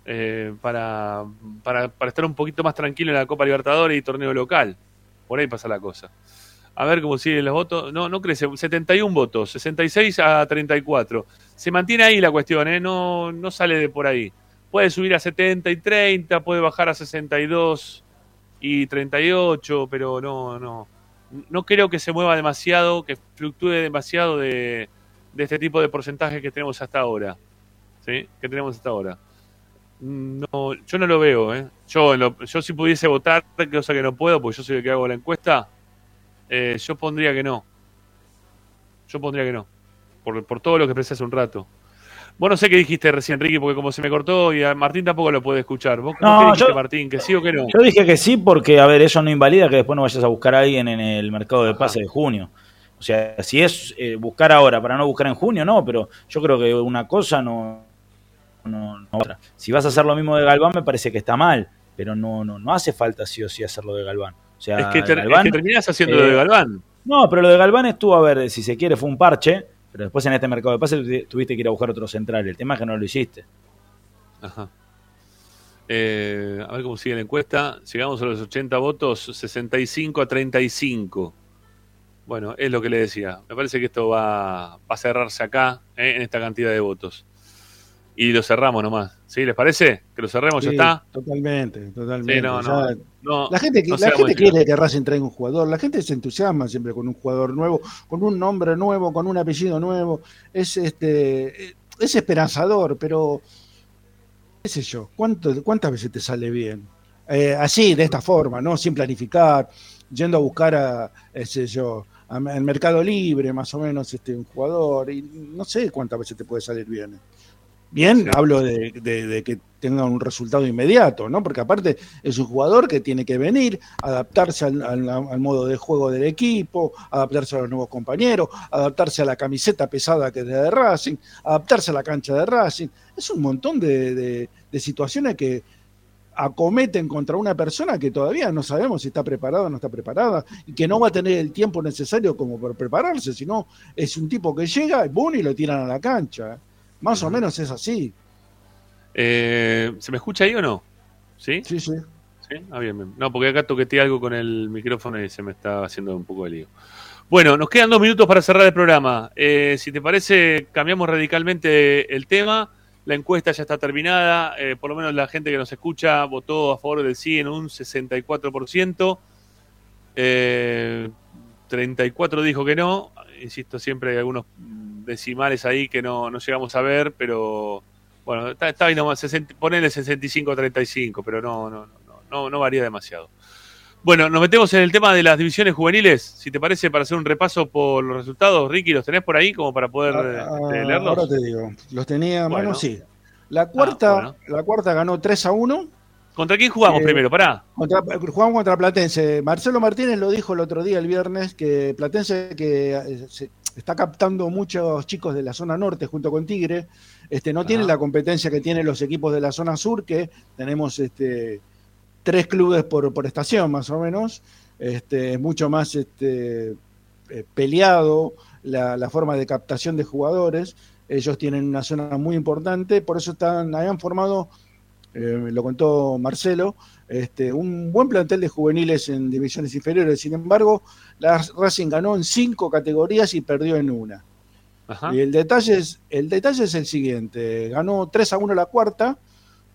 eh, para, para, para, estar un poquito más tranquilo en la Copa Libertadores y torneo local. Por ahí pasa la cosa. A ver cómo siguen los votos. No, no crece. 71 votos, 66 a 34. Se mantiene ahí la cuestión, ¿eh? no, no sale de por ahí. Puede subir a 70 y 30, puede bajar a 62 y 38, pero no, no no creo que se mueva demasiado, que fluctúe demasiado de, este tipo de porcentajes que tenemos hasta ahora. ¿Sí? Que tenemos hasta ahora. No, yo no lo veo, ¿eh? Yo, yo si pudiese votar, cosa que no puedo, porque yo soy el que hago la encuesta, eh, yo pondría que no. Yo pondría que no. Por, por todo lo que expresé hace un rato. Vos no sé qué dijiste recién, Ricky, porque como se me cortó y a Martín tampoco lo puede escuchar. ¿Vos no, qué dijiste, Martín? ¿Que sí o que no? Yo dije que sí porque, a ver, eso no invalida que después no vayas a buscar a alguien en el mercado de pase de junio. O sea, si es eh, buscar ahora para no buscar en junio, no, pero yo creo que una cosa no, no, otra. Si vas a hacer lo mismo de Galván, me parece que está mal, pero no, no, no hace falta sí o sí hacerlo de Galván. O sea, es, que terminás haciendo lo de eh, Galván. No, pero lo de Galván estuvo, a ver, si se quiere, fue un parche pero después en este mercado de pases tuviste que ir a buscar otro central. El tema es que no lo hiciste. Ajá. Eh, a ver cómo sigue la encuesta. Llegamos a los 80 votos, 65 a 35. Bueno, es lo que le decía. Me parece que esto va, a cerrarse acá, eh, en esta cantidad de votos y lo cerramos nomás. ¿Sí? ¿Les parece? Que lo cerremos, ya está. Totalmente, totalmente. la gente, quiere que Racing traiga un jugador, la gente se entusiasma siempre con un jugador nuevo, con un nombre nuevo, con un apellido nuevo. Es este es esperanzador, pero qué sé yo, ¿cuánto, ¿cuántas veces te sale bien? Eh, así, de esta forma, ¿no? Sin planificar, yendo a buscar a, ese yo, al mercado libre, más o menos, este, un jugador, y no sé cuántas veces te puede salir bien. Bien, hablo de, que tenga un resultado inmediato, ¿no? Porque aparte es un jugador que tiene que venir, adaptarse al, modo de juego del equipo, adaptarse a los nuevos compañeros, adaptarse a la camiseta pesada que es de Racing, adaptarse a la cancha de Racing. Es un montón de, situaciones que acometen contra una persona que todavía no sabemos si está preparada o no está preparada y que no va a tener el tiempo necesario como para prepararse, sino es un tipo que llega, boom, y lo tiran a la cancha. Más o menos es así. Eh, ¿Se me escucha ahí o no? ¿Sí? Sí, sí. ¿Sí? Ah, bien, bien. No, porque acá toqueteé algo con el micrófono y se me está haciendo un poco de lío. Bueno, nos quedan dos minutos para cerrar el programa. Eh, si te parece, cambiamos radicalmente el tema. La encuesta ya está terminada. Eh, por lo menos la gente que nos escucha votó a favor del sí en un 64%. 34 dijo que no. Insisto, siempre hay algunos decimales ahí que no, no llegamos a ver, pero bueno, está, está ahí nomás, 60, ponele 65-35, pero no, no, no, no, no varía demasiado. Bueno, nos metemos en el tema de las divisiones juveniles, si te parece, para hacer un repaso por los resultados. Ricky, ¿los tenés por ahí como para poder Ah, este, leerlos? Ahora te digo, los tenía a mano, Bueno. sí. La cuarta, bueno. la cuarta ganó 3 a 1. ¿Contra quién jugamos Eh, primero? Pará. Contra, jugamos contra Platense. Marcelo Martínez lo dijo el otro día, el viernes, que Platense que eh, se- está captando muchos chicos de la zona norte junto con Tigre. Este, no tiene la competencia que tienen los equipos de la zona sur, que tenemos este, tres clubes por, por estación más o menos. Este, es mucho más este, eh, peleado la, la forma de captación de jugadores. Ellos tienen una zona muy importante, por eso están, habían formado eh, lo contó Marcelo, este, un buen plantel de juveniles en divisiones inferiores. Sin embargo, la Racing ganó en cinco categorías y perdió en una. Ajá. Y el detalle, es, el detalle es el siguiente: ganó 3 a 1 la cuarta,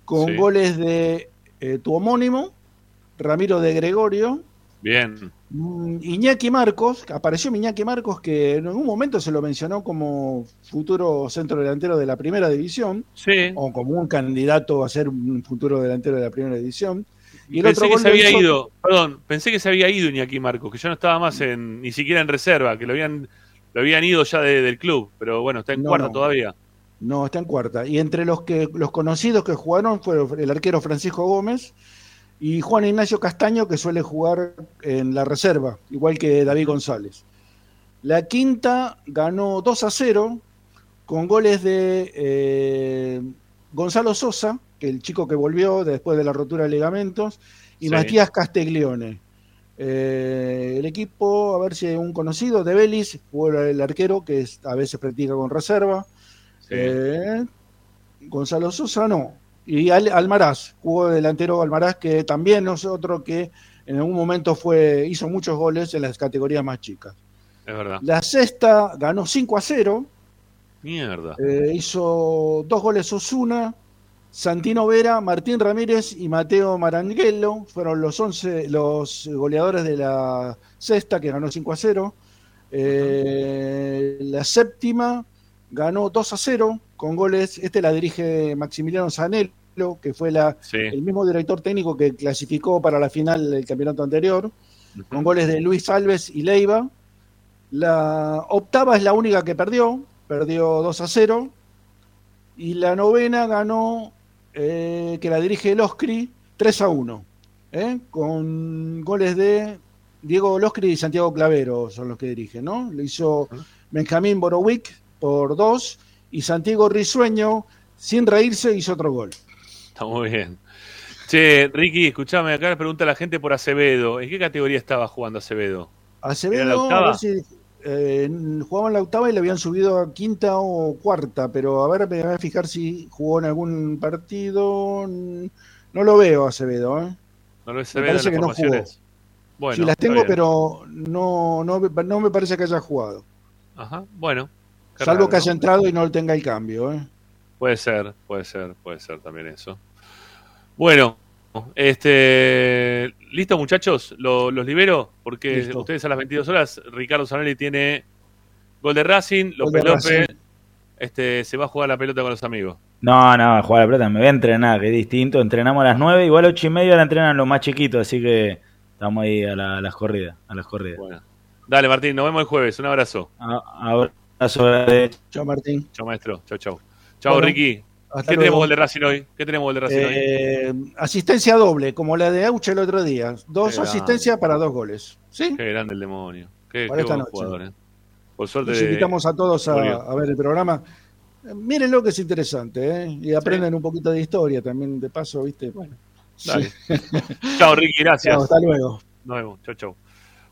con Sí. goles de eh, tu homónimo, Ramiro de Gregorio, Bien. Mm, Iñaki Marcos, apareció Iñaki Marcos, que en algún momento se lo mencionó como futuro centro delantero de la primera división, Sí. o como un candidato a ser un futuro delantero de la primera división. Y el Pensé otro que se había hizo- ido, perdón, pensé que se había ido Iñaki Marcos, que ya no estaba más en, ni siquiera en reserva, que lo habían, lo habían ido ya de- del club, pero bueno, está en No, cuarta no. todavía. No, está en cuarta. Y entre los que los conocidos que jugaron fue el arquero Francisco Gómez y Juan Ignacio Castaño, que suele jugar en la reserva, igual que David González. La quinta ganó 2 a 0 con goles de eh, Gonzalo Sosa, que el chico que volvió después de la rotura de ligamentos, y Sí. Matías Castiglione. Eh, el equipo, a ver si hay un conocido, de Belis, jugó el arquero que es- a veces practica con reserva. Eh, Gonzalo Sosa no. Y Al- Almaraz, jugó delantero Almaraz, que también es otro que en algún momento fue hizo muchos goles en las categorías más chicas. Es verdad. La sexta ganó 5 a 0, Mierda. eh, hizo dos goles Osuna, Santino Vera, Martín Ramírez y Mateo Maranguello fueron los 11 los goleadores de la sexta que ganó 5 a 0. Eh, la séptima ganó 2 a 0 con goles, este la dirige Maximiliano Zanello, que fue la, Sí. el mismo director técnico que clasificó para la final del campeonato anterior, con goles de Luis Alves y Leiva. La octava es la única que perdió, perdió 2 a 0. Y la novena ganó, eh, que la dirige el Oscri, 3 a 1. ¿eh? Con goles de Diego Loscri y Santiago Clavero son los que dirigen, ¿no? Lo hizo Benjamín Borowick por 2 y Santiago Risueño, sin reírse, hizo otro gol. Está muy bien. Che, Ricky, escuchame, acá le pregunta la gente por Acevedo. ¿En qué categoría estaba jugando Acevedo? ¿Era la Acevedo, octava? a ver si eh, jugaba en la octava y le habían subido a quinta o cuarta, pero a ver, me voy a fijar si jugó en algún partido. No lo veo, Acevedo. ¿eh? No lo Me Acevedo parece en que las no jugó. Bueno, sí, las tengo, pero no, no, me- no me parece que haya jugado. Ajá, bueno. Qué Salvo raro, que haya ¿no? entrado y no tenga el cambio. ¿eh? Puede ser, puede ser, puede ser también eso. Bueno, este, listo muchachos, Lo- los libero porque Listo. ustedes a las 22 horas, Ricardo Zanelli tiene gol de Racing, López Racing. este, se va a jugar la pelota con los amigos. No, no, jugar a la pelota me voy a entrenar, que es distinto. Entrenamos a las 9, igual a 8 y media la entrenan los más chiquitos, así que estamos ahí a, la- a las corridas. A las corridas. Dale Martín, nos vemos el jueves, un abrazo. A- abrazo de- Chao, Martín. Chao maestro, chao, chao. Chao Bueno, Ricky. ¿Qué tenemos gol de Racing hoy? ¿Qué tenemos gol de Racing hoy? Eh, asistencia doble, como la de Auche el otro día. Dos asistencias para dos goles. ¿Sí? Qué grande el demonio. Qué, Para qué esta buen noche. jugador, eh. Por suerte. Los invitamos a todos a, ver el programa. Mírenlo que es interesante, ¿eh? Y aprenden un poquito de historia también, de paso, ¿viste? Bueno. Dale. Sí. Chao, Ricky, gracias. Chao, hasta luego. Nos vemos. Chau, chau.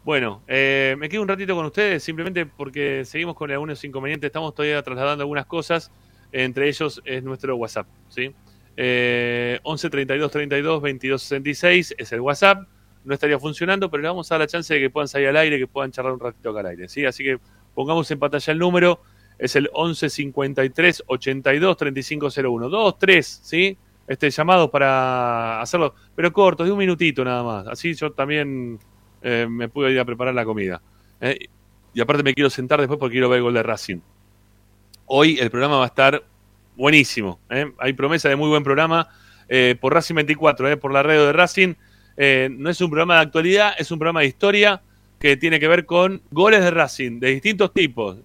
Bueno, eh, me quedo un ratito con ustedes, simplemente porque seguimos con algunos inconvenientes. Estamos todavía trasladando algunas cosas. Entre ellos es nuestro WhatsApp, ¿sí? Eh, 11 32 32 22 66 es el WhatsApp. No estaría funcionando, pero le vamos a dar la chance de que puedan salir al aire, que puedan charlar un ratito acá al aire, ¿sí? Así que pongamos en pantalla el número. Es el 11 53 82 35 01. 2, 3, ¿sí? Este llamado para hacerlo, pero corto, de un minutito nada más. Así yo también eh, me pude ir a preparar la comida. ¿eh? y aparte me quiero sentar después porque quiero ver el gol de Racing. Hoy el programa va a estar buenísimo. ¿eh? Hay promesa de muy buen programa por Racing 24, ¿eh? por la radio de Racing. No es un programa de actualidad, es un programa de historia que tiene que ver con goles de Racing de distintos tipos,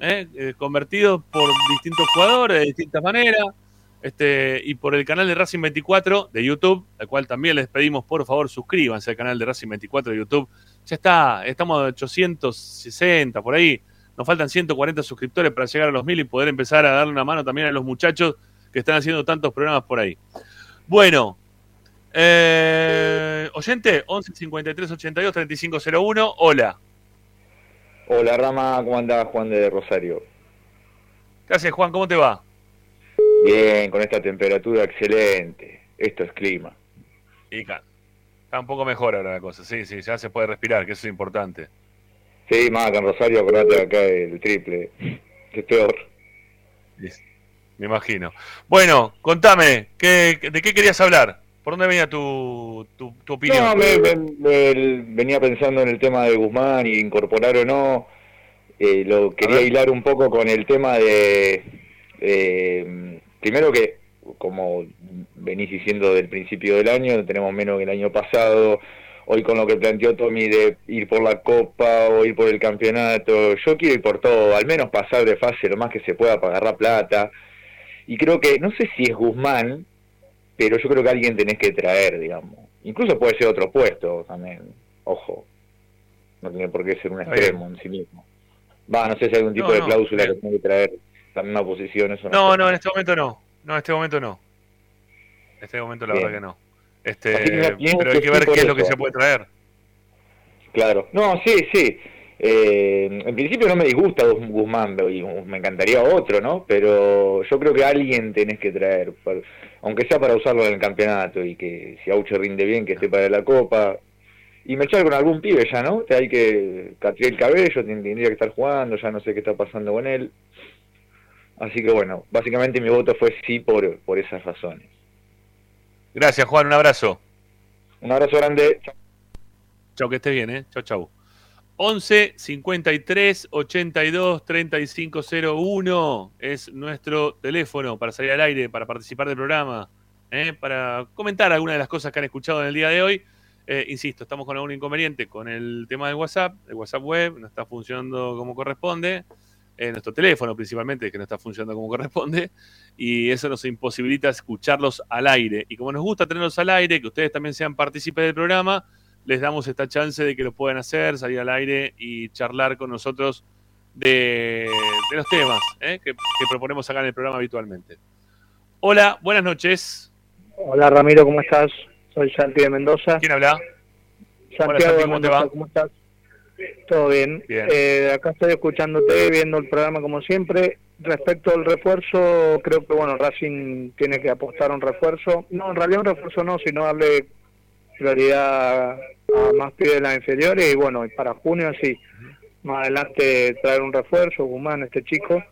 convertidos por distintos jugadores de distintas maneras. Este, y por el canal de Racing 24 de YouTube, al cual también les pedimos por favor suscríbanse al canal de Racing 24 de YouTube. Ya está, estamos a 860 por ahí. Nos faltan 140 suscriptores para llegar a los mil y poder empezar a darle una mano también a los muchachos que están haciendo tantos programas por ahí. Bueno, eh, oyente, 11 53 82 35 01. Hola. Hola Rama, ¿cómo andás? Juan de Rosario. Gracias, Juan, ¿cómo te va? Bien, con esta temperatura excelente. Esto es clima. Y ca- está un poco mejor ahora la cosa. Sí, sí, ya se puede respirar, que eso es importante. Sí, más acá en Rosario, acordate acá el triple. Es peor. Me imagino. Bueno, contame, ¿qué, ¿de qué querías hablar? ¿Por dónde venía tu, tu, tu opinión? No, me, me- me- venía pensando en el tema de Guzmán y incorporar o no. Eh, lo quería hilar un poco con el tema de. eh, primero que, como venís diciendo del principio del año, tenemos menos que el año pasado. Hoy con lo que planteó Tommy de ir por la Copa o ir por el campeonato, yo quiero ir por todo, al menos pasar de fase lo más que se pueda para agarrar plata. Y creo que, no sé si es Guzmán, pero yo creo que alguien tenés que traer, digamos. Incluso puede ser otro puesto también, ojo. No tiene por qué ser un extremo en sí mismo. Va, no sé si hay algún tipo No, de no, cláusula bien. que tiene que traer también una posición, eso No, sé. no, en este momento no. No, en este momento no. En este momento la Bien. verdad que no. Este, que pero hay que ver qué es lo que se puede traer. Claro. No, sí, sí. Eh, en principio no me disgusta Guz- Guzmán, y me encantaría otro, ¿no? Pero yo creo que alguien tenés que traer, aunque sea para usarlo en el campeonato y que si Auche rinde bien, que esté para la Copa. Y me echar con algún pibe ya, ¿no? Te hay que Catriel Cabello ten- tendría que estar jugando, ya no sé qué está pasando con él. Así que bueno, básicamente mi voto fue sí por, por esas razones. Gracias, Juan, un abrazo. Un abrazo grande. Chau, que estés bien, ¿eh? Chau, chau. 11 53 82 35 01 es nuestro teléfono para salir al aire, para participar del programa, ¿eh? para comentar algunas de las cosas que han escuchado en el día de hoy. Eh, insisto, estamos con algún inconveniente con el tema del WhatsApp, el WhatsApp web no está funcionando como corresponde, nuestro teléfono principalmente que no está funcionando como corresponde, y eso nos imposibilita escucharlos al aire. Y como nos gusta tenerlos al aire, que ustedes también sean partícipes del programa, les damos esta chance de que lo puedan hacer, salir al aire y charlar con nosotros de, de los temas ¿eh? que, que proponemos acá en el programa habitualmente. Hola, buenas noches. Hola Ramiro, ¿cómo estás? Soy Santi de Mendoza. ¿Quién habla? Santiago Hola, Santi, de ¿cómo te va? ¿cómo estás? Todo bien. Bien. Eh, acá estoy escuchándote, viendo el programa como siempre. Respecto al refuerzo, creo que bueno, Racing tiene que apostar a un refuerzo. No, en realidad un refuerzo no, sino darle prioridad a más pibes de las inferiores y bueno, y para junio sí, más adelante traer un refuerzo, Guzmán, este chico.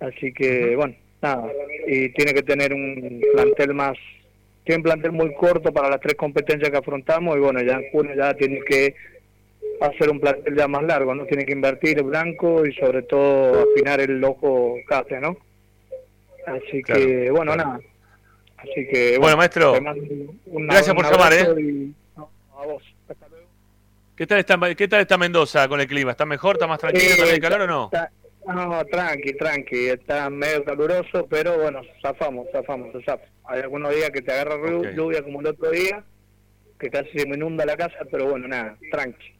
Así que bueno, nada, y tiene que tener un plantel más, tiene un plantel muy corto para las tres competencias que afrontamos y bueno, ya en junio ya tiene que hacer un plantel ya más largo, ¿no? Tiene que invertir el blanco y sobre todo afinar el ojo cate, ¿no? Así Claro, que, bueno, claro. nada. Así que, Bueno, maestro, te mando un- gracias por llamar, ¿eh? y- no, a vos. ¿Qué tal, está, ¿Qué tal está Mendoza con el clima? ¿Está mejor? ¿Está más tranquilo? ¿Está bien el calor o no? Está- no, tranqui, tranqui, está medio caluroso, pero bueno, zafamos, zafamos, se zafa. Hay algunos días que te agarra lluvia como el otro día, que casi se me inunda la casa, pero bueno, nada, tranqui.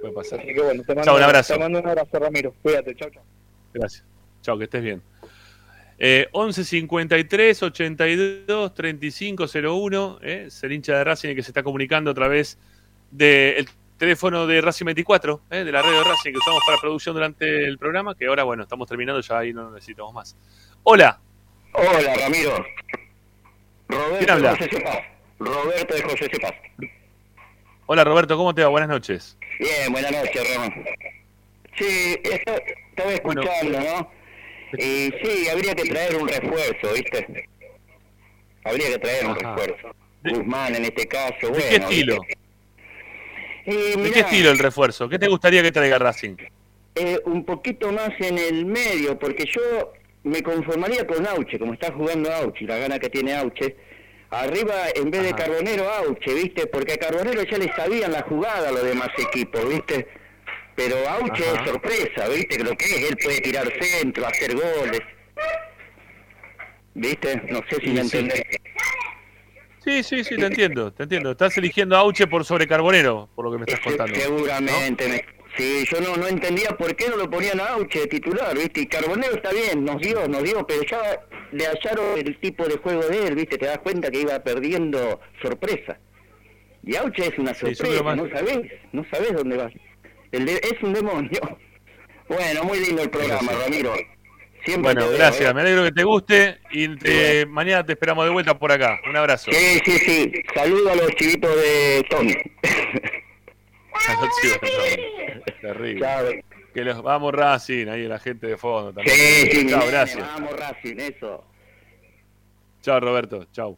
Puede pasar. Así que bueno, te mando, Chao, un abrazo. te mando un abrazo, Ramiro. Cuídate, chao, chao. Gracias. Chao, que estés bien. Eh, 11 53 82 35 01, eh, es el hincha de Racing que se está comunicando a través del teléfono de Racing 24, eh, de la red de Racing que usamos para producción durante el programa, que ahora, bueno, estamos terminando, ya ahí no necesitamos más. Hola, Hola, Ramiro. Roberto ¿Quién habla? de José. Roberto de José Cepaz. Hola Roberto, ¿cómo te va? Buenas noches. Bien, buenas noches, Ramón. Sí, esto, estaba escuchando, ¿no? Y sí, habría que traer un refuerzo, ¿viste? Habría que traer un refuerzo. Guzmán en este caso, ¿De bueno. qué estilo? ¿De qué estilo el refuerzo? ¿Qué te gustaría que traiga Racing? eh, un poquito más en el medio, porque yo me conformaría con Auche, como está jugando Auche, la gana que tiene Auche. Arriba, en vez de Carbonero, Auche, ¿viste? Porque a Carbonero ya le sabían la jugada a los demás equipos, ¿viste? Pero Auche Ajá. es sorpresa, ¿viste? Lo que es, él puede tirar centro, hacer goles. ¿Viste? No sé si Y me sí. entendés. Sí, sí, sí, te entiendo, te entiendo. Estás eligiendo a Auche por sobre Carbonero, por lo que me estás contando. Seguramente. me- Sí, yo no, no entendía por qué no lo ponían a Auche de titular, ¿viste? Y Carbonero está bien, nos dio, nos dio, pero ya le hallaron el tipo de juego de él, ¿viste? Te das cuenta que iba perdiendo sorpresa. Y Auche es una sorpresa, más. no sabés, no sabés dónde va. El de- es un demonio. (laughs) Bueno, muy lindo el programa, Ramiro. Siempre Bueno, veo, gracias, ¿eh? me alegro que te guste y te- mañana te esperamos de vuelta por acá. Un abrazo. Sí, sí, sí. Saludo a los chivitos de Tony. (laughs) Terrible. Que los, vamos Racing, ahí la gente de fondo también. Sí, Chao, mi gracias. Vamos, Racing, eso. Chao, Roberto. Chao.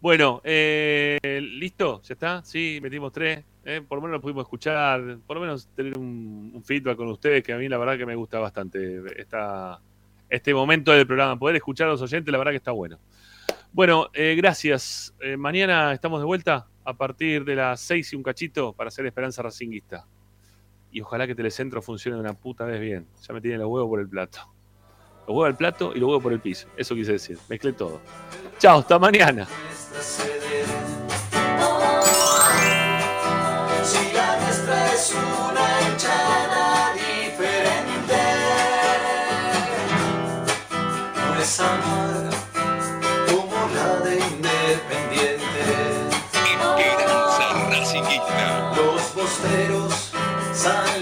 Bueno, eh, ¿listo? ¿Ya está? Sí, metimos tres. eh, por lo menos lo pudimos escuchar, por lo menos tener un, un feedback con ustedes, que a mí la verdad que me gusta bastante esta, este momento del programa. Poder escuchar a los oyentes, la verdad que está bueno. Bueno, eh, gracias. Mañana estamos de vuelta a partir de las seis y un cachito para hacer Esperanza Racinguista y ojalá que Telecentro funcione una puta vez bien. Ya me tienen los huevos por el plato. Los huevos al plato y los huevos por el piso. Eso quise decir. Mezclé todo. Chao, hasta mañana. amar como la de Independiente. sun.